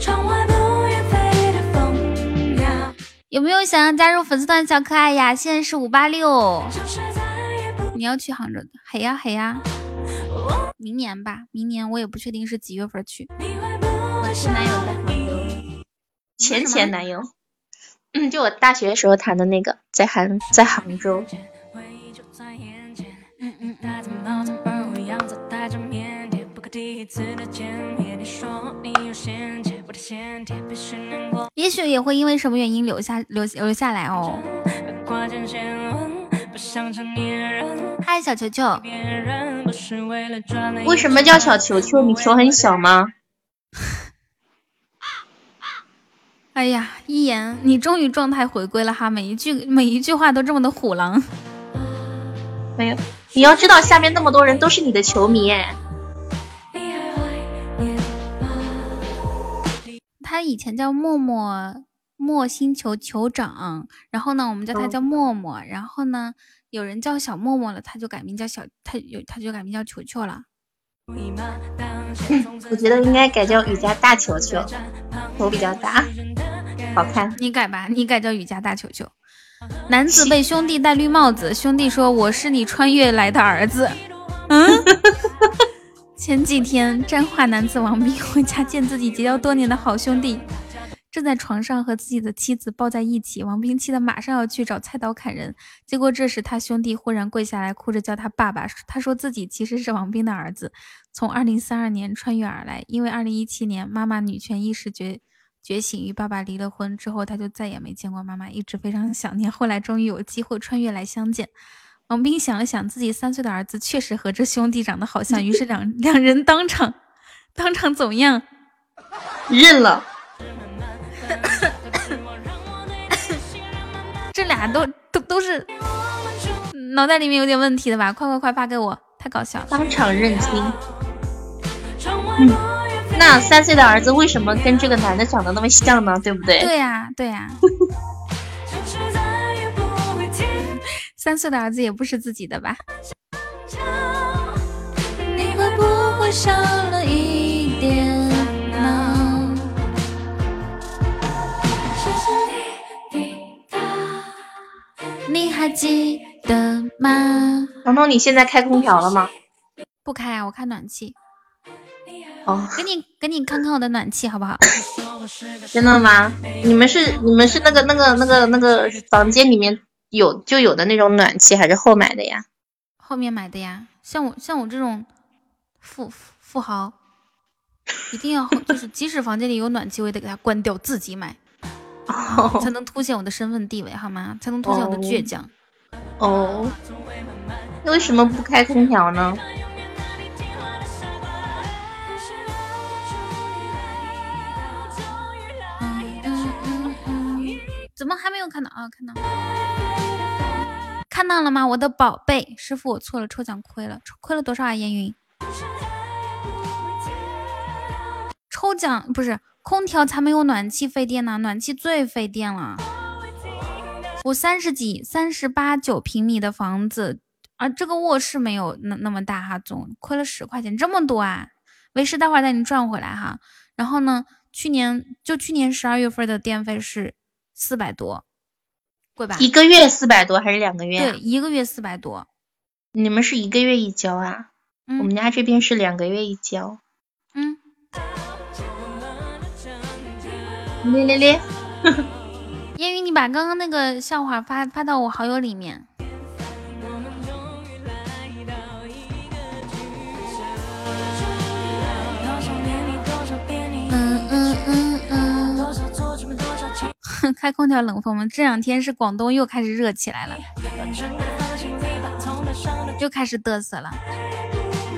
窗外不愿飞的蜂鸟，有没有想要加入粉丝团的小可爱呀？现在是五八六。你要去杭州？嘿呀嘿呀，明年吧，明年我也不确定是几月份去。我前男友在杭州，前前男友，嗯，就我大学时候谈的那个，在杭在杭州。也许也会因为什么原因留下留留下来哦。嗨，小球球，为什么叫小球球？你球很小吗？哎呀，一言，你终于状态回归了哈，每一句每一句话都这么的虎狼。没有，你要知道下面那么多人都是你的球迷哎。他以前叫默默默星球酋长，然后呢，我们叫他哦叫默默，然后呢，有人叫小默默了，他就改名叫小，他有他就改名叫球球了。[laughs] 我觉得应该改叫雨家大球球，头比较大，好看。你改吧，你改叫雨家大球球。男子被兄弟戴绿帽子，兄弟说：“我是你穿越来的儿子。”嗯。[laughs] 前几天，沾化男子王斌回家见自己结交多年的好兄弟，正在床上和自己的妻子抱在一起。王斌气得马上要去找菜刀砍人，结果这时他兄弟忽然跪下来，哭着叫他爸爸。他说自己其实是王斌的儿子，从二零三二年穿越而来，因为二零一七年妈妈女权意识觉觉醒与爸爸离了婚之后，他就再也没见过妈妈，一直非常想念。后来终于有机会穿越来相见。王斌想了想，自己三岁的儿子确实和这兄弟长得好像，于是两 [laughs] 两人当场当场怎么样？认了。[laughs] 这俩都都都是脑袋里面有点问题的吧？快快快发给我，太搞笑了！当场认亲。嗯，那三岁的儿子为什么跟这个男的长得那么像呢？对不对？对呀、对呀、[laughs] 三岁的儿子也不是自己的吧？你会不会少了一点呢？你还记得吗？彤彤，你现在开空调了吗？不开啊，我开暖气。哦，给你给你看看我的暖气好不好？[coughs] 真的吗？你们是你们是那个那个那个那个房间里面有就有的那种暖气，还是后买的呀？后面买的呀。像我像我这种富富豪，一定要后就是即使房间里有暖气，我也得给它关掉，自己买，才能凸显我的身份地位，好吗？才能凸显我的倔强。哦，那为什么不开空调呢？嗯嗯嗯，怎么还没有看到啊？看到了，看到了吗？我的宝贝师傅，我错了，抽奖亏了，亏了多少啊？烟云，抽奖不是空调才没有暖气费电呢，暖气最费电了。我三十几、三十八九平米的房子，啊，这个卧室没有那那么大哈，总亏了十块钱，这么多啊！为师，待会儿带你赚回来哈。然后呢，去年就去年十二月份的电费是四百多，贵吧？一个月四百多还是两个月、啊？对，一个月四百多。你们是一个月一交啊？嗯、我们家这边是两个月一交。嗯。咧咧咧。烟雨，你把刚刚那个笑话发发到我好友里面。嗯嗯嗯嗯。[laughs] 开空调冷风吗？这两天是广东又开始热起来了，又开始嘚瑟了。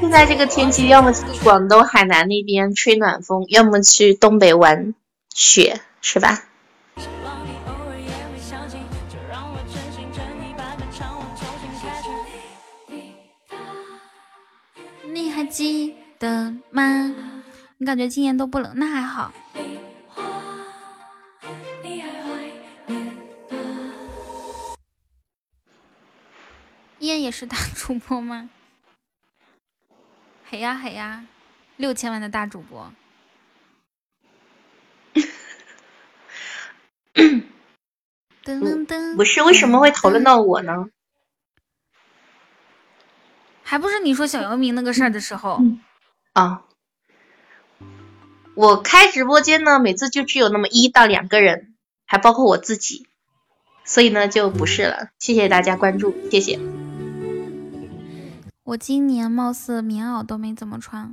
现在这个天气，要么去广东、海南那边吹暖风，要么去东北玩雪，是吧？你还记得吗？你感觉今年都不冷，那还好。燕也是大主播吗？[laughs] 嘿呀嘿呀，六千万的大主播。噔噔噔！不是，为什么会讨论到我呢？还不是你说小姚明那个事儿的时候啊？我开直播间呢，每次就只有那么一到两个人，还包括我自己，所以呢就不是了。谢谢大家关注，谢谢。我今年貌似棉袄都没怎么穿，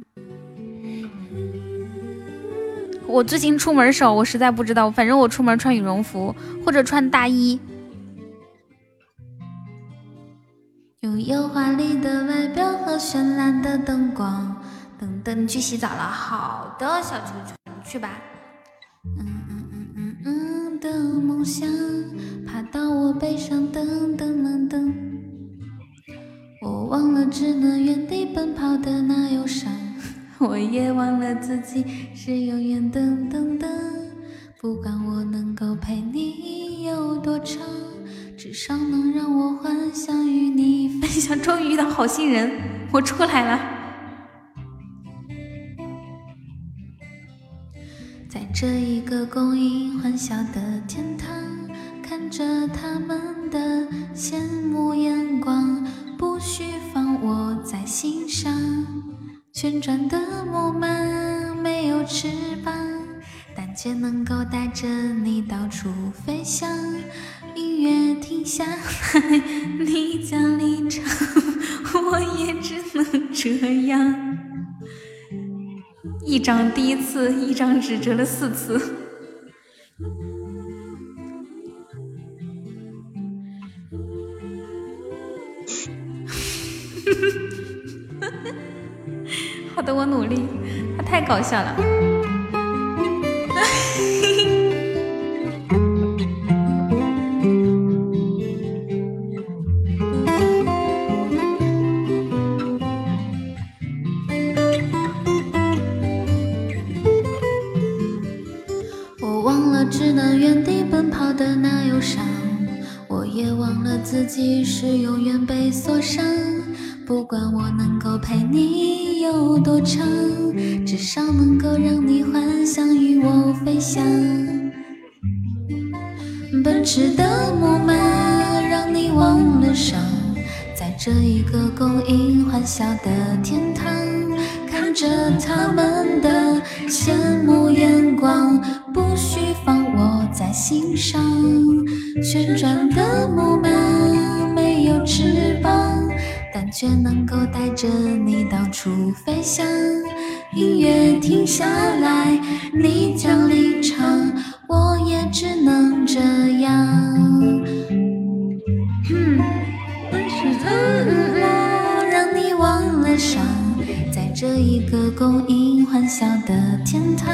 我最近出门少，我实在不知道。反正我出门穿羽绒服或者穿大衣。拥有华丽的外表和绚烂的灯光，等等，你去洗澡了。好的，小球球，去吧。嗯嗯嗯嗯嗯的梦想，爬到我背上，噔噔噔噔。我忘了只能原地奔跑的那忧伤，[laughs] 我也忘了自己是永远等等等。不管我能够陪你有多长，至少能让我幻想与你分享。终于遇到好心人，[laughs] 我出来了。在这一个供应欢笑的天堂，看着他们的羡慕眼光。不需放我在心上，旋转的木马没有翅膀，但却能够带着你到处飞翔。音乐停下来，[laughs] 你将离场，我也只能这样。一张第一次，一张只折了四次。[laughs] [laughs] 好的，我努力。他太搞笑了。[laughs] 我忘了只能原地奔跑的那忧伤，我也忘了自己是永远被锁上。不管我能够陪你有多长，至少能够让你幻想与我飞翔。奔驰的木马让你忘了伤，在这一个供应欢笑的天堂，看着他们的羡慕眼光，不需放我在心上。旋转的木马，却能够带着你到处飞翔。音乐停下来，你将离场，我也只能这样。嗯，我让你忘了伤，在这一个勾引欢笑的天堂，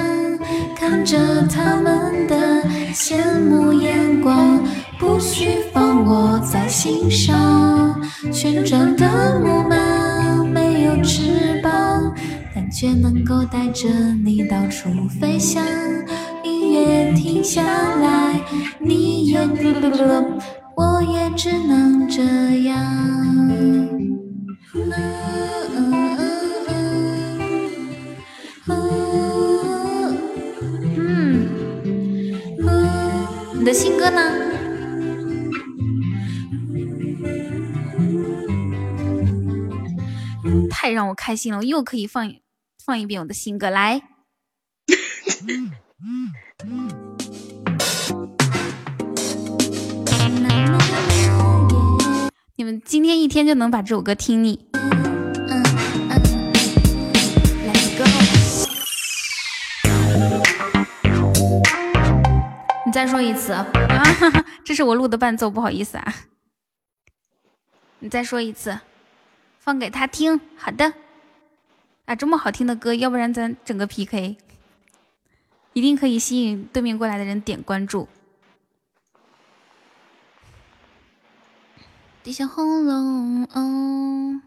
看着他们的羡慕眼光，不需放我在心上。旋转的木马没有翅膀，但却能够带着你到处飞翔。音乐停下来，你也我也只能这样。嗯，你的新歌呢？太让我开心了，我又可以放放一遍我的新歌来。你们今天一天就能把这首歌听腻。你再说一次啊！[laughs] 这是我录的伴奏，不好意思啊。你再说一次，放给他听。好的。啊，这么好听的歌，要不然咱整个 PK，一定可以吸引对面过来的人点关注。滴下轰隆，哦，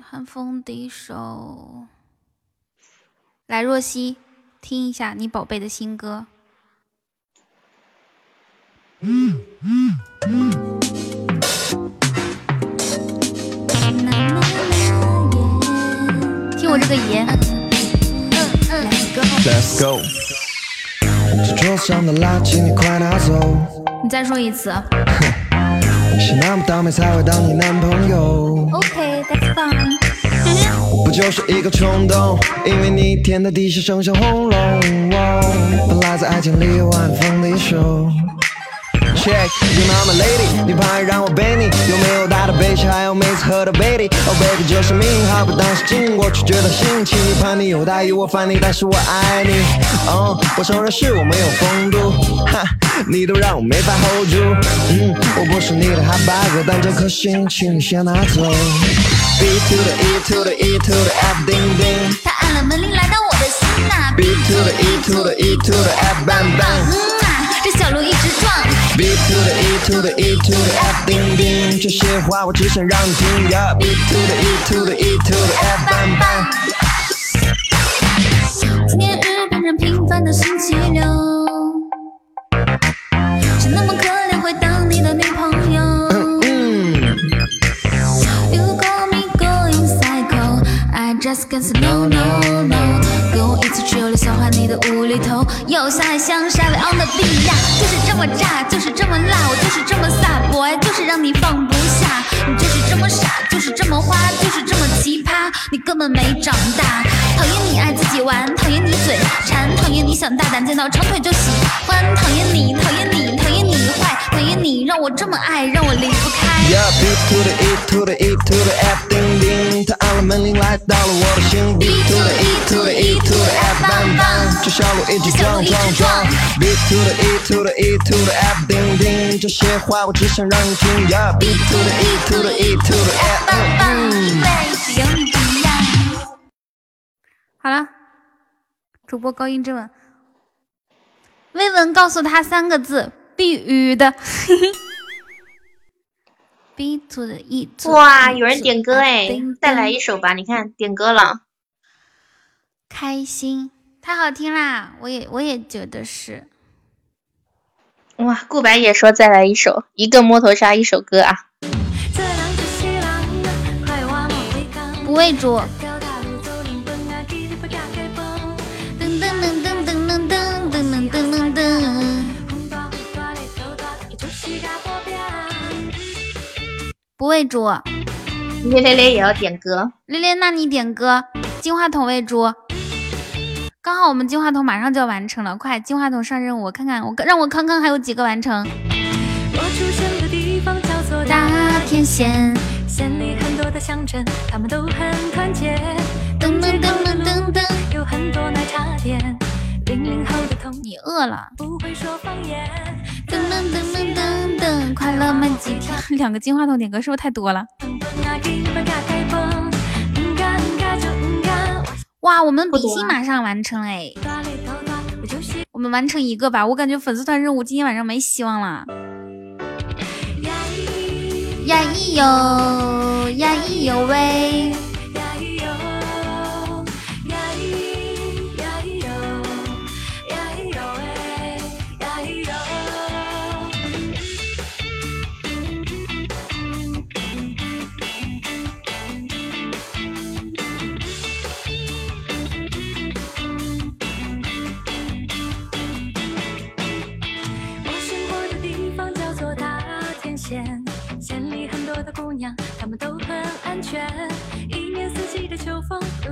寒风低手。来，若曦，听一下你宝贝的新歌。嗯嗯嗯。听我这个爷。Let's go。这桌上的垃圾你快拿走，你再说一次。是那么倒霉才会当你男朋友。OK，that's fine。不就是一个冲动，因为你甜的地下剩下轰隆。哦本来在爱情里有晚风的一首。Check，you know I'm a lady，你怕让我背你，有没有大的背起，还有每次喝的杯底。Oh baby，这是命，好不当时经过，却觉得新奇。你怕你有大意，我烦你，但是我爱你。哦，我承认是我没有风度，哈，你都让我没法 hold 住。嗯，我不是你的哈巴狗，但这颗心，请你先拿走。B to the E to the E to the F 叮叮。他按了门铃，来到我的心呐、B to the E to the E to the F bang 嗯 bang。小鹿一直撞。B to the E to the E to the F 叮叮，这些话我只想让你听呀。B to the E to the E to the F bang bang。纪念日变成平凡的星期六，谁那么可怜会当你的女朋友。You call me going psycho, I just can't say no no no。跟我一起去游历，消化你的无厘头，又相爱相杀，We on the b e a，就是这么炸，就是这么辣，我就是这么飒，boy，就是让你放不下。你就是这么傻，就是这么花，就是这么奇葩，你根本没长大。讨厌你爱自己玩，讨厌你嘴馋，讨厌你想大胆见到长腿就喜欢，讨厌你，讨厌你，讨厌你坏，讨厌你让我这么爱，让我离不开。Yeah, 他按了门铃来到了我的心。B to the E to the E to the F bang bang，这小路一直撞撞撞。B to the E to the E to the F，叮叮，这些话我只想让你听。Yeah, B to the E to the E to the F，嗯嗯。只有你不一样。好了，主播高音质问，微文告诉他三个字：必须的。B to the E to 哇，E 有人点歌哎，再来一首吧。你看点歌了，开心，太好听啦！我也我也觉得是。哇，顾白也说再来一首，一个摸头杀一首歌啊。不为主。不为主。咧咧咧也要点歌，咧咧，那你点歌，金话筒喂猪。刚好我们金话筒马上就要完成了，快，金话筒上任务，我看看，我让我康康还有几个完成。我出生的地方叫做大天县，县里很多的乡镇，他们都很团结。噔噔噔噔噔噔，有很多奶茶店。零零后的童你饿了？不会说方言。[laughs] 两个金话筒点歌是不是太多了？哇，我们比心马上完成哎！我们完成一个吧，我感觉粉丝团任务今天晚上没希望了。[laughs] 呀咿哟，呀咿哟喂，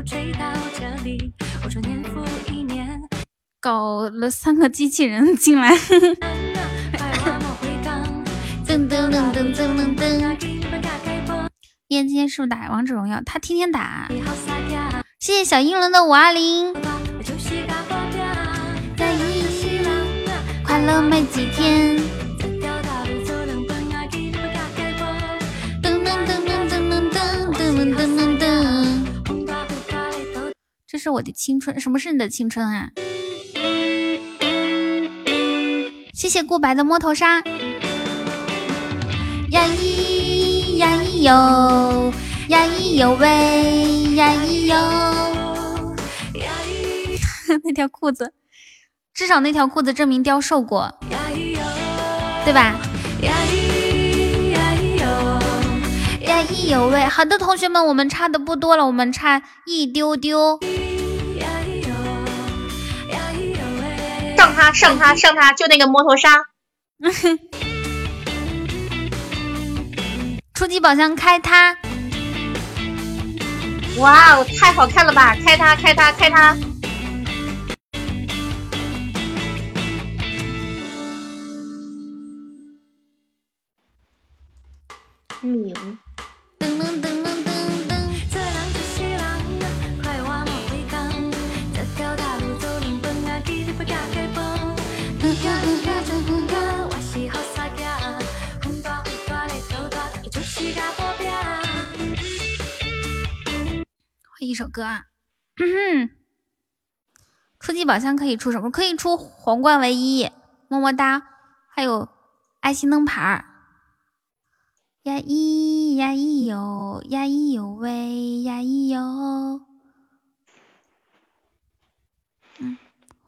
秋风都吹到这里，我说年复一年。搞了三个机器人进来。噔噔噔噔噔噔噔。燕今天是不是打王者荣耀？他天天打。谢谢小英伦的五二零。快乐没几天。这是我的青春，什么是你的青春啊？谢谢顾白的摸头杀。呀咿呀咿哟，呀咿哟喂，呀咿哟。[laughs] 那条裤子，至少那条裤子证明雕瘦过，对吧？呀咿哟喂，好的，同学们，我们差的不多了，我们差一丢丢。上他上他上他，就那个摸头杀。[laughs] 初级宝箱开它！哇哦，太好看了吧！开它开它开它！名一首歌啊。嗯哼，初级宝箱可以出什么？可以出皇冠唯一，么么哒，还有爱心灯牌儿。呀咿呀咿哟，呀咿哟喂，呀咿哟。嗯，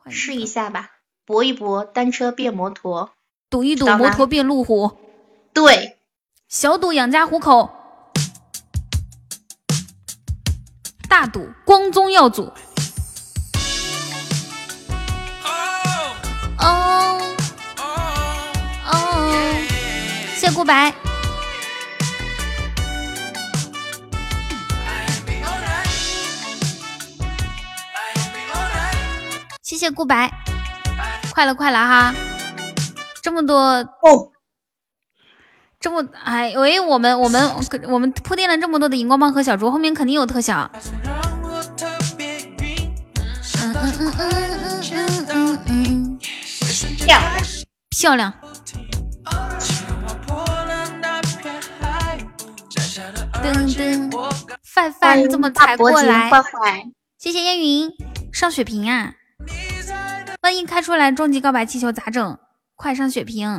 试一下吧，搏一搏，单车变摩托，赌一赌，摩托变路虎。对，小赌养家糊口，大赌光宗耀祖。哦。哦，谢顾白。谢谢顾白，快了快了哈，这么多哦，这么哎喂，我们我们我们铺垫了这么多的荧光棒和小猪，后面肯定有特效。漂亮，噔噔，范范这么才过来？谢谢烟云上血瓶啊！万一开出来终极告白气球咋整？快上血瓶！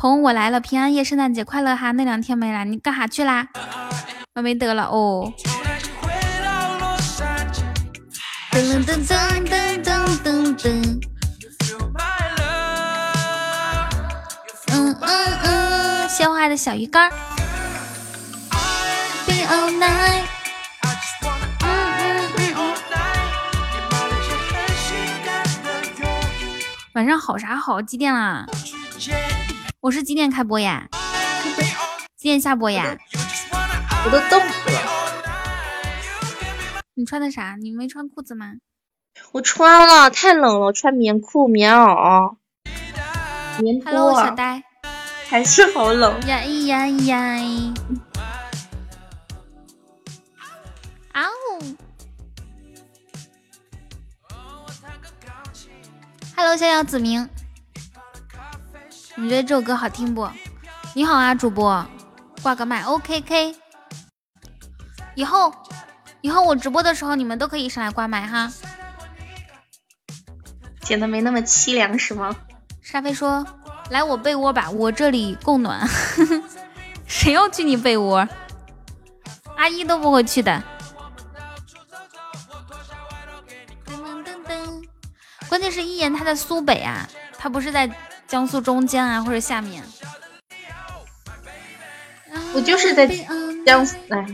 彤，我来了，平安夜、圣诞节快乐哈！那两天没来，你干哈去啦？我没得了哦。噔噔噔噔噔噔噔。嗯嗯嗯，谢我爱的小鱼干。Be all night。晚上好啥好？几点啦？我是几点开播呀？几点下播呀？我都冻死了。你穿的啥？你没穿裤子吗？我穿了，太冷了，穿棉裤、棉袄、棉 Hello，多，小呆。还是好冷。呀咿呀咿呀咿。嗷呜！Hello，逍遥子明，你觉得这首歌好听不？你好啊，主播，挂个麦，OKK。以后，以后我直播的时候，你们都可以上来挂麦哈。显得没那么凄凉是吗？沙飞说：“来我被窝吧，我这里供暖。[laughs] ”谁要去你被窝？阿姨都不会去的。噔噔噔噔关键是一言他在苏北啊，他不是在江苏中间啊或者下面。我就是在江苏，哎，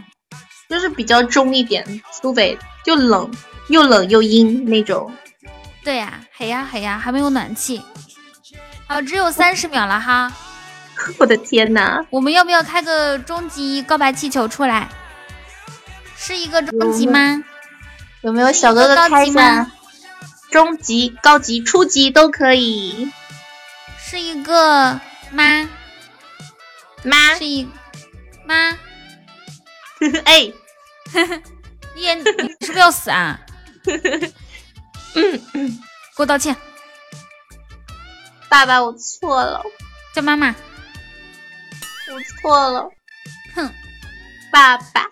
就是比较中一点，苏北就冷，又冷又阴那种。对呀、嘿呀嘿呀，还没有暖气。好，只有三十秒了哈。[laughs] 我的天呐！我们要不要开个终极告白气球出来？是一个终极吗？有没有小哥哥开一下？中级、高级、初级都可以。是一个妈？妈是一妈？[laughs] 哎，[laughs] 你是不是要死啊？嗯嗯，给我道歉，爸爸，我错了，叫妈妈。我错了，哼，爸爸，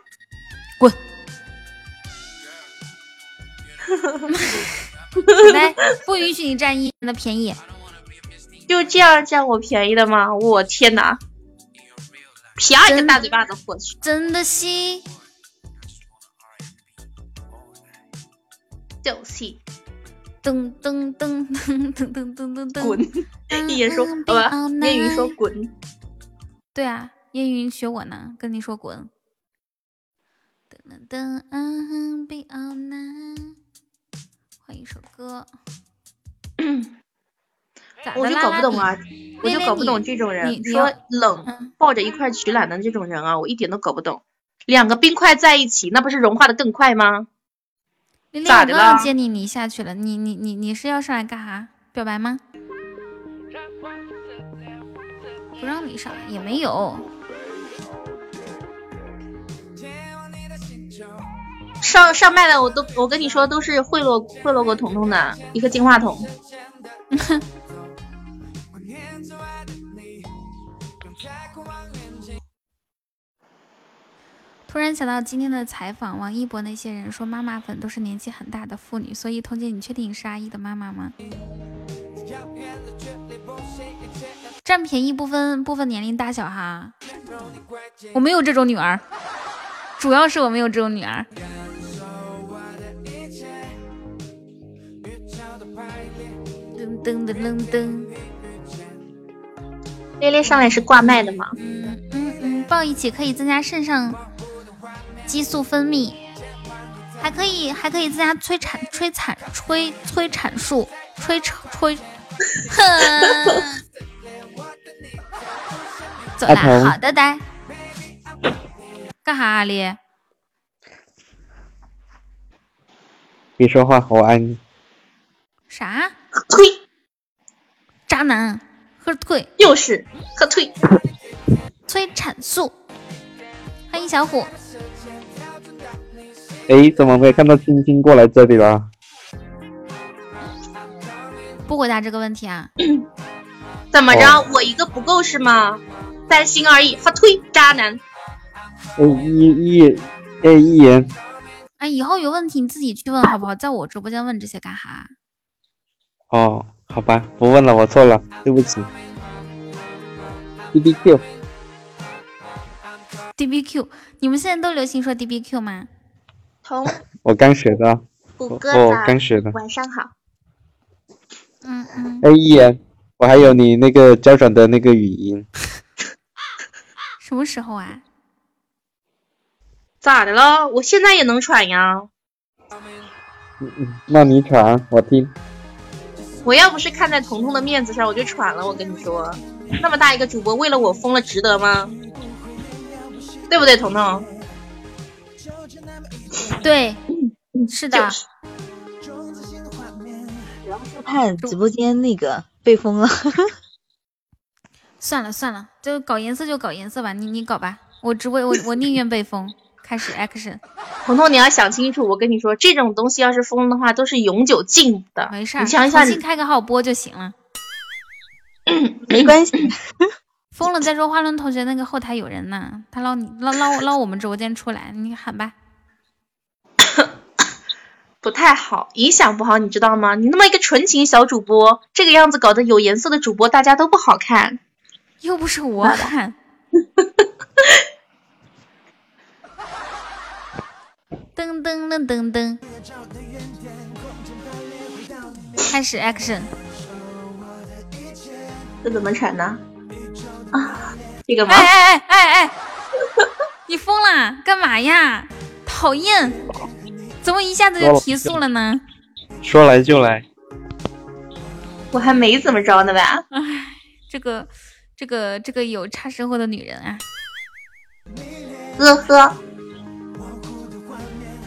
滚！[laughs] 来，不允许你占一人的便宜。就这样占我便宜的吗？我天哪！啪一个大嘴巴子过去，真的是。就是噔噔噔噔噔噔噔噔噔，滚！一言说，好吧，烟云说滚。对啊，烟云学我呢，跟你说滚。噔噔噔，Be all night。换一首歌。[laughs] 我就搞不懂啊，我就搞不懂这种人你说冷抱着一块取暖的这种人啊，我一点都搞不懂。两个冰块在一起，那不是融化的更快吗？玲玲，我刚要接你，你下去了，你你你你是要上来干啥？表白吗？不让你上来也没有。上上麦的我都我跟你说都是贿赂贿赂过彤彤的一个金话筒。[laughs] 突然想到今天的采访，王一博那些人说妈妈粉都是年纪很大的妇女，所以彤姐，你确定你是阿姨的妈妈吗？占便宜不分不分年龄大小哈，我没有这种女儿，主要是我没有这种女儿。噔噔噔噔噔，烈烈上来是挂麦的吗？嗯嗯嗯，抱一起可以增加肾上激素分泌，还可以还可以增加催产催产催催产素催催。哼，走啦，好的呆。干哈阿丽？别说话，我爱你。啥？退。渣男，喝退。又是喝退。催产素。欢迎小虎。哎，怎么没看到青青过来这里了？不回答这个问题啊？[coughs] 怎么着？哦我一个不够是吗？三心二意，发推渣男。哎，一一哎一言，哎，以后有问题你自己去问好不好？在我直播间问这些干哈？哦，好吧，不问了，我错了，对不起。D B Q DBQ，你们现在都流行说 DBQ 吗？同 [laughs] 我刚学的，我虎哥我，刚学的。晚上好。嗯嗯，哎，一言，我还有你那个娇转的那个语音，[laughs] 什么时候啊？咋的了？我现在也能喘呀！嗯嗯，那你喘我听。我要不是看在彤彤的面子上，我就喘了。我跟你说，那么大一个主播为了我疯了，值得吗？对不对，彤彤？对，是的。主要是看直播间那个被封了。算了算了，就搞颜色就搞颜色吧，你你搞吧，我直播我我宁愿被封。开始 [laughs] action，彤彤，你要想清楚，我跟你说，这种东西要是封的话，都是永久禁的。没事儿，你想一想你，开个号播就行了。[clears throat] 没关系，封了再说。花轮同学那个后台有人呢，他捞你捞捞捞我们直播间出来，你喊吧。不太好，影响不好，你知道吗？你那么一个纯情小主播，这个样子搞得有颜色的主播大家都不好看。又不是我喊。[laughs] 噔噔噔噔噔，开始 action。这怎么传呢？啊，这个吗？哎哎哎哎哎！你疯了？干嘛呀？讨厌！怎么一下子就提速了呢？说来就来。我还没怎么着呢吧？哎，这个这个这个有差生活的女人啊！呵呵。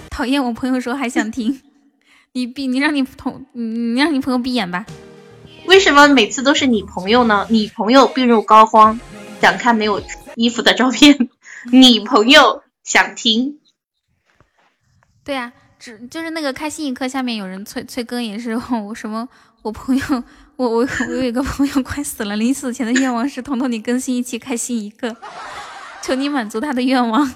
讨厌，我朋友说还想听，[laughs] 你闭，你让你同，你让你朋友闭眼吧。为什么每次都是你朋友呢？你朋友病入膏肓，想看没有衣服的照片，[laughs] 你朋友想听。对呀、啊，只就是那个开心一刻下面有人催催更，也是我什么我朋友，我我我有一个朋友快死了，临死前的愿望是彤彤你更新一期开心一刻，求你满足他的愿望。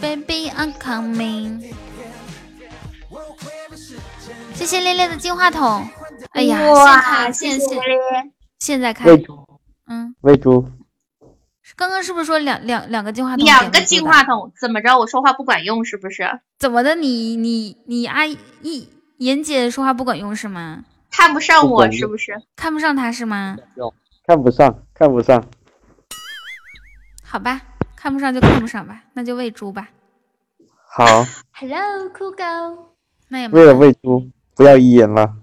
Baby, I'm coming。谢谢烈烈的金话筒。哎呀，哇，现谢谢现在开。喂猪，刚刚是不是说两两两个金话筒？两个金话筒，怎么着？我说话不管用是不是？怎么的？你你你阿姨妍姐说话不管用是吗？看不上我是不是？看不上他是吗？看不上，看不上。好吧，看不上就看不上吧，那就喂猪吧。好。Hello，酷狗。那也为了喂猪，不要一言了。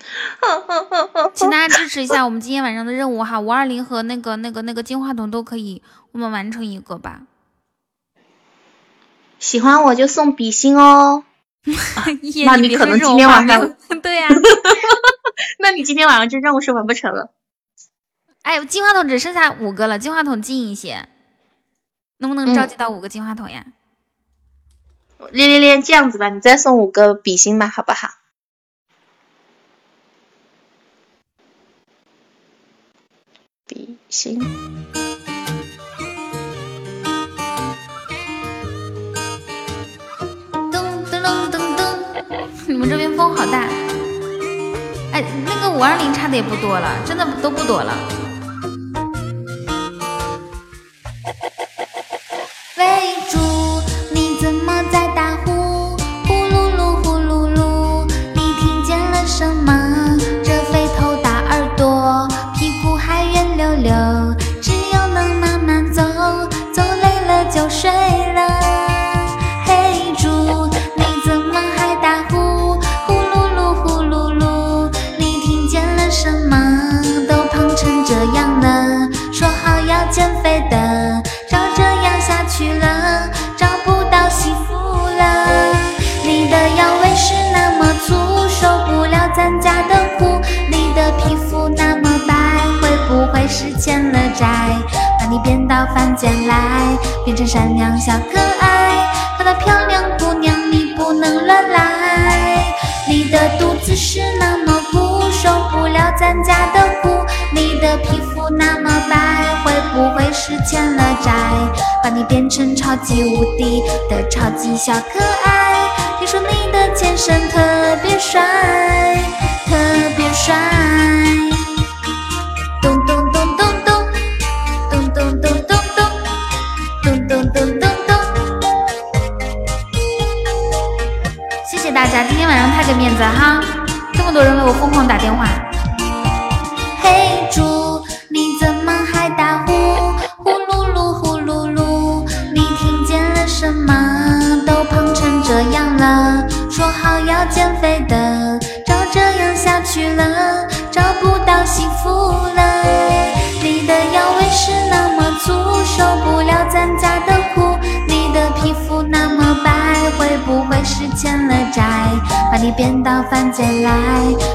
[laughs] 请大家支持一下我们今天晚上的任务哈，五二零和那个那个那个金话筒都可以，我们完成一个吧。喜欢我就送比心哦。[laughs] [laughs] 那你可能今天晚上对呀、那你今天晚上这任务是完不成了。哎，金话筒只剩下五个了，金话筒近一些，能不能召集到五个金话筒呀？练练练，这样子吧，你再送五个比心吧，好不好？行。噔噔噔噔噔，你们这边风好大。哎，那个五二零差的也不多了，真的都不多了。你变到凡间来，变成善良小可爱。看到漂亮姑娘，你不能乱来。你的肚子是那么鼓，受不了咱家的苦。你的皮肤那么白，会不会是欠了债？把你变成超级无敌的超级小可爱。听说你的前身特别帅，特别帅。面子哈，这么多人为我疯狂打电话。嘿猪，你怎么还打呼？呼噜噜呼噜噜，你听见了什么？都胖成这样了，说好要减肥的，照这样下去了，找不到幸福了。你的腰围是那么粗，受不了咱家的苦。你的皮肤那么白，会不会是欠了？你变到凡间来，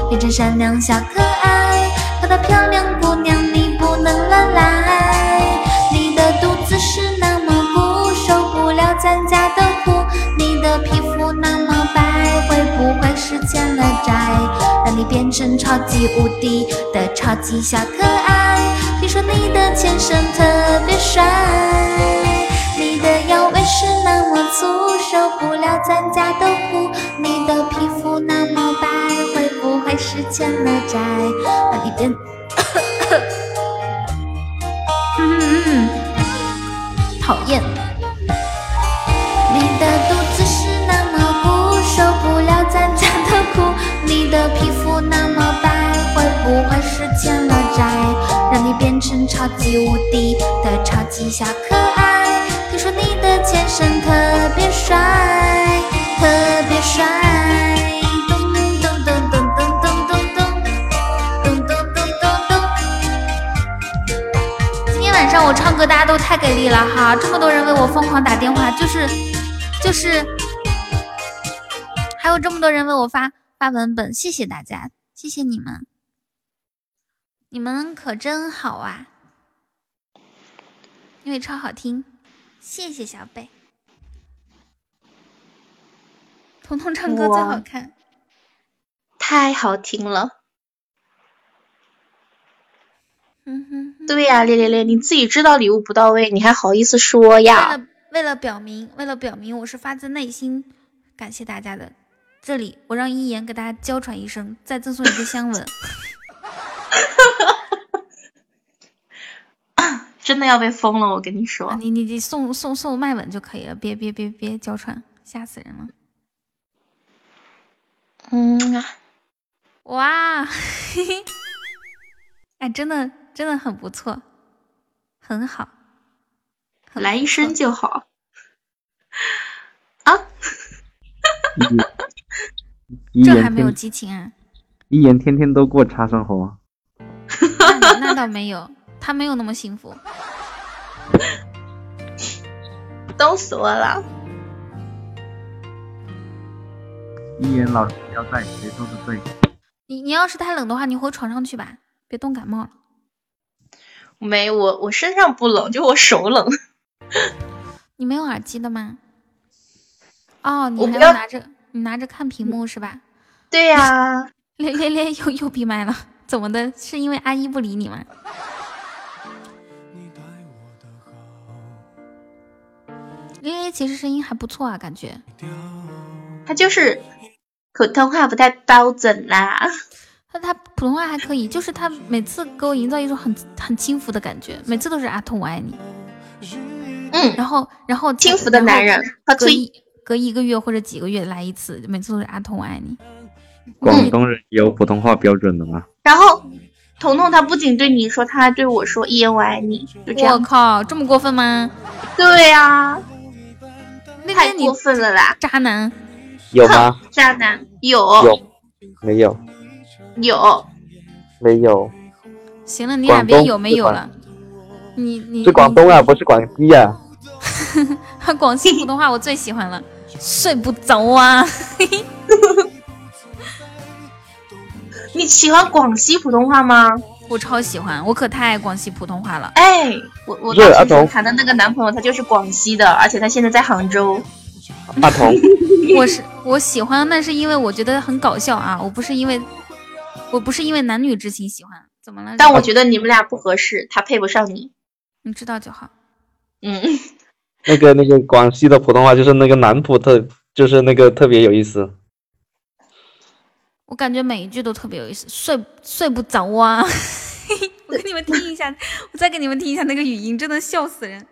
变成善良小可爱。看到漂亮姑娘，你不能乱来。你的肚子是那么鼓，受不了咱家的苦。你的皮肤那么白，会不会是欠了债？让你变成超级无敌的超级小可爱。听说你的前身特别帅，你的腰围是那么粗，受不了咱家的欠了债？把你变。嗯嗯嗯，讨厌。你的肚子是那么鼓，受不了咱家的苦。你的皮肤那么白，会不会是欠了债？让你变成超级无敌的超级小可爱。听说你的前身特别帅，歌，大家都太给力了哈！这么多人为我疯狂打电话，就是就是，还有这么多人为我发发文本，谢谢大家，谢谢你们，你们可真好啊！因为超好听，谢谢小北。彤彤唱歌最好看，太好听了。嗯哼。对呀、烈烈烈，你自己知道礼物不到位，你还好意思说为呀？了为了表明，为了表明我是发自内心感谢大家的，这里我让一言给大家娇喘一声，再赠送一个香吻。[laughs] 真的要被封了，我跟你说。你你你送送送麦吻就可以了，别别别别娇喘，吓死人了。嗯啊，哇，嘿嘿，哎，真的真的很不错，很好。很来一声就好。啊这还没有激情啊？一言天天都过茶生活，那那倒没有，他没有那么幸福。冻死我了，一言老师要在，谁说的对？你你要是太冷的话，你回床上去吧，别冻感冒了。没我我身上不冷，就我手冷。[laughs] 你没有耳机的吗？哦，你还要拿着，你拿着看屏幕是吧？对呀、[laughs] 烈烈烈又又闭麦了，怎么的？是因为阿姨不理你吗？[laughs] 烈烈其实声音还不错啊，感觉。他就是普通话不太标准啦。他他普通话还可以，就是他每次给我营造一种很很轻浮的感觉，每次都是阿童我爱你。嗯，然后然后轻浮的男人他催隔一隔一个月或者几个月来一次，每次都是阿童我爱你。广东人有普通话标准的吗？然后彤彤他不仅对你说，他还对我说“一言我爱你”，就这我。靠，这么过分吗？对呀、那太过分了啦！渣男，有吗？[laughs] 渣男有有，没有？有没有？行了，你俩别有没有了。你你是广东啊，不是广西啊。你 [laughs] 广西普通话我最喜欢了，睡不着啊。[laughs] 你喜欢广西普通话吗？我超喜欢，我可太爱广西普通话了。哎，我我当时谈的那个男朋友，他就是广西的，而且他现在在杭州。阿童，[laughs] 我是我喜欢，那是因为我觉得很搞笑啊，我不是因为我不是因为男女之情喜欢，怎么了？但我觉得你们俩不合适，他配不上你。你知道就好。嗯，那个那个广西的普通话就是那个南普特，就是那个特别有意思。我感觉每一句都特别有意思，睡睡不着啊！[laughs] 我给你们听一下，我再给你们听一下那个语音，真的笑死人。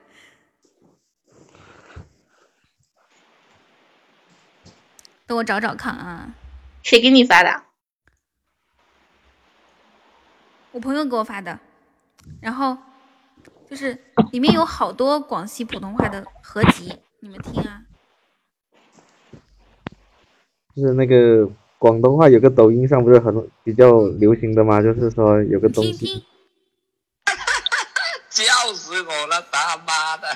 等我找找看啊，谁给你发的？我朋友给我发的，然后就是里面有好多广西普通话的合集，你们听啊。就是那个广东话有个抖音上不是很比较流行的吗？就是说有个东西，[laughs] 笑死我了，他妈的！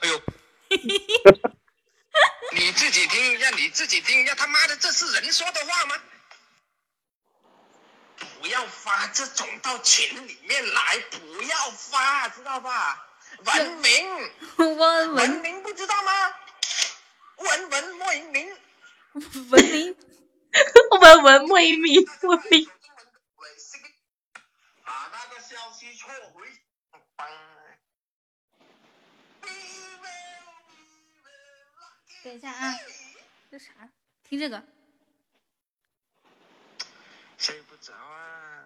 哎呦，[laughs] 你自己听一下，你自己听一下，他妈的，这是人说的话吗？不要发这种到群里面来，不要发，知道吧？文明，[laughs] 文文明不知道吗？文文莫明明，文明，[laughs] 文文莫名文明。把那个消息撤回。等一下啊，这啥？听这个。睡不着啊，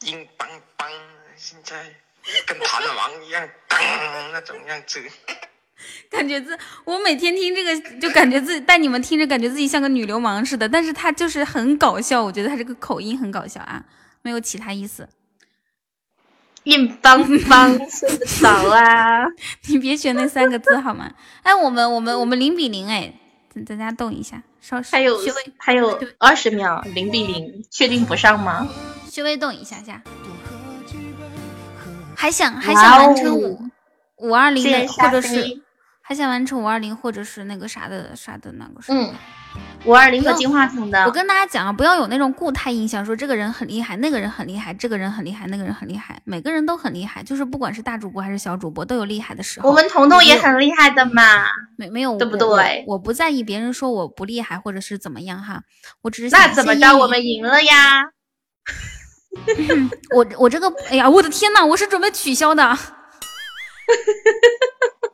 硬邦邦，现在跟弹簧一样，当那种样子。感觉自我每天听这个，就感觉自己带你们听着，感觉自己像个女流氓似的。但是他就是很搞笑，我觉得他这个口音很搞笑啊，没有其他意思。硬邦邦，睡不着啊！[laughs] 你别学那三个字好吗？哎，我们我们我们零比零哎，咱咱家动一下，稍还有稍微还有二十秒，零比零，确定不上吗？稍微动一下下。还想还想完成五五二零的，或者是还想完成五二零，或者是那个啥的啥的那个啥。嗯，五二零不要的金话筒的。我跟大家讲啊，不要有那种固态印象，说这个人很厉害，那个人很厉害，这个人很厉害，那个人很厉害，每个人都很厉害，就是不管是大主播还是小主播都有厉害的时候。我们彤彤也很厉害的嘛，没没有对不对我我不在意别人说我不厉害或者是怎么样哈，我只是那怎么着？我们赢了呀！我我这个，哎呀，我的天呐，我是准备取消的。[laughs]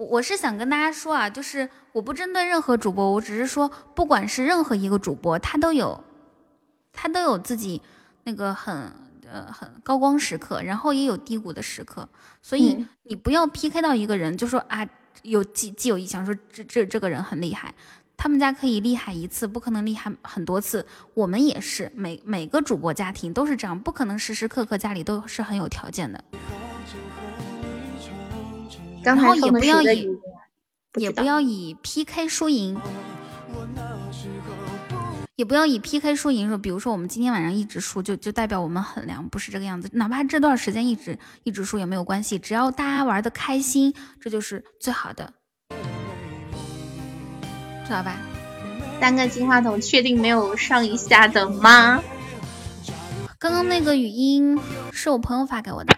我我是想跟大家说啊，就是我不针对任何主播，我只是说，不管是任何一个主播，他都有，他都有自己那个很呃很高光时刻，然后也有低谷的时刻，所以嗯你不要 PK 到一个人，就说啊，有既既有意向说这这这个人很厉害，他们家可以厉害一次，不可能厉害很多次。我们也是，每每个主播家庭都是这样，不可能时时刻刻家里都是很有条件的。然后也不要以也不要以 PK 输赢，也不要以 PK 输赢说，比如说我们今天晚上一直输，就就代表我们很凉，不是这个样子。哪怕这段时间一直一直输也没有关系，只要大家玩的开心，这就是最好的，知道吧？三个金话筒确定没有上一下的吗？刚刚那个语音是我朋友发给我的。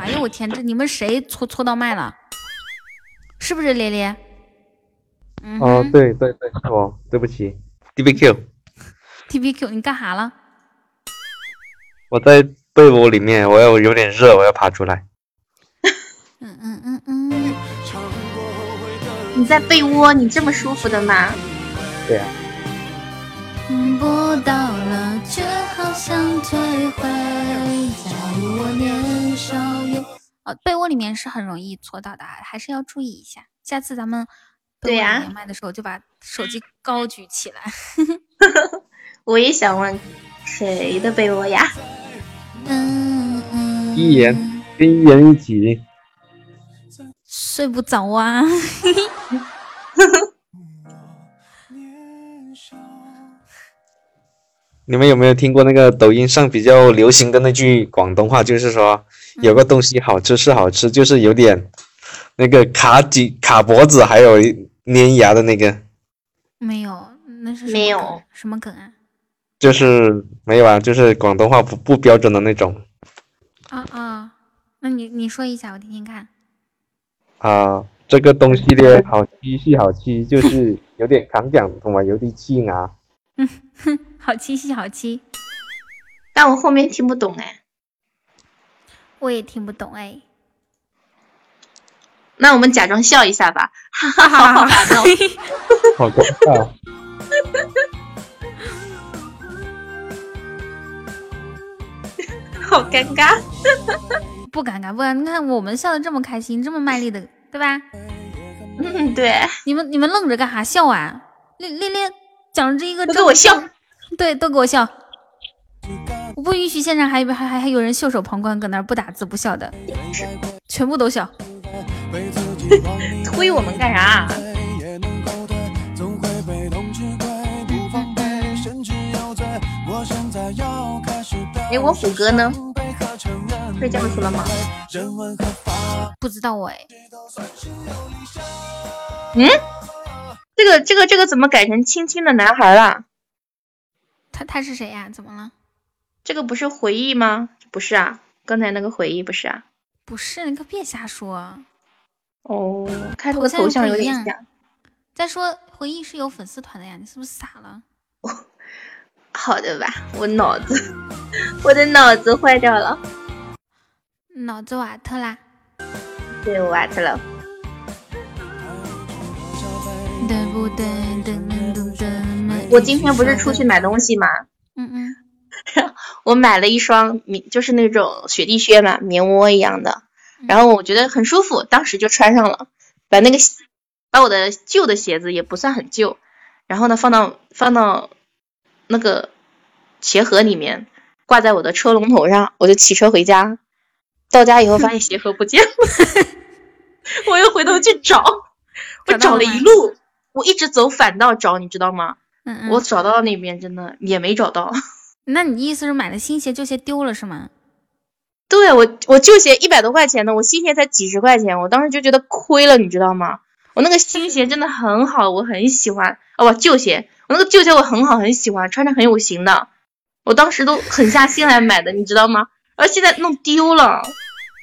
哎呦我天，这你们谁搓搓到麦了？是不是咧咧？嗯哦，对对对，是我，对不起，D B Q。[laughs] T B Q，你干啥了？我在被窝里面，我要有点热，我要爬出来。嗯嗯嗯嗯，你在被窝，你这么舒服的吗？对呀、嗯不到了，却好想退回。假如我年少有……哦，被窝里面是很容易搓到的，还是要注意一下。下次咱们对呀连麦的时候，就把手机高举起来。[laughs] 我也想问，谁的被窝呀？嗯嗯，一言跟一言一起，[laughs] 睡不着啊。[laughs] 你们有没有听过那个抖音上比较流行的那句广东话？就是说有个东西好吃是好吃，就是有点那个卡脊、卡脖子，还有粘牙的那个。没有，那是什么没有梗什么梗啊？就是没有啊，就是广东话不不标准的那种啊啊，那你你说一下我听听看。啊。这个东西呢，好吃是好吃，就是有点扛讲同埋有啲黐牙。[laughs] 好七夕好七，但我后面听不懂哎。我也听不懂哎。那我们假装笑一下吧，哈哈哈，好烦哦。好尴尬。[laughs] 好尴尬。不尴尬，不尴尬。你看我们笑的这么开心，这么卖力的，对吧？嗯，对。你们你们愣着干啥？笑啊！练练练，讲这一个，都给我笑。[laughs] 对，都给我笑。我不允许现场还还还还有人袖手旁观，搁那儿不打字不笑的，全部都笑。[laughs] 推我们干啥？哎，我虎哥呢？睡觉去了吗？不知道哎。嗯，这个这个这个怎么改成青青的男孩了？他他是谁呀？怎么了？这个不是回忆吗？不是啊，刚才那个回忆不是啊。不是，你可别瞎说。哦，开头头像有点像。再说回忆是有粉丝团的呀，你是不是傻了？好的吧，我脑子，[laughs] 我的脑子坏掉了。脑子瓦特啦。对，瓦特了。对不对？我今天不是出去买东西吗？嗯嗯。[laughs] 我买了一双棉，就是那种雪地靴嘛，棉窝一样的。然后我觉得很舒服，当时就穿上了。把那个把我的旧的鞋子也不算很旧，然后呢放到放到那个鞋盒里面，挂在我的车龙头上，我就骑车回家。到家以后发现鞋盒不见了，[laughs] 我又回头去找，我找了一路，我一直走反道找，你知道吗？嗯嗯。我找到那边真的也没找到。[laughs] 那你意思是买的新鞋，旧鞋丢了是吗？对我，我旧鞋一百多块钱的，我新鞋才几十块钱，我当时就觉得亏了，你知道吗？我那个新鞋真的很好，我很喜欢。哦不，旧鞋，我那个旧鞋我很好，很喜欢，穿着很有型的，我当时都狠下心来买的，你知道吗？而现在弄丢了。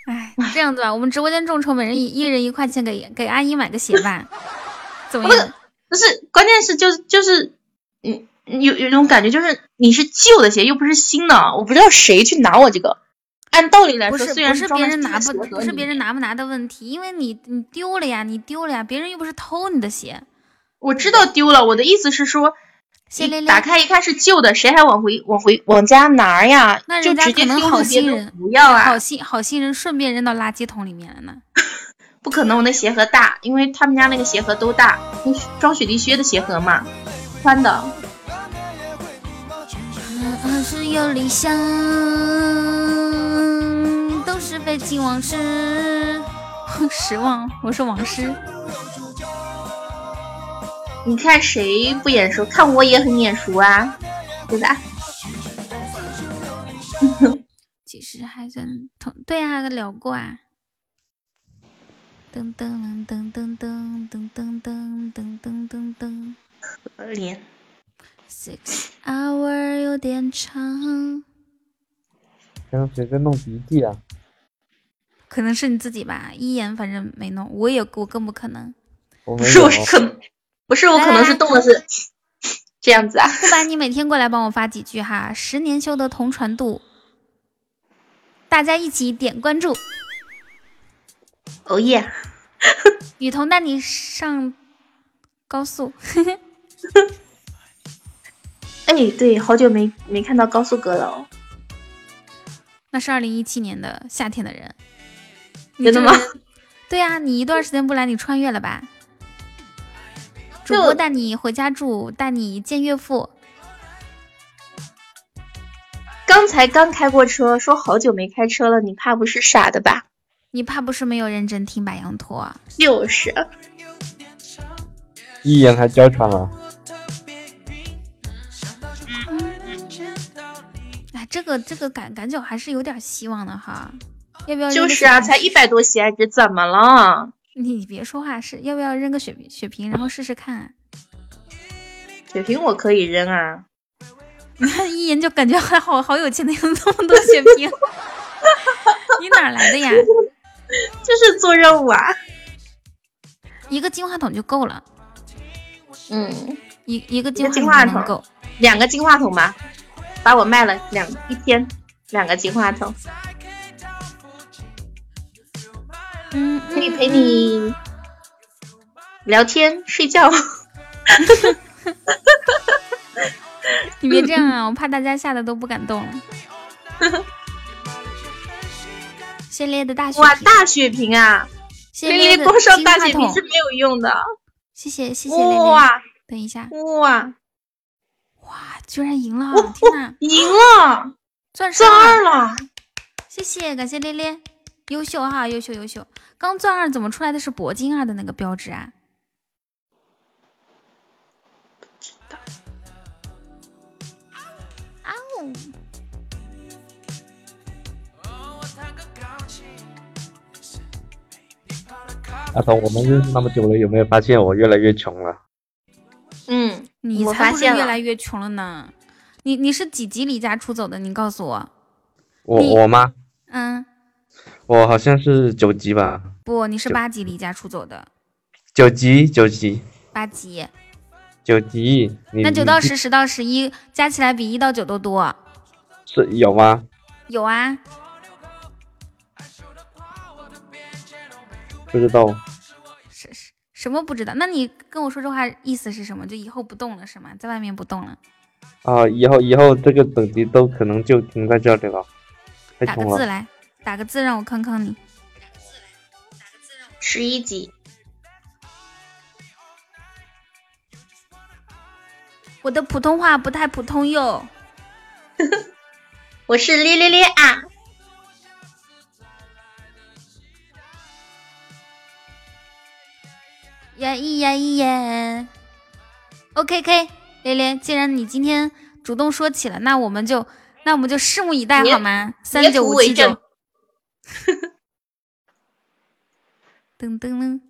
哎，这样子吧，我们直播间众筹，每人一一人一块钱，给给阿姨买个鞋吧，[laughs] 怎么样？不是，关键是就是就是，嗯，有有种感觉，就是你是旧的鞋，又不是新的，我不知道谁去拿我这个。按道理来说，虽然不是别人拿不不是别人拿不拿的问题，因为你你丢了呀，你丢了呀，别人又不是偷你的鞋。我知道丢了，我的意思是说，你打开一看是旧的，谁还往回往回往家拿呀？那就直接可能好心人不要啊，好心好心人顺便扔到垃圾桶里面了呢。不可能，我那鞋盒大，因为他们家那个鞋盒都大，装雪地靴的鞋盒嘛，宽的。还是有理想，都是废寝忘食。失望，我是往事。你看谁不眼熟？看我也很眼熟啊，对吧？[laughs] 其实还算同对啊，聊过啊。噔噔噔噔噔噔噔噔噔噔噔噔。可怜。Six hour 有点长。刚刚谁在弄鼻涕啊？可能是你自己吧，一眼反正没弄，我也我更不可能。不是我可不是我可能是动的是这样子啊。不然你每天过来帮我发几句哈，十年修得同船渡，大家一起点关注。哦耶！雨桐带你上高速。[laughs] 哎，对，好久没没看到高速哥了。那是二零一七年的夏天的人。真的吗？[laughs] 对呀，你一段时间不来，你穿越了吧？主播带你回家住，带你见岳父。刚才刚开过车，说好久没开车了，你怕不是傻的吧？你怕不是没有认真听白羊驼？就是。一眼还娇喘了。个这个感感觉还是有点希望的哈。要不要就是啊，才一百多血值，怎么了？你别说话，是要不要扔个血血瓶，然后试试看？血瓶我可以扔啊，你看一眼就感觉还好好有钱的样子，这么多血瓶，[laughs] 你哪来的呀？[laughs] 就是做任务啊。一个金话筒就够了，嗯，一一个一金个金话筒够。两个金话筒吧，把我卖了两一天，两个金话筒，嗯，可以陪你聊天睡觉。[laughs] 你别这样啊，我怕大家吓得都不敢动了。谢烈的大血哇，大血瓶啊！连连谢烈的光上大血瓶是没有用的。谢谢谢谢烈烈哇，等一下，哇，居然赢了！天哪，赢了，钻二了！谢谢，感谢烈烈，优秀哈，优秀优秀。刚钻二怎么出来的是铂金二的那个标志啊？啊呜！阿童，我们认识那么久了，有没有发现我越来越穷了？嗯，你我才不是越发现了来越穷了呢。你你是几级离家出走的？你告诉我。我我吗？嗯，我好像是九级吧，不，你是八级离家出走的，九级九级八级。九级，那九到十，十到十一加起来比一到九都多。是有吗？有啊，不知道。什么不知道？那你跟我说这话意思是什么？就以后不动了是吗？在外面不动了？啊，以后以后这个等级都可能就停在这里了，太打个。字来，打个字让我看看你。十一级，我的普通话不太普通哟。[laughs] 我是咧咧咧啊！呀咿呀咿呀。OK K，连连，既然你今天主动说起了，那我们就那我们就拭目以待好吗？三截九五七九。[laughs] 噔噔噔。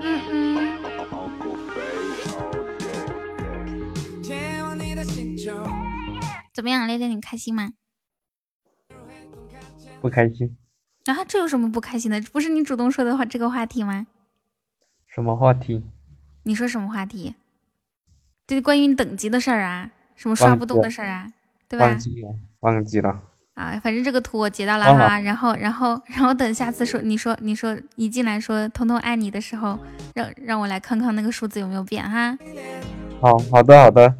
嗯嗯。怎么样，连连，你开心吗？不开心。啊，这有什么不开心的？不是你主动说的话这个话题吗？什么话题？你说什么话题？对，关于你等级的事儿啊，什么刷不动的事儿啊，对吧忘？记了，忘记了。啊，反正这个图我截到了忘了哈，然后，然后，然后等下次说你说你说一进来说彤彤爱你的时候，让让我来看看那个数字有没有变哈。好好的好的，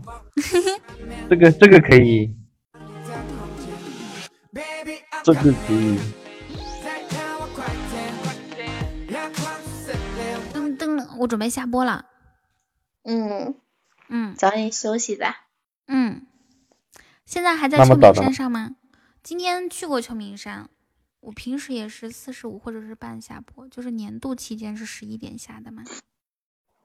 这个这个可以，噔噔，我准备下播了。嗯嗯，早点休息吧。嗯，现在还在秋名山上吗？今天去过秋名山，我平时也是四十五或者是半下播，就是年度期间是十一点下的嘛。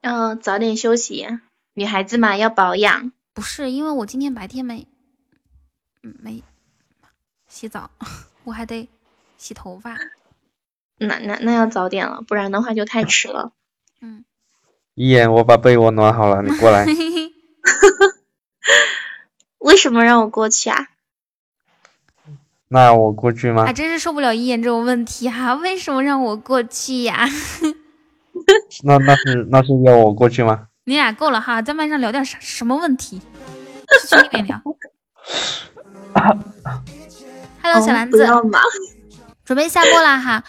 嗯，早点休息，女孩子嘛要保养。不是，因为我今天白天没，嗯没洗澡，我还得洗头发。那那那要早点了，不然的话就太迟了。[laughs] 嗯一眼，我把被窝暖好了，你过来。[laughs] [laughs] 为什么让我过去啊？那我过去吗啊，？真是受不了一眼这种问题哈、为什么让我过去呀？那那是那是要我过去吗？你俩够了哈，在麦上聊点啥什么问题？去群里面聊。Hello，小丸子，准备下播了哈！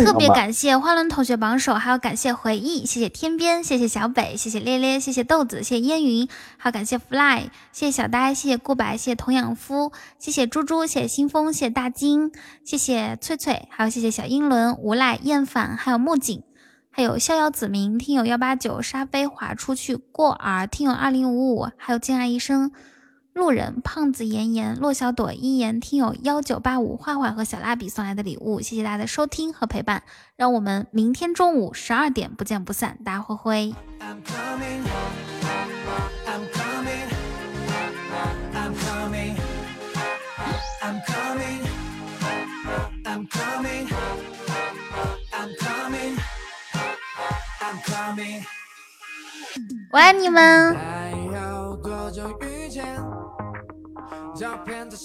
特别感谢花轮同学榜首，还有感谢回忆，谢谢天边，谢谢小北，谢谢烈烈，谢谢豆子，谢谢烟云，还有感谢 Fly，谢谢小呆，谢谢顾白，谢谢童养夫，谢谢猪猪，谢谢新风，谢谢大金，谢谢翠翠，还有谢谢小英伦、无赖、厌烦，还有木槿。还有逍遥子明，听友幺八九，沙飞划出去过儿，听友二零五五，还有敬爱一生，路人胖子妍妍，洛小朵一言，听友幺九八五，坏坏和小蜡笔送来的礼物，谢谢大家的收听和陪伴，让我们明天中午十二点不见不散，大家挥挥。I'm coming, I'm coming, I'm coming, I'm coming, I'm coming, I'm coming. 我爱你们。照片的